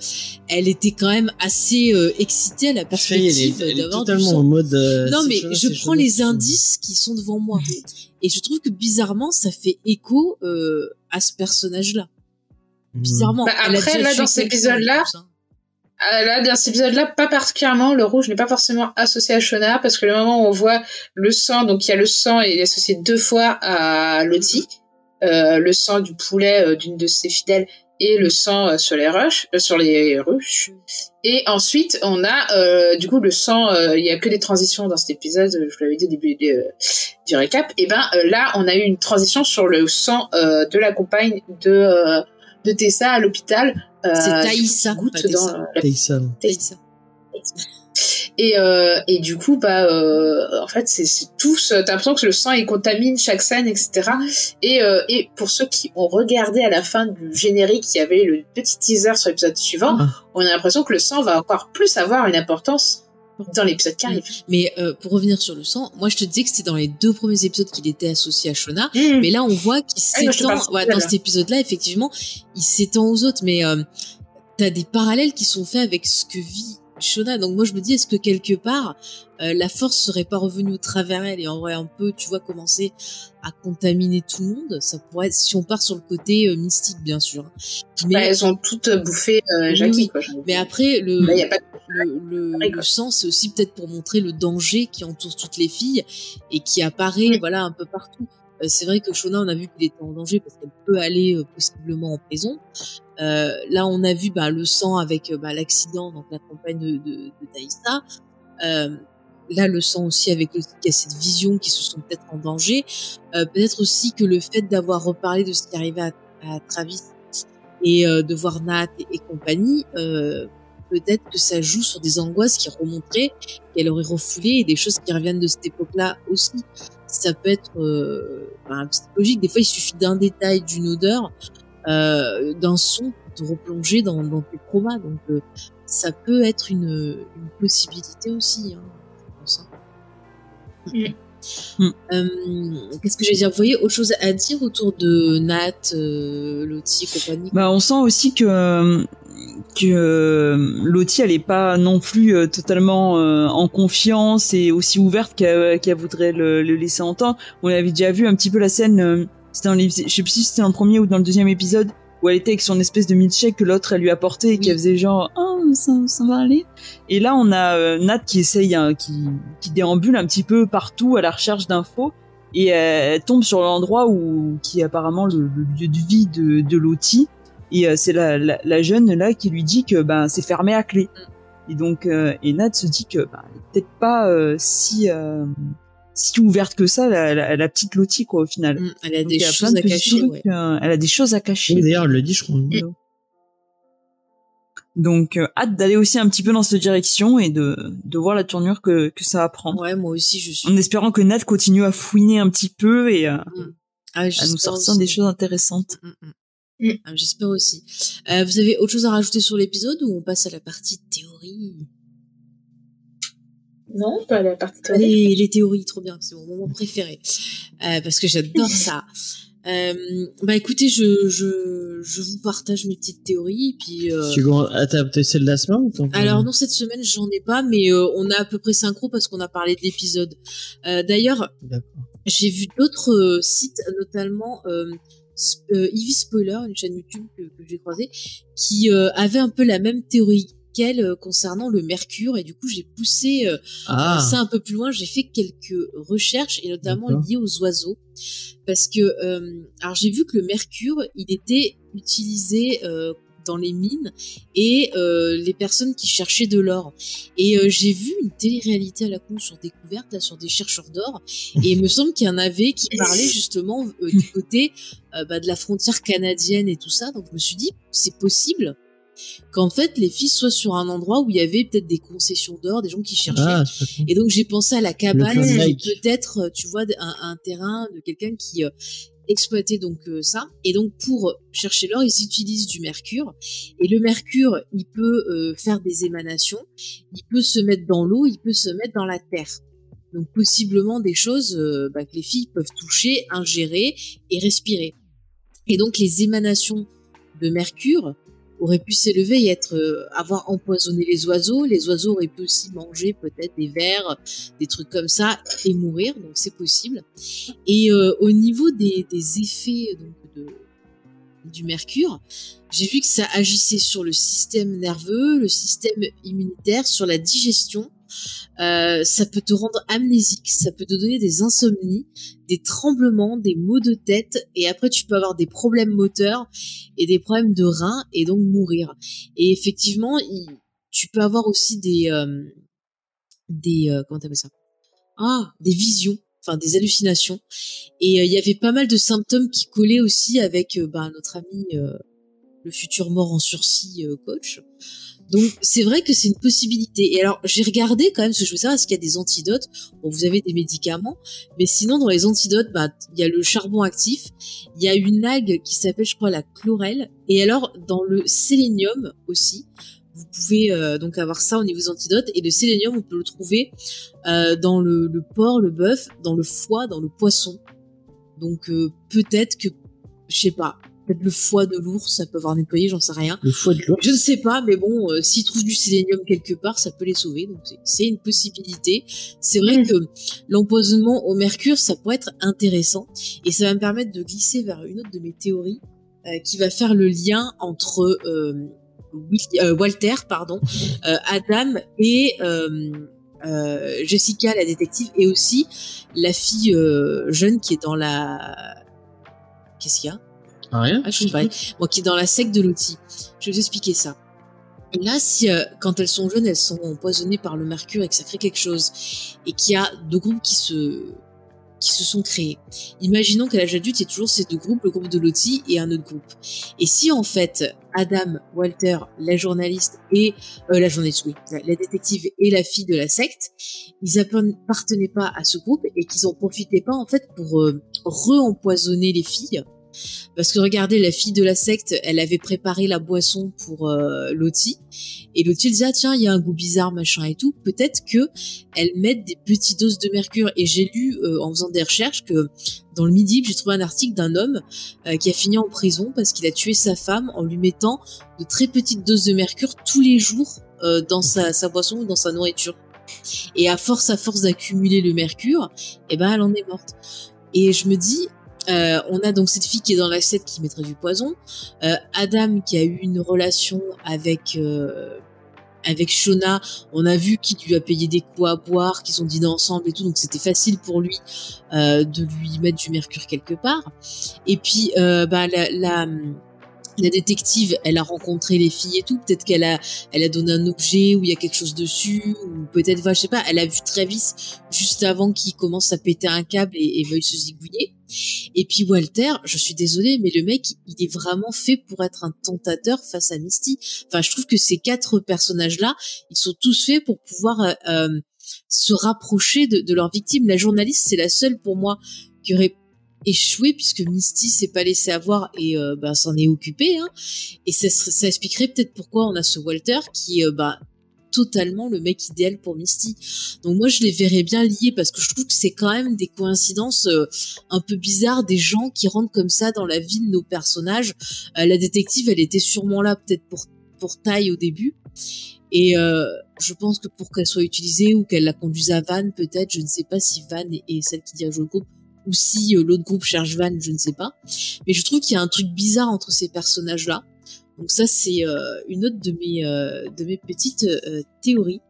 elle était quand même assez euh, excitée à la perspective est, elle est d'avoir du totalement sang. en mode. euh, Non, mais Shona, je prends Shona, les indices qui sont devant moi. Et je trouve que bizarrement, ça fait écho euh, à ce personnage-là. Mm. Bizarrement. Bah, après, là, dans cet épisode-là, hein. Ah, là, dans cet épisode-là, pas particulièrement. Le rouge n'est pas forcément associé à Shona, parce que le moment où on voit le sang, donc il y a le sang, il est associé deux fois à Lottie. Euh, le sang du poulet euh, d'une de ses fidèles et le sang euh, sur les rushs, euh, sur les ruches. Et ensuite, on a euh, du coup le sang. euh, Il y a que des transitions dans cet épisode. Je vous l'avais dit au début du récap. Et ben euh, là, on a eu une transition sur le sang euh, de la compagne de euh, de Tessa à l'hôpital. Euh, C'est du coup, Taïssa, dans la. Taïssa. et, euh, et du coup, bah, euh, en fait, c'est ce- T'as l'impression que le sang il contamine chaque scène, etc. Et, euh, et pour ceux qui ont regardé à la fin du générique, il y avait le petit teaser sur l'épisode suivant. Ah. On a l'impression que le sang va encore plus avoir une importance dans l'épisode qui arrive. Mais euh, pour revenir sur le sang, moi je te disais que c'était dans les deux premiers épisodes qu'il était associé à Shona. Mmh. Mais là, on voit qu'il Ah, s'étend. ouais, dans cet épisode-là, effectivement, il s'étend aux autres. Mais euh, t'as des parallèles qui sont faits avec ce que vit Shona. Donc moi, je me dis, est-ce que quelque part, euh, la force serait pas revenue au travers elle et aurait un peu, tu vois, commencer à contaminer tout le monde Ça pourrait être, si on part sur le côté euh, mystique, bien sûr. Mais, Bah, elles ont toutes bouffé euh, Jackie. oui. Quoi, mais après, le, Là, il y a pas de- le, le, quoi. sang, c'est aussi peut-être pour montrer le danger qui entoure toutes les filles et qui apparaît, Oui. voilà, un peu partout. Euh, c'est vrai que Shona, on a vu qu'il était en danger parce qu'elle peut aller euh, possiblement en prison. Euh, là, on a vu bah, le sang avec euh, bah, l'accident, donc la compagne de, de, de. Euh, là, le sang aussi avec le, y a cette vision qui se sont peut-être en danger. Euh, peut-être aussi que le fait d'avoir reparlé de ce qui arrivait à, à Travis et euh, de voir Nat et, compagnie, peut-être que ça joue sur des angoisses qui remonteraient, qu'elle aurait refoulées et des choses qui reviennent de cette époque-là aussi. Ça peut être ben, psychologique. Des fois, il suffit d'un détail, d'une odeur, euh, d'un son te replonger dans, dans tes traumas. Donc, euh, ça peut être une, une possibilité aussi. Hein, je pense, hein. Mm. Euh, Qu'est-ce que j'allais dire? Vous voyez autre chose à dire autour de Nat, euh, Lottie et compagnie? Bah, on sent aussi que que Lottie elle est pas non plus euh, totalement euh, en confiance et aussi ouverte qu'elle voudrait le, le laisser entendre. On avait déjà vu un petit peu la scène, euh, c'était dans je sais plus si c'était dans le premier ou dans le deuxième épisode où elle était avec son espèce de milkshake que l'autre elle lui apportait et Oui. qu'elle faisait genre oh ça, ça va aller. Et là on a euh, Nat qui essaye hein, qui qui déambule un petit peu partout à la recherche d'infos et elle tombe sur l'endroit où qui est apparemment le, le lieu de vie de, de Lottie et euh, c'est la, la, la jeune là qui lui dit que ben c'est fermé à clé et donc euh, et Nat se dit que ben, peut-être pas euh, si euh, si ouverte que ça la, la, la petite Lottie quoi au final Mm, Elle a Donc, des il y a choses plein de à cacher. trucs, ouais. euh, elle a des choses à cacher Oui, D'ailleurs, elle le dit, je crois. donc euh, hâte d'aller aussi un petit peu dans cette direction et de de voir la tournure que que ça va prendre Ouais, moi aussi, je suis. en espérant que Nat continue à fouiner un petit peu et euh, Ah, à j'espère nous sortir aussi. des choses intéressantes. Mm, mm. Mm. Ah, J'espère aussi. Euh, vous avez autre chose à rajouter sur l'épisode ou on passe à la partie théorie? Non, pas la partie théorique. les, les théories, trop bien, c'est mon moment préféré. Euh, parce que j'adore ça. Euh, bah écoutez, je, je, je vous partage mes petites théories. Puis, euh, Tu Ah, peut-être celle de la semaine ou t'en alors non, cette semaine, j'en ai pas, mais euh, on a à peu près synchro parce qu'on a parlé de l'épisode. Euh, D'ailleurs, j'ai vu d'autres sites, notamment euh, Sp- euh, Ivy Spoiler, une chaîne YouTube que, que j'ai croisée, qui euh, avait un peu la même théorie qu'elle euh, concernant le mercure. Et du coup, j'ai poussé euh, Ah, ça un peu plus loin. J'ai fait quelques recherches, et notamment liées aux oiseaux. Parce que, euh, alors j'ai vu que le mercure, il était utilisé dans les mines et euh, les personnes qui cherchaient de l'or. Et euh, j'ai vu une télé-réalité à la con sur découverte, là, sur des chercheurs d'or, et il me semble qu'il y en avait qui parlaient justement euh, du côté bah, de la frontière canadienne et tout ça. Donc je me suis dit, c'est possible qu'en fait les filles soient sur un endroit où il y avait peut-être des concessions d'or, des gens qui cherchaient. ah. Et donc j'ai pensé à la cabane, peut-être, euh, tu vois, un, un terrain de quelqu'un qui euh, exploitait donc euh, ça. Et donc pour chercher l'or, ils utilisent du mercure. Et le mercure, il peut euh, faire des émanations, il peut se mettre dans l'eau, il peut se mettre dans la terre. Donc possiblement des choses euh, bah, que les filles peuvent toucher, ingérer et respirer. Et donc les émanations de mercure auraient pu s'élever et être euh, avoir empoisonné les oiseaux. Les oiseaux auraient pu aussi manger peut-être des vers, des trucs comme ça et mourir. Donc c'est possible. Et euh, au niveau des, des effets donc, de, du mercure, j'ai vu que ça agissait sur le système nerveux, le système immunitaire, sur la digestion. Euh, ça peut te rendre amnésique, ça peut te donner des insomnies, des tremblements, des maux de tête, et après tu peux avoir des problèmes moteurs et des problèmes de reins et donc mourir. Et effectivement, tu peux avoir aussi des euh, des euh, comment t'appelles ça? Ah, des visions, enfin des hallucinations. Et il y avait pas mal de symptômes qui collaient aussi avec ben, notre ami le futur mort en sursis coach. Donc c'est vrai que c'est une possibilité. Et alors j'ai regardé quand même, parce que je veux savoir est-ce qu'il y a des antidotes. Bon, vous avez des médicaments, mais sinon dans les antidotes, bah il y a le charbon actif, il y a une algue qui s'appelle, je crois, la chlorelle. Et alors dans le sélénium aussi, vous pouvez euh, donc avoir ça au niveau des antidotes. Et le sélénium, on peut le trouver euh, dans le, le porc, le bœuf, dans le foie, dans le poisson. Donc euh, peut-être que, je sais pas, peut-être le foie de l'ours, ça peut avoir nettoyé, j'en sais rien. Le foie de l'ours. Je ne sais pas, mais bon, euh, s'ils trouvent du sélénium quelque part, ça peut les sauver. Donc c'est- une possibilité. C'est vrai que l'empoisonnement au mercure, ça pourrait être intéressant, et ça va me permettre de glisser vers une autre de mes théories, euh, qui va faire le lien entre euh, Will- euh, Walter, pardon, euh, Adam et euh, euh, Jessica, la détective, et aussi la fille euh, jeune qui est dans la Qu'est-ce qu'il y a? Rien ah, je sais pas. Bon, qui est dans la secte de Lottie. Je vais vous expliquer ça. Là, si euh, quand elles sont jeunes, elles sont empoisonnées par le mercure et que ça crée quelque chose, et qu'il y a deux groupes qui se qui se sont créés. Imaginons qu'à l'âge adulte, il y a toujours ces deux groupes, le groupe de Lottie et un autre groupe. Et si en fait Adam, Walter, la journaliste et euh, la journaliste, oui, la détective et la fille de la secte, ils appartenaient pas à ce groupe et qu'ils en profitaient pas en fait pour euh, re-empoisonner les filles parce que regardez, la fille de la secte, elle avait préparé la boisson pour euh, Lottie. Et Lottie elle disait, ah tiens, il y a un goût bizarre, machin et tout. Peut-être que elles mettent des petites doses de mercure. Et j'ai lu, euh, en faisant des recherches, que dans le Midi, j'ai trouvé un article d'un homme euh, qui a fini en prison parce qu'il a tué sa femme en lui mettant de très petites doses de mercure tous les jours euh, dans sa, sa boisson ou dans sa nourriture. Et à force, à force d'accumuler le mercure, eh ben, elle en est morte. Et je me dis, euh, on a donc cette fille qui est dans la secte qui mettrait du poison. Euh, Adam qui a eu une relation avec euh, avec Shona, on a vu qu'il lui a payé des coups à boire, qu'ils ont dîné ensemble et tout, donc c'était facile pour lui euh, de lui mettre du mercure quelque part. Et puis, euh, bah, la, la, la détective, elle a rencontré les filles et tout. Peut-être qu'elle a, elle a donné un objet où il y a quelque chose dessus, ou peut-être, je sais pas, elle a vu Travis juste avant qu'il commence à péter un câble et, et veuille se zigouiller. Et puis Walter, je suis désolée, mais le mec, il est vraiment fait pour être un tentateur face à Misty. Enfin, je trouve que ces quatre personnages-là, ils sont tous faits pour pouvoir euh, euh, se rapprocher de, leur victime. La journaliste, c'est la seule pour moi qui aurait échoué puisque Misty s'est pas laissé avoir et euh, ben s'en est occupé hein. et ça expliquerait peut-être pourquoi on a ce Walter qui euh, bah totalement le mec idéal pour Misty. Donc moi je les verrais bien liés parce que je trouve que c'est quand même des coïncidences euh, un peu bizarres des gens qui rentrent comme ça dans la vie de nos personnages. Euh, la détective elle était sûrement là peut-être pour pour taille au début et euh, je pense que pour qu'elle soit utilisée ou qu'elle la conduise à Van peut-être je ne sais pas si Van est, est celle qui dirige le groupe ou si l'autre groupe cherche Van, je ne sais pas. Mais je trouve qu'il y a un truc bizarre entre ces personnages-là. Donc ça, c'est euh, une autre de mes, euh, de mes petites euh, théories.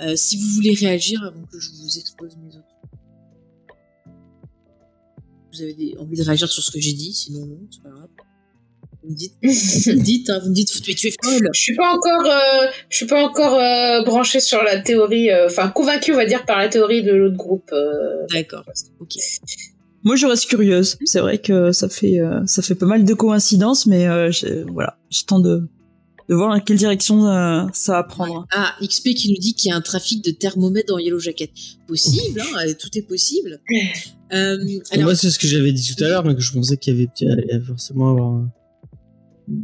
Euh, si vous voulez réagir avant que je vous expose mes autres. Vous avez envie de réagir sur ce que j'ai dit, sinon non, c'est pas grave. Vous me dites, vous me dites, hein, vous me dites, mais tu es folle. Je suis pas encore, euh, je suis pas encore euh, branchée sur la théorie, euh, enfin convaincue, on va dire, par la théorie de l'autre groupe. euh. D'accord, ok. Moi, je reste curieuse. C'est vrai que ça fait euh, ça fait pas mal de coïncidences, mais euh, j'ai- voilà, j'attends de de voir dans quelle direction euh, ça va prendre. Ah, XP qui nous dit qu'il y a un trafic de thermomètres dans Yellow Jacket. Possible, hein, tout est possible. Euh, Et alors, Moi, c'est ce que j'avais dit tout à l'heure, mais que je pensais qu'il y avait, il y avait forcément avoir un,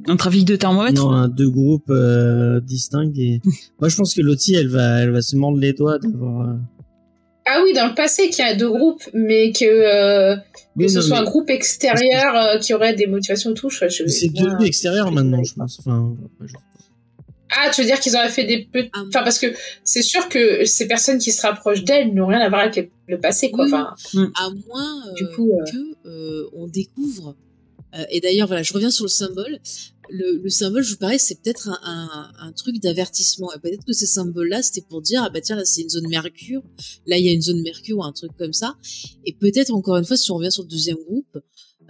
Un trafic de thermomètre. non, un- deux groupes euh, distincts. Et... moi, je pense que Lottie, elle va, elle va se mordre les doigts d'avoir. Ah oui, dans le passé, qu'il y a deux groupes, mais que, euh, que Oui, ce non, soit mais un groupe extérieur euh, qui aurait des motivations et tout. Je, je- C'est devenu extérieur maintenant, je pense. Enfin, après, je- Ah, tu veux dire qu'ils auraient fait des petits... Ah, Enfin, parce que c'est sûr que ces personnes qui se rapprochent d'elles n'ont rien à voir avec le, le passé, quoi. Oui. Enfin, à moins euh, Du coup, euh, que euh, on découvre. euh, et d'ailleurs, voilà, je reviens sur le symbole. Le, le symbole, je vous parais, c'est peut-être un, un, un truc d'avertissement. Et peut-être que ces symboles-là, c'était pour dire, ah bah tiens, là c'est une zone Mercure, là il y a une zone Mercure ou un truc comme ça. Et peut-être encore une fois, si on revient sur le deuxième groupe,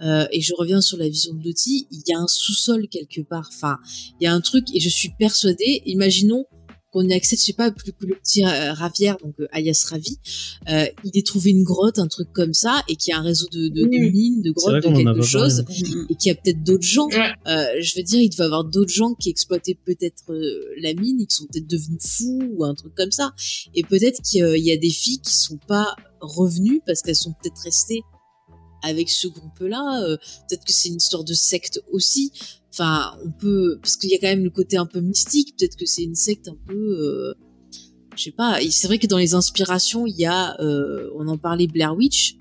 euh, et je reviens sur la vision de Lottie, il y a un sous-sol quelque part. Enfin, il y a un truc, et je suis persuadée, imaginons qu'on y accède, je sais pas, plus que le petit euh, Ravière, donc euh, alias Ravi, euh, il ait trouvé une grotte, un truc comme ça, et qu'il y a un réseau de, de, de Oui. mines, de grottes, de quelque chose, et qu'il y a peut-être d'autres gens. Ouais. Euh, je veux dire, il devait y avoir d'autres gens qui exploitaient peut-être euh, la mine, et qui sont peut-être devenus fous ou un truc comme ça. Et peut-être qu'il y a- il y a des filles qui sont pas revenues parce qu'elles sont peut-être restées avec ce groupe-là. euh, peut-être que c'est une histoire de secte aussi. Enfin, on peut parce qu'il y a quand même le côté un peu mystique. Peut-être que c'est une secte un peu. euh, je sais pas. C'est vrai que dans les inspirations, il y a, euh, on en parlait Blair Witch.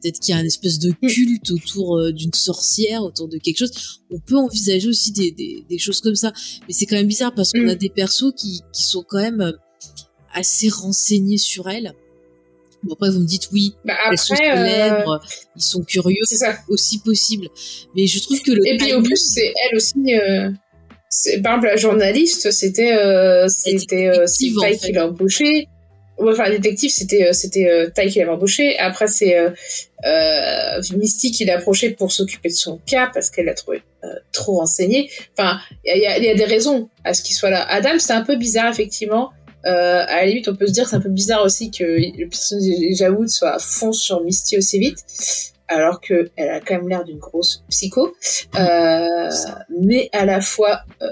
Peut-être qu'il y a un espèce de culte autour euh, d'une sorcière, autour de quelque chose. On peut envisager aussi des, des, des choses comme ça. Mais c'est quand même bizarre parce qu'on Mm. a des persos qui, qui sont quand même assez renseignés sur elle. Bon, après, vous me dites oui, bah elles sont après, euh, célèbres, ils sont curieux, c'est ça. aussi possible. Mais je trouve que le Et puis au plus, c'est elle aussi. Euh, c'est- par exemple, la journaliste, c'était euh, c'était euh, c'est en fait. qui l'a embauché. Ouais, enfin, la détective, c'était euh, c'était euh, Ty qui l'avait embauché. Après, c'est euh, Misty qui l'a approché pour s'occuper de son cas parce qu'elle l'a trouvé euh, trop renseigné. Enfin, il y a, y a des raisons à ce qu'il soit là. Adam, c'est un peu bizarre, effectivement. Euh, à la limite, on peut se dire que c'est un peu bizarre aussi que le personnage de Jawood soit à fond sur Misty aussi vite, alors que elle a quand même l'air d'une grosse psycho. Euh, mais à la fois, euh,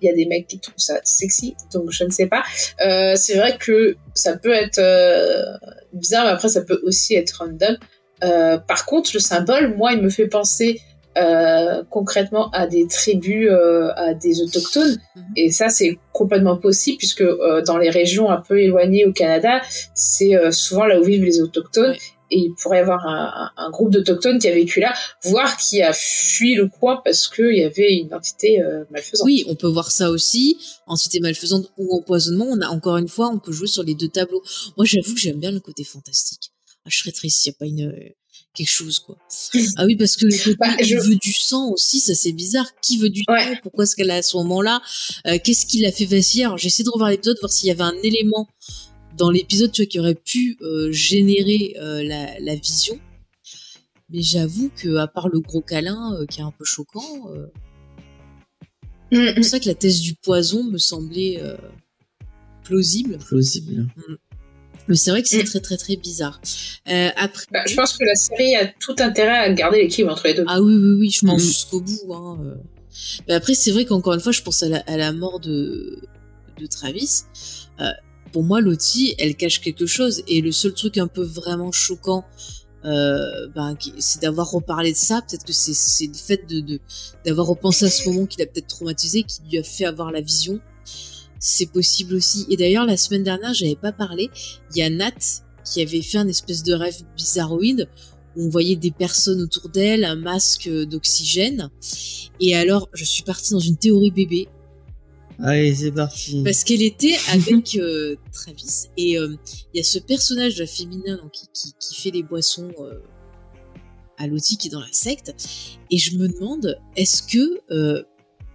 il y a des mecs qui trouvent ça sexy, donc je ne sais pas. Euh, c'est vrai que ça peut être euh, bizarre, mais après ça peut aussi être random. Euh, par contre, le symbole, moi, il me fait penser euh, concrètement à des tribus, euh, à des autochtones, Mhm. et ça c'est complètement possible puisque euh, dans les régions un peu éloignées au Canada, c'est euh, souvent là où vivent les autochtones. Et il pourrait y avoir un, un- un groupe d'autochtones qui a vécu là, voire qui a fui le coin parce qu'il y avait une entité euh, malfaisante. Oui, on peut voir ça aussi. Entité malfaisante ou empoisonnement. On a encore une fois, on peut jouer sur les deux tableaux. Moi, j'avoue que j'aime bien le côté fantastique. Ah, je serais triste s'il n'y a pas une quelque chose quoi. Ah oui parce que le côté Bah, je- veut du sang aussi, ça c'est bizarre. Qui veut du Ouais. sang? Pourquoi est-ce qu'elle a à ce moment-là? Euh, Qu'est-ce qui l'a fait vaciller? Alors j'essaie de revoir l'épisode voir s'il y avait un élément dans l'épisode tu vois qui aurait pu euh, générer euh, la, la vision. Mais j'avoue que à part le gros câlin euh, qui est un peu choquant, euh, Mm, c'est mm. pour ça que la thèse du poison me semblait euh, plausible. Plausible. Mais c'est vrai que c'est Mm. très très très bizarre. Euh, après, Bah, je pense que la série a tout intérêt à garder l'équilibre entre les deux. ah oui oui oui, je pense Mhm. jusqu'au bout. Hein. euh. Mais après, c'est vrai qu'encore une fois, je pense à la, à la mort de de Travis. Euh, pour moi, Lottie, elle cache quelque chose. Et le seul truc un peu vraiment choquant, euh, ben, c'est d'avoir reparlé de ça. Peut-être que c'est c'est le fait de de- d'avoir repensé à ce moment qui l'a peut-être traumatisé, qui lui a fait avoir la vision. C'est possible aussi. Et d'ailleurs, la semaine dernière, j'avais pas parlé. Il y a Nat qui avait fait un espèce de rêve bizarroïde où on voyait des personnes autour d'elle, un masque d'oxygène. Et alors, je suis partie dans une théorie bébé Allez, c'est parti. parce qu'elle était avec euh, Travis et euh, il y a ce personnage féminin donc, qui, qui, qui fait les boissons euh, à Lottie qui est dans la secte et je me demande est-ce que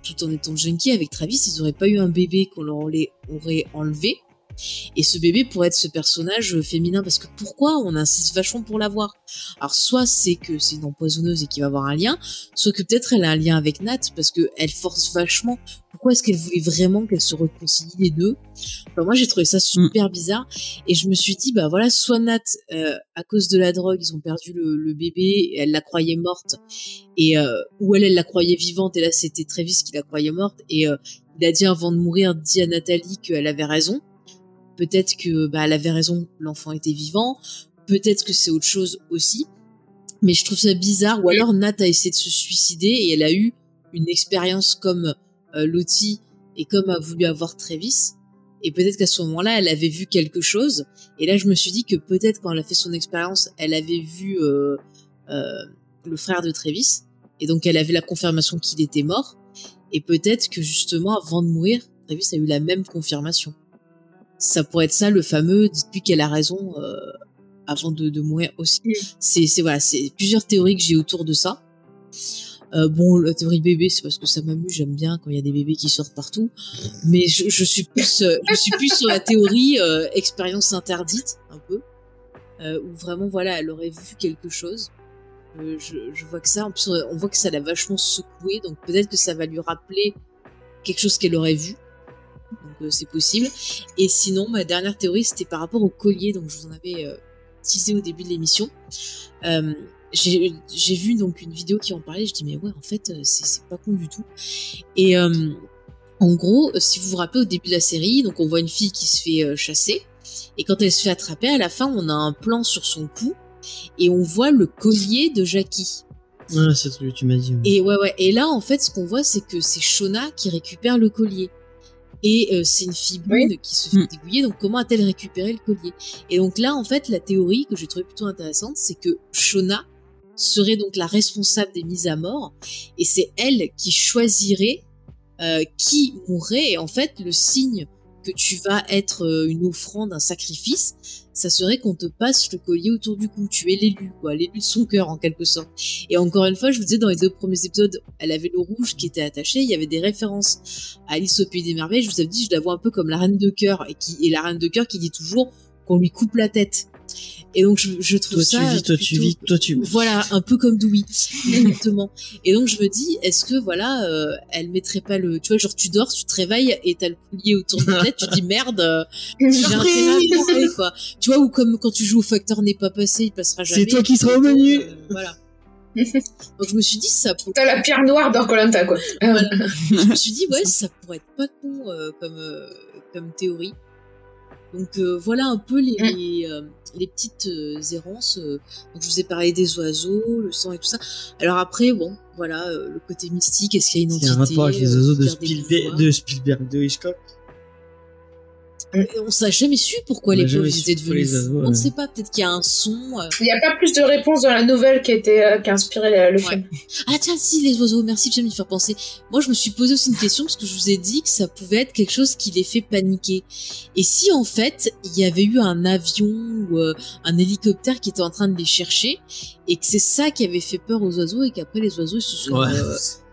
tout en étant junkie avec Travis ils auraient pas eu un bébé qu'on leur aurait enlevé et ce bébé pourrait être ce personnage féminin parce que pourquoi on insiste vachement pour l'avoir? Alors soit c'est que c'est une empoisonneuse et qu'il va avoir un lien soit que peut-être elle a un lien avec Nat parce que elle force vachement. Pourquoi est-ce qu'elle voulait vraiment qu'elle se réconcilient les deux? Enfin, moi j'ai trouvé ça super bizarre. Et je me suis dit bah voilà soit Nat euh, à cause de la drogue ils ont perdu le, le bébé et elle la croyait morte et euh, ou elle elle la croyait vivante et là c'était Travis qui la croyait morte et euh, il a dit avant de mourir dit à Nathalie qu'elle avait raison peut-être que bah elle avait raison l'enfant était vivant peut-être que c'est autre chose aussi mais je trouve ça bizarre ou alors Nat a essayé de se suicider et elle a eu une expérience comme euh, Lottie et comme a voulu avoir Travis. Et peut-être qu'à ce moment-là, elle avait vu quelque chose. Et là, je me suis dit que peut-être quand elle a fait son expérience, elle avait vu euh, euh, le frère de Travis. Et donc, elle avait la confirmation qu'il était mort. Et peut-être que justement, avant de mourir, Travis a eu la même confirmation. Ça pourrait être ça, le fameux « dites-lui qu'elle a raison euh, avant de, de mourir aussi. C'est c'est voilà, c'est plusieurs théories que j'ai autour de ça. Euh, bon, la théorie bébé, c'est parce que ça m'amuse, j'aime bien quand il y a des bébés qui sortent partout. Mais je, je suis plus, euh, je suis plus sur la théorie euh, expérience interdite, un peu, euh, où vraiment, voilà, elle aurait vu quelque chose. Euh, je, je vois que ça, en plus, on voit que ça l'a vachement secoué, donc peut-être que ça va lui rappeler quelque chose qu'elle aurait vu. Donc euh, c'est possible. Et sinon, ma dernière théorie, c'était par rapport au collier, donc je vous en avais euh, teasé au début de l'émission. Euh, j'ai vu donc une vidéo qui en parlait, je dis mais ouais en fait euh, c'est pas con du tout. Et en gros, si vous vous rappelez au début de la série, donc on voit une fille qui se fait chasser et quand elle se fait attraper à la fin, on a un plan sur son cou et on voit le collier de Jackie. Ah, c'est ce que tu m'as dit. ouais. Et ouais ouais, et là en fait ce qu'on voit c'est que c'est Shona qui récupère le collier. Et euh, c'est une fille qui se fait Mm. dégouiller, donc comment a-t-elle récupéré le collier? Et donc là, en fait, la théorie que j'ai trouvée plutôt intéressante, c'est que Shona serait donc la responsable des mises à mort, et c'est elle qui choisirait euh, qui mourrait. Et en fait, le signe que tu vas être euh, une offrande, un sacrifice, ça serait qu'on te passe le collier autour du cou. Tu es l'élu, quoi, l'élu de son cœur en quelque sorte. Et encore une fois, je vous disais dans les deux premiers épisodes, elle avait le rouge qui était attaché. Il y avait des références à Alice au pays des merveilles. Je vous avais dit, je la vois un peu comme la reine de cœur et qui et la reine de cœur qui dit toujours qu'on lui coupe la tête. Et donc je, je trouve Toi, ça tu vis, toi, tu vis, toi, tu voilà, un peu comme Dewey, exactement. Et donc je me dis, est-ce que voilà, euh, elle mettrait pas le, tu vois, genre tu dors, tu te réveilles et t'as le collier autour de la tête, tu dis merde, euh, j'ai baiser, quoi. Tu vois, ou comme quand tu joues au facteur n'est pas passé, il passera jamais. C'est toi qui seras au menu. euh, voilà. Donc je me suis dit, ça pourrait T'as la pierre noire dans Colanta, quoi. voilà. je me suis dit ouais ça pourrait être pas con euh, comme euh, comme théorie donc euh, voilà un peu les Mm. les, euh, les petites euh, errances euh. donc je vous ai parlé des oiseaux le sang et tout ça alors après bon voilà euh, le côté mystique est-ce qu'il y a une Il y entité a un rapport avec les oiseaux de Spielberg, de Spielberg, de Hitchcock? On s'est jamais su pourquoi On les pauvres étaient pourquoi devenus On ne ouais. sait pas, peut-être qu'il y a un son. euh. Il n'y a pas plus de réponses dans la nouvelle qui a, été, euh, qui a inspiré le, le Ouais. film. Ah tiens, si, les oiseaux, merci de me faire penser. Moi, je me suis posé aussi une question parce que je vous ai dit que ça pouvait être quelque chose qui les fait paniquer. Et si en fait, il y avait eu un avion ou euh, un hélicoptère qui était en train de les chercher et que c'est ça qui avait fait peur aux oiseaux et qu'après les oiseaux ils se sont Ouais.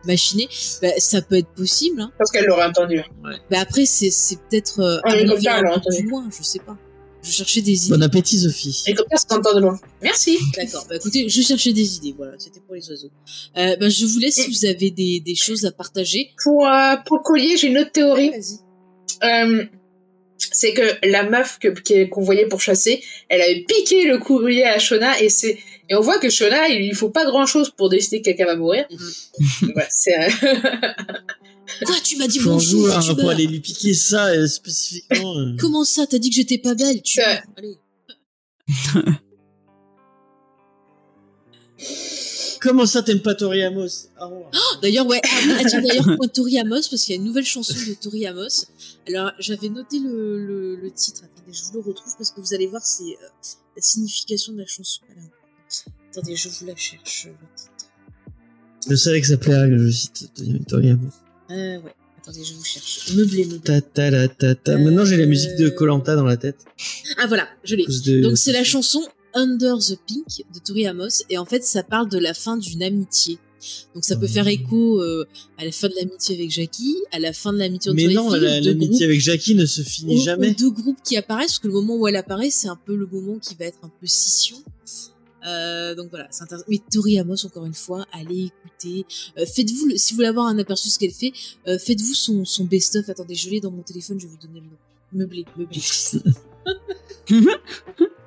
Machinés, bah, ça peut être possible. Hein. Parce qu'elle l'aurait entendu. Bah, après, c'est c'est peut-être euh, Un hélicoptère, attendez. plus loin, je sais pas. Je cherchais des idées. Bon appétit, Sophie. L'hélicoptère, ça s'entend de loin. Merci. D'accord. Bah écoutez, je cherchais des idées. Voilà, c'était pour les oiseaux. Euh, bah, je vous laisse si vous avez des, des choses à partager. Pour, euh, pour le collier, j'ai une autre théorie. Vas-y. Euh, c'est que la meuf que qu'on voyait pour chasser, elle avait piqué le collier à Shona et c'est et on voit que Shona, il lui faut pas grand chose pour décider que quelqu'un va mourir. voilà, c'est euh, Quoi, tu m'as dit bonjour, tu pour meurs. aller lui piquer ça euh, spécifiquement. euh. Comment ça, t'as dit que j'étais pas belle Tu. Allez. Comment ça t'aimes pas Tori Amos Ah, ouais. D'ailleurs, ouais. Ah, ah, tiens, d'ailleurs, point Tori Amos, parce qu'il y a une nouvelle chanson de Tori Amos. Alors, j'avais noté le, le, le titre. Attendez, je vous le retrouve parce que vous allez voir, c'est euh, la signification de la chanson. Alors, attendez, je vous la cherche. Le titre. Je savais que ça plairait que je cite Tori Amos. Euh, ouais. Attendez, je vous cherche. Meublé, meublé. Ta ta la ta ta. Maintenant j'ai la musique de Colanta dans la tête. Ah, voilà, je l'ai. De- Donc c'est la chanson Under the Pink de Tori Amos et en fait ça parle de la fin d'une amitié. Donc ça peut faire écho euh, à la fin de l'amitié avec Jackie, à la fin de l'amitié entre Mais non, la- l'amitié avec Jackie ne se finit aux- jamais. aux deux groupes qui apparaissent, parce que le moment où elle apparaît, c'est un peu le moment qui va être un peu scission. Euh, donc voilà, c'est intéressant. Mais Tori Amos, encore une fois, allez écouter. Euh, faites-vous, si vous voulez avoir un aperçu de ce qu'elle fait, faites-vous son, son best-of. Attendez, je l'ai dans mon téléphone, je vais vous donner le nom. Meublé, meublé.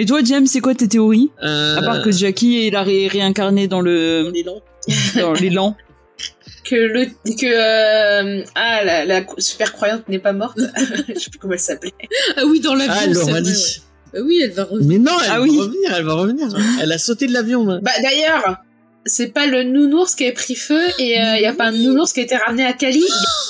Et toi, James, c'est quoi tes théories Euh, À part que Jackie, il a ré- réincarné dans le L'élan. dans l'élan. que le que euh, ah la, la super croyante n'est pas morte. Je sais plus comment elle s'appelait. Ah oui, dans l'avion. Ah, ouais. Bah oui, elle va revenir. Mais non, elle Ah va oui. revenir, elle va revenir. Elle a sauté de l'avion. Bah d'ailleurs, c'est pas le nounours qui a pris feu et il y a pas un nounours qui a été ramené à Cali.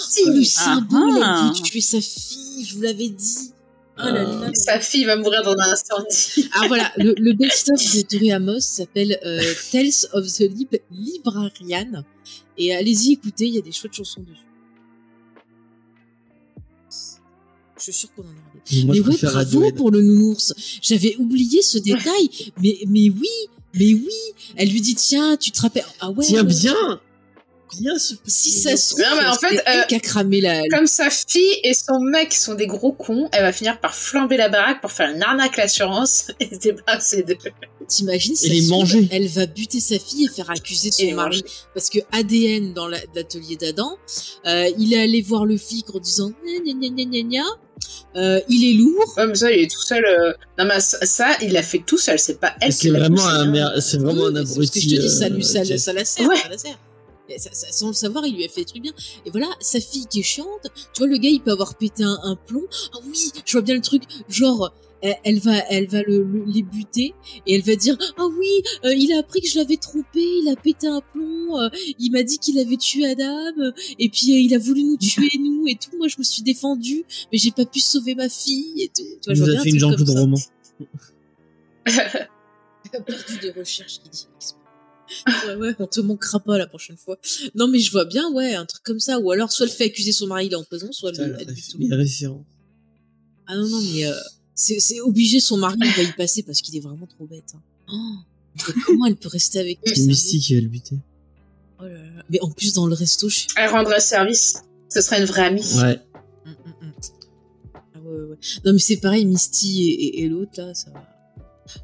Si, le symbole, Ah. elle dit tuer sa fille, je vous l'avais dit. Oh là là. Euh, Sa fille va mourir dans un incendie. Ah voilà, le, le best-of de Tori Amos s'appelle euh, Tales of the Lib Librarian. Et allez-y, écoutez, il y a des chouettes chansons dessus. Je suis sûre qu'on en aura des. Mais ouais, bravo pour le nounours. J'avais oublié ce détail. mais, mais oui, mais oui. Elle lui dit, tiens, tu te rappelles. Ah ouais. Tiens ouais. bien, bien ce Si ça se trouve, Non, mais en fait, elle euh, a cramé la. Comme sa fille et son mec sont des gros cons, elle va finir par flamber la baraque pour faire une arnaque à l'assurance et se débarrasser d'eux. T'imagines se trouve, manger. Elle va buter sa fille et faire accuser de son Et mari. manger. Parce que ADN dans la- l'atelier d'Adam, euh, il est allé voir le flic en disant gna gna gna gna gna. Euh, il est lourd. Ouais, mais ça, il est tout seul. euh, Non, mais ça, ça, il l'a fait tout seul, c'est pas elle qui C'est l'a vraiment un c'est vraiment Oui, un c'est ce que abruti. je te dis, ça, euh, lui, ça, la sert, Ouais. ça la sert. Et ça- ça- sans le savoir, il lui a fait des trucs bien. Et voilà, sa fille qui est chiante, tu vois, le gars, il peut avoir pété un, un plomb. Ah oui, je vois bien le truc, genre, elle, va, elle va le, le- les buter et elle va dire, ah oui, euh, il a appris que je l'avais trompé, il a pété un plomb, euh, il m'a dit qu'il avait tué Adam, euh, et puis euh, il a voulu nous tuer nous et tout. Moi, je me suis défendue, mais j'ai pas pu sauver ma fille et tout. Tu vois, je fait une comme de roman. Partie de recherche qui dit. Ouais, ouais, on te manquera pas la prochaine fois. Non, mais je vois bien, ouais, un truc comme ça. Ou alors, soit elle fait accuser son mari, il est en prison, soit elle, tout le références. Ah non, non, mais euh, c'est c'est obligé, son mari, va y passer parce qu'il est vraiment trop bête. hein. Oh, mais comment elle peut rester avec lui C'est Mystique qui va le buter. Oh là là. Mais en plus, dans le resto, je suis. Elle rendrait service. Ce serait une vraie amie. Ouais. Hum, hum, hum. Ah ouais, ouais, ouais. Non, mais c'est pareil, Misty et, et- et l'autre, là, ça va.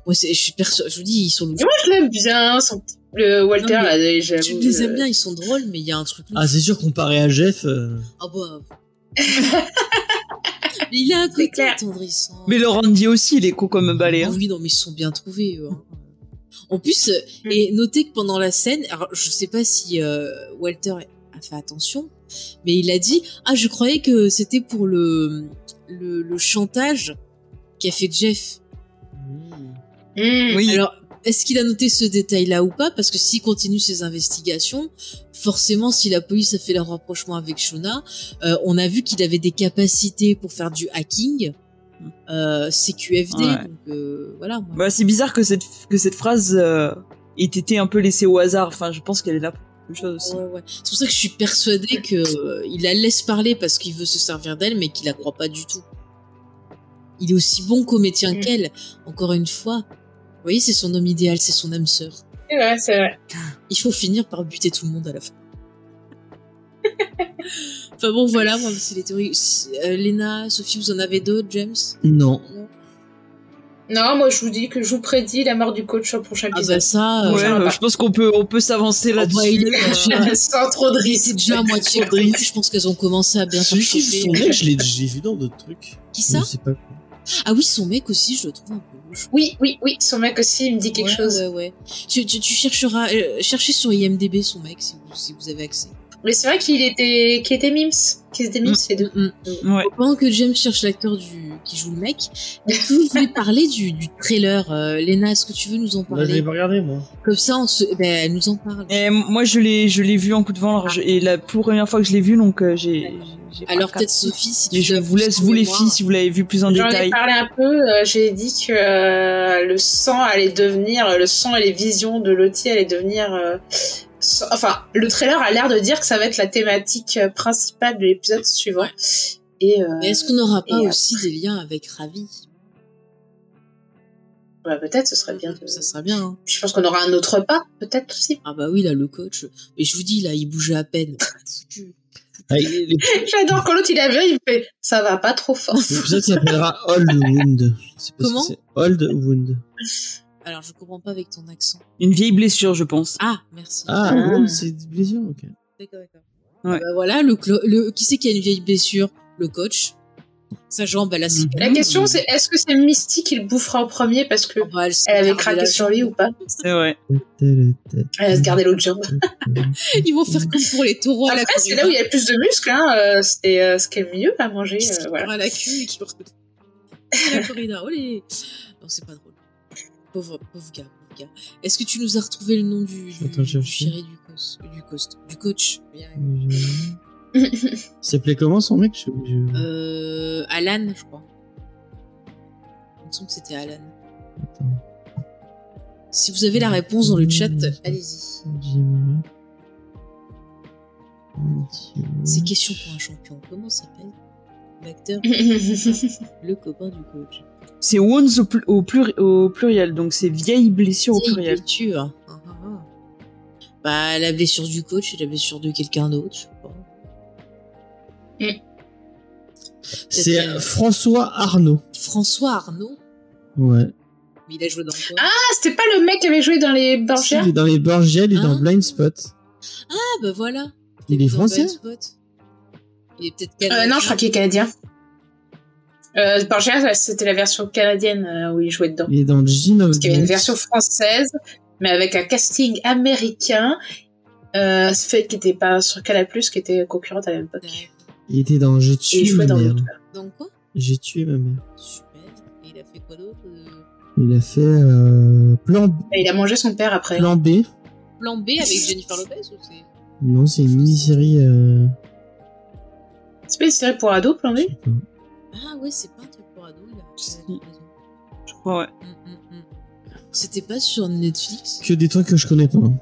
Moi, je suis perso... je vous dis, ils sont moi, je l'aime bien, son petit- le Walter, Non, là. Tu les aimes euh, bien, ils sont drôles, mais il y a un truc. Ah, c'est sûr, comparé à Jeff. euh, Ah bah. mais il a un côté attendrissant. Mais le Randy aussi, il est con comme un balai. Ah Hein. oui, non, mais ils se sont bien trouvés, eux. hein. En plus, euh, et notez que pendant la scène, alors je sais pas si euh, Walter a fait attention, mais il a dit Ah, je croyais que c'était pour le, le, le chantage qu'a fait Jeff. Hmm. Oui. Alors, est-ce qu'il a noté ce détail-là ou pas? Parce que s'il continue ses investigations, forcément, si la police a fait leur rapprochement avec Shona, euh, on a vu qu'il avait des capacités pour faire du hacking, euh, CQFD. Ouais. Donc euh, voilà. Bah, c'est bizarre que cette, que cette phrase euh, ait été un peu laissée au hasard. Enfin, je pense qu'elle est là pour quelque chose aussi. Ouais, ouais. C'est pour ça que je suis persuadée que euh, il la laisse parler parce qu'il veut se servir d'elle, mais qu'il la croit pas du tout. Il est aussi bon comédien Mm. qu'elle. Encore une fois, voyez, c'est son homme idéal, c'est son âme sœur. C'est vrai, c'est vrai. Il faut finir par buter tout le monde à la fin. enfin bon, voilà, moi, c'est les théories. Euh, Léna, Sophie, vous en avez d'autres, James? Non. Non, moi je vous dis que je vous prédis la mort du coach au prochain Ah épisode. bah ça, euh, Ouais, je pense qu'on peut, on peut s'avancer bah, là-dessus. Euh, Sans trop de c'est risques. déjà à moitié. Je pense qu'elles ont commencé à bien faire chauffer. son mec, je l'ai vu dans d'autres trucs. Qui ça? Je sais pas quoi. Ah oui, son mec aussi, je le trouve un peu louche. Oui, oui, oui, son mec aussi il me dit quelque Ouais, chose. Ouais, ouais. Tu, tu, tu chercheras, euh, cherchez sur IMDB son mec si vous, si vous avez accès. Mais c'est vrai qu'il était, qu'il était Mims, qu'ils étaient Mims Mm. les deux. Mm. Ouais. Pendant que James cherche l'acteur du qui joue le mec, est-ce que vous voulez parler du, du trailer euh, Léna, est-ce que tu veux nous en Bah, je l'ai parler pas regardé, moi. Comme ça, on se... ben, elle nous en parle. Et moi, je l'ai, je l'ai vu en coup de vent, alors je- et la première fois que je l'ai vu, donc euh, j'ai. j'ai pas Alors peut-être Sophie, si tu Et je vous laisse vous les filles si vous l'avez vu plus en J'en ai détail. parlé un peu, euh, j'ai dit que euh, le sang allait devenir, le sang et les visions de Lottie allaient devenir... enfin, le trailer a l'air de dire que ça va être la thématique euh, principale de l'épisode suivant. Et euh, est-ce qu'on n'aura pas aussi des liens avec Ravi? Bah, peut-être ce serait bien. de- Ça serait bien. hein. Je pense qu'on aura un autre pas, peut-être aussi. Ah bah oui, là, le coach. Mais je vous dis, là, il bougeait à peine. Ah, J'adore quand l'autre il a vu, il fait ça va pas trop fort. L'épisode s'appellera Old Wound. Comment? Old Wound. Alors, je comprends pas avec ton accent. Une vieille blessure, je pense. Ah, merci. Ah, Ah. C'est une blessure, ok. D'accord, d'accord. Ouais. Bah voilà, le, le qui c'est qui a une vieille blessure? Le coach. Sa jambe, elle a ses Mhm. La question c'est est-ce que c'est Misty qui le bouffera en premier parce que Oh, bah, elle avait craqué sur lui ou pas? C'est vrai. Elle a se gardé l'autre jambe. Ils vont faire comme pour les taureaux à la Après, c'est là où il y a le plus de muscles, hein. euh, c'est euh, ce qui est le mieux à manger. Qui euh, voilà. à la queue et qui à la corrida. Olé Non, c'est pas drôle. Pauvre, pauvre gars, pauvre gars. Est-ce que tu nous as retrouvé le nom du, du, Attends, du chéri du coach, du cost, du coach? Il s'appelait comment son mec? Je, euh, Alan, je crois. Il me semble que c'était Alan. Attends. Si vous avez la réponse dans le chat, allez-y. C'est question pour un champion. Comment s'appelle l'acteur, le copain du coach? C'est wounds au, pl- au, pluri- au pluriel, donc c'est vieille blessure au Vieille pluriel. blessure. Ah, ah, ah. Bah, la blessure du coach et la blessure de quelqu'un d'autre, je sais pas. C'est euh, François Arnaud. François Arnaud, Ouais. mais il a joué dans quoi Ah, c'était pas le mec qui avait joué dans les Borgia Il est dans les Borgia, il est dans Hein Blind Spot. Ah, bah voilà. Il est français Blind Spot. Il est peut-être euh. Non, je crois qu'il est canadien. Euh, Borgia, c'était la version canadienne euh, où il jouait dedans. Il est dans Gene Parce qu'il y avait une version française, mais avec un casting américain, euh, ce fait qui était pas sur Canal+, qui était concurrente à l'époque. Il était dans J'ai tué ma dans mère. Donc quoi? J'ai tué ma mère. Super. Et il a fait quoi d'autre euh, Il a fait euh, plan, Et il a mangé son père après. plan B. Plan B avec Jennifer Lopez ou c'est? Non, c'est une mini-série. Euh... C'est pas une série pour ados, plan B? Ah ouais, c'est pas un truc pour ado. Il a Si. Je crois, ouais. Mm, mm, mm. C'était pas sur Netflix Que des trucs que je connais pas. hein.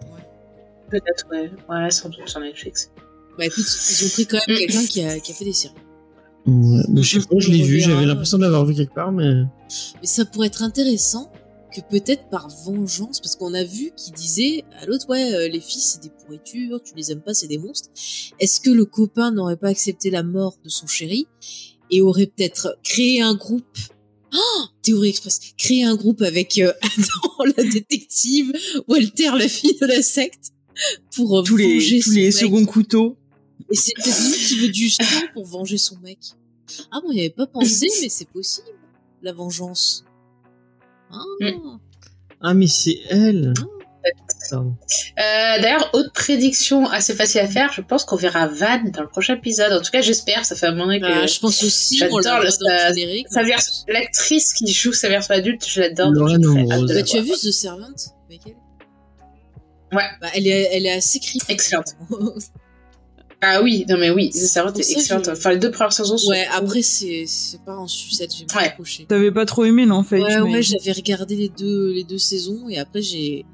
Peut-être, ouais. Ouais, sans doute sur Netflix. Bah écoute, ils ont pris quand même quelqu'un qui a, qui a fait des séries. Ouais, mais je sais pas, je l'ai vu, j'avais l'impression de l'avoir vu quelque part, mais. Mais ça pourrait être intéressant que peut-être par vengeance, parce qu'on a vu qu'il disait à l'autre, ouais, euh, les filles, c'est des pourritures, tu les aimes pas, c'est des monstres. Est-ce que le copain n'aurait pas accepté la mort de son chéri? Et aurait peut-être créé un groupe Oh Théorie Express. Créé un groupe avec euh, Adam, la détective, Walter, la fille de la secte, pour euh, Tous les, tous son les mec. seconds couteaux. Et c'est peut-être lui qui veut du sang pour venger son mec. Ah bon, il n'y avait pas pensé, mais c'est possible. La vengeance. Ah. Mm. Ah, mais c'est elle Euh, D'ailleurs, autre prédiction assez facile à faire, je pense qu'on verra Van dans le prochain épisode. En tout cas, j'espère. Ça fait un moment que Bah, je pense aussi, J'adore l'actrice qui joue sa version adulte, je l'adore. Bah, tu as vu The Servant Ouais. Bah, elle, est, elle est assez creepy. Excellente. Ah oui, non mais oui, The Servant est excellente. Enfin, les deux premières saisons sont. ouais, après, c'est c'est pas en sucette, j'ai Ouais. pas accroché. T'avais pas trop aimé, non, Faith Ouais, mais- ouais, j'avais regardé les deux, les deux saisons et après, j'ai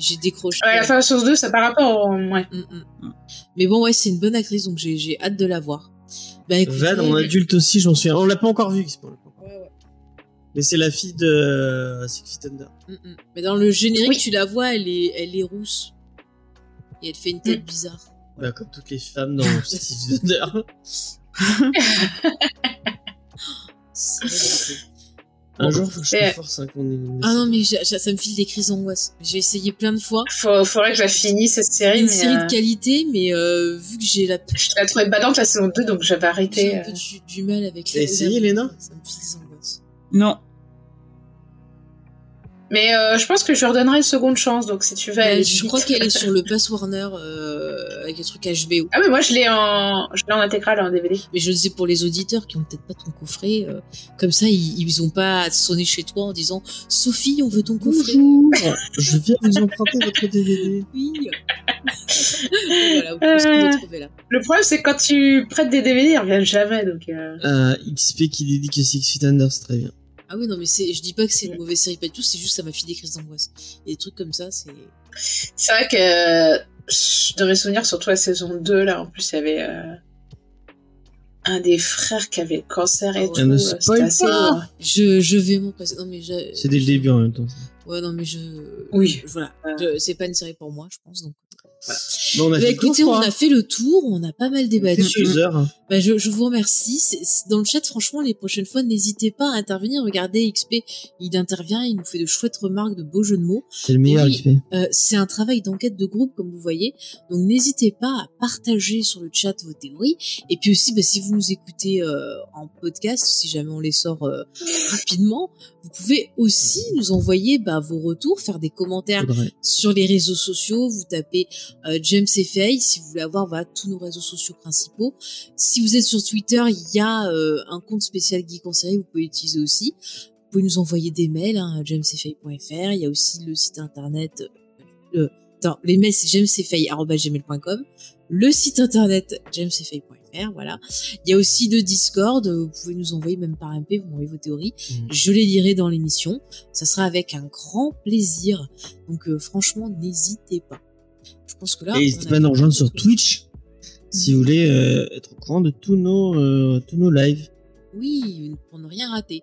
j'ai décroché. Ouais, la fin de saison 2, ça par rapport au. Ouais. Mm, mm. Mais bon, ouais, c'est une bonne actrice, donc j'ai j'ai hâte de la voir. Bah, écoutez, Van en adulte aussi, j'en suis. On l'a pas encore vu, Xpo, on l'a pas. Ouais, ouais. Mais c'est la fille de euh, Six Feet Under. Mm, mm. Mais dans le générique, Oui. tu la vois, elle est, elle est rousse. Et elle fait une tête bizarre. Bah, comme toutes les femmes dans Six Feet Under. Un jour, faut que je Et- te force un qu'on est. Ah non, mais j'ai- j'ai- ça me file des crises d'angoisse. J'ai essayé plein de fois. Faut, faudrait que je la finisse cette série. Une mais, série euh, de qualité, mais euh, vu que j'ai la Je la trouvais badante la saison 2, donc j'avais j'ai arrêté. un peu euh. du, du mal avec T'as essayé, Léna Ça me file des angoisses. Non. Mais euh, je pense que je lui redonnerai une seconde chance, donc si tu veux. Ouais, je crois qu'elle est sur le Pass Warner euh, avec les trucs HBO. Ah, mais moi je l'ai en, je l'ai en intégral en DVD. Mais je le sais pour les auditeurs qui ont peut-être pas ton coffret. euh, comme ça, ils, ils ont pas à sonner chez toi en disant Sophie, on veut ton coffret. Bonjour, je viens vous emprunter votre DVD. Oui. voilà, vous pouvez Euh. trouver là. Le problème, c'est quand tu prêtes des DVD, ils reviennent jamais, donc. euh, Euh, XP qui dédie que Six Feet Under, c'est très bien. Ah oui, non, mais c'est, je dis pas que c'est une mauvaise série, pas du tout, c'est juste que ça m'a fait des crises d'angoisse. Et des trucs comme ça, c'est. C'est vrai que dans mes souvenirs, surtout la saison 2, là, en plus, il y avait euh, un des frères qui avait le cancer et Ah tout. Ne euh, spoil assez pas. lourd. Je, je vais m'en passer. Non, mais je- C'est dès le début en même temps. Ouais, non, mais je. Oui. Voilà. C'est pas une série pour moi, je pense. Donc. Bon, on a Bah, fait tour, on a fait le tour, on a pas mal débattu. Deux heures. Bah, je, je vous remercie. Dans le chat, franchement, les prochaines fois, n'hésitez pas à intervenir. Regardez, XP, il intervient, il nous fait de chouettes remarques, de beaux jeux de mots. C'est le meilleur. XP. Euh, c'est un travail d'enquête de groupe, comme vous voyez. Donc, n'hésitez pas à partager sur le chat vos théories. Et puis aussi, bah, si vous nous écoutez euh, en podcast, si jamais on les sort euh, rapidement, vous pouvez aussi nous envoyer bah, vos retours, faire des commentaires Faudrait. sur les réseaux sociaux. Vous tapez euh, James et Faye si vous voulez avoir bah, tous nos réseaux sociaux principaux. Si vous êtes sur Twitter, il y a euh, un compte spécial Geek en série, vous pouvez l'utiliser aussi. Vous pouvez nous envoyer des mails, hein, jamesfay.fr. Il y a aussi le site internet. Euh, les mails c'est jamesfay.gmail.com. Le site internet jamesfay.fr, voilà. Il y a aussi le Discord, vous pouvez nous envoyer même par MP, vous m'envoyez vos théories. Mhm. Je les lirai dans l'émission. Ça sera avec un grand plaisir. Donc euh, franchement, n'hésitez pas. Je pense que là. Et n'hésitez pas à nous rejoindre sur. Twitch si vous voulez euh, être au courant de tous nos, euh, tous nos lives. Oui, pour ne rien rater.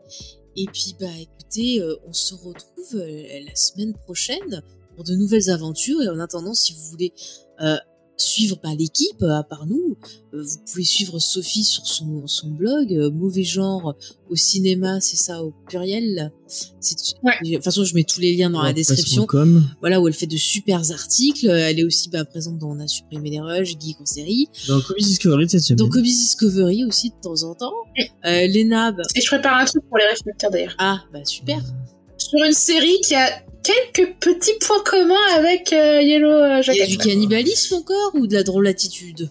Et puis, bah, écoutez, euh, on se retrouve euh, la semaine prochaine pour de nouvelles aventures. Et en attendant, si vous voulez euh, suivre bah, l'équipe, euh, à part nous, euh, vous pouvez suivre Sophie sur son, son blog, euh, Mauvais genre au cinéma, c'est ça au pluriel? C'est- Ouais. De toute façon, je mets tous les liens dans la description. Voilà, où elle fait de super articles. Elle est aussi bah, présente dans On a supprimé les rushs, Geek en série. Dans Comics Discovery cette semaine. Dans Comics Discovery aussi de temps en temps. Euh, Léna, bah, Et je prépare un truc pour les réflecteurs d'ailleurs. ah, bah super. Sur une série qui a quelques petits points communs avec euh, Yellow euh, Il y a Jacket. du cannibalisme encore ou de la drôle attitude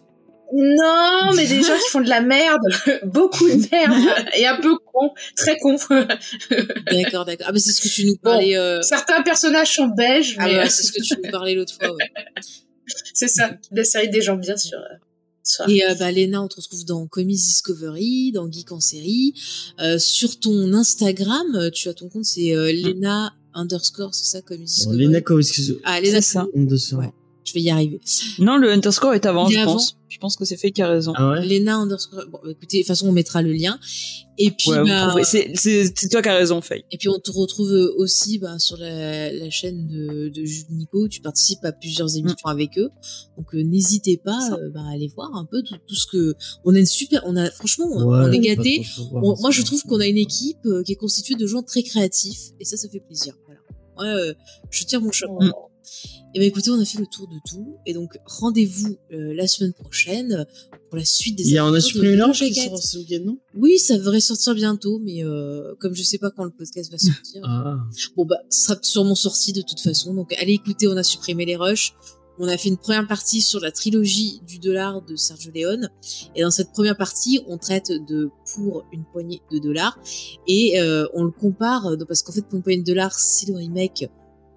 Non, mais des gens qui font de la merde, beaucoup de merde, et un peu con, très con. D'accord, d'accord. Ah bah c'est ce que tu nous parlais. euh, Certains personnages sont belges, Ah mais ouais, euh, c'est ce que tu nous parlais l'autre fois. ouais. c'est ça, la série des gens bien sûr. euh, Et euh, bah Léna, on te retrouve dans Comics Discovery, dans Geek en série. Euh, sur ton Instagram, tu as ton compte, c'est euh, Léna underscore, c'est ça, Bon, Discovery. Lena Kowalski. Ah, ça. Underscore. Ouais. Je vais y arriver. Non, le underscore est avant, je avant pense. Je pense que c'est fait qui a raison. Ah ouais? Léna underscore. Bon, écoutez, de toute façon, on mettra le lien. Et puis, Ouais, bah, c'est- toi qui as raison, Faye. Et puis on te retrouve aussi bah, sur la, la chaîne de, de Jules Nico. Tu participes à plusieurs émissions avec eux. Donc euh, n'hésitez pas euh, bah, à aller voir un peu tout, tout ce que on a une super. On a franchement on- Ouais, on est c'est moi je trouve qu'on a une équipe euh, qui est constituée de gens très créatifs et ça ça fait plaisir. Voilà. Ouais, euh, je tire mon chapeau. Mm. Et ben écoutez, on a fait le tour de tout. Et donc, rendez-vous euh, la semaine prochaine pour la suite des Il y on a supprimé Jacket. sort ce week-end, non? Oui, ça devrait sortir bientôt, mais euh, comme je sais pas quand le podcast va sortir, Ah. bon bah, ça sera sûrement sorti de toute façon. Donc, allez écouter, on a supprimé les rushs. On a fait une première partie sur la trilogie du dollar de Sergio Leone. Et dans cette première partie, on traite de pour une poignée de dollars. Et euh, on le compare, parce qu'en fait, pour une poignée de dollars, c'est le remake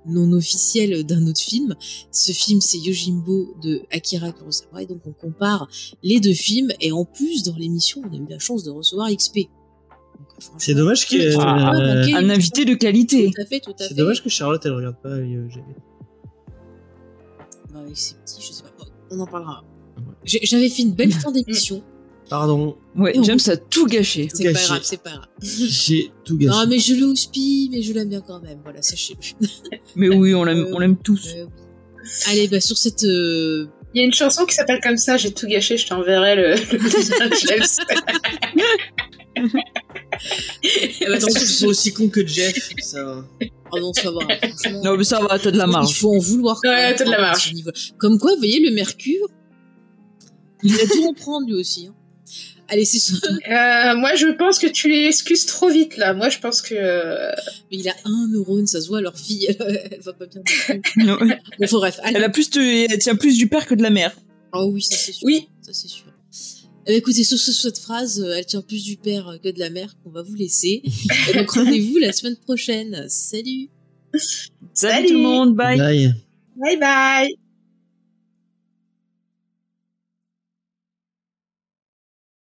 non officiel d'un autre film. Ce film, c'est Yojimbo de Akira Kurosawa. Et donc, on compare les deux films. Et en plus, dans l'émission, on a eu la chance de recevoir XP. C'est dommage que. Euh. Un invité de qualité. Tout à fait, tout à fait. c'est dommage que Charlotte elle regarde pas euh, GV. Bah, avec ses petits, je sais pas. On en parlera. J'ai- J'avais fait une belle fin d'émission. Pardon, Ouais, James a tout gâché. C'est pas grave, c'est pas grave. j'ai tout gâché. Non, mais je le houspille, mais je l'aime bien quand même. Voilà, sachez-le. Mais oui, on l'aime, on l'aime tous. Euh, oui. Allez, bah, sur cette. euh, Il y a une chanson qui s'appelle comme ça, j'ai tout gâché, je t'enverrai le, le James. eh ben, aussi cons que Jeff, ça va. Oh non, ça va. Non, mais ça va, t'as de la Il marge. faut en vouloir. Ouais, t'as de la à marge. Comme quoi, vous voyez, le Mercure, il a tout reprendre lui aussi. hein. Allez, c'est sûr. Euh, moi, je pense que tu les excuses trop vite, là. Moi, je pense que... euh, Mais il a un neurone, ça se voit, leur fille, elle, elle va pas bien. non. Bon, enfin, bref. Allez. Elle a plus de, elle tient plus du père que de la mère. Oh oui, ça c'est sûr. Oui. Ça c'est sûr. Eh ben, écoutez, sur ce- cette phrase, euh, elle tient plus du père que de la mère qu'on va vous laisser. Et donc rendez-vous la semaine prochaine. Salut Salut, Salut. tout le monde, bye. Bye. Bye bye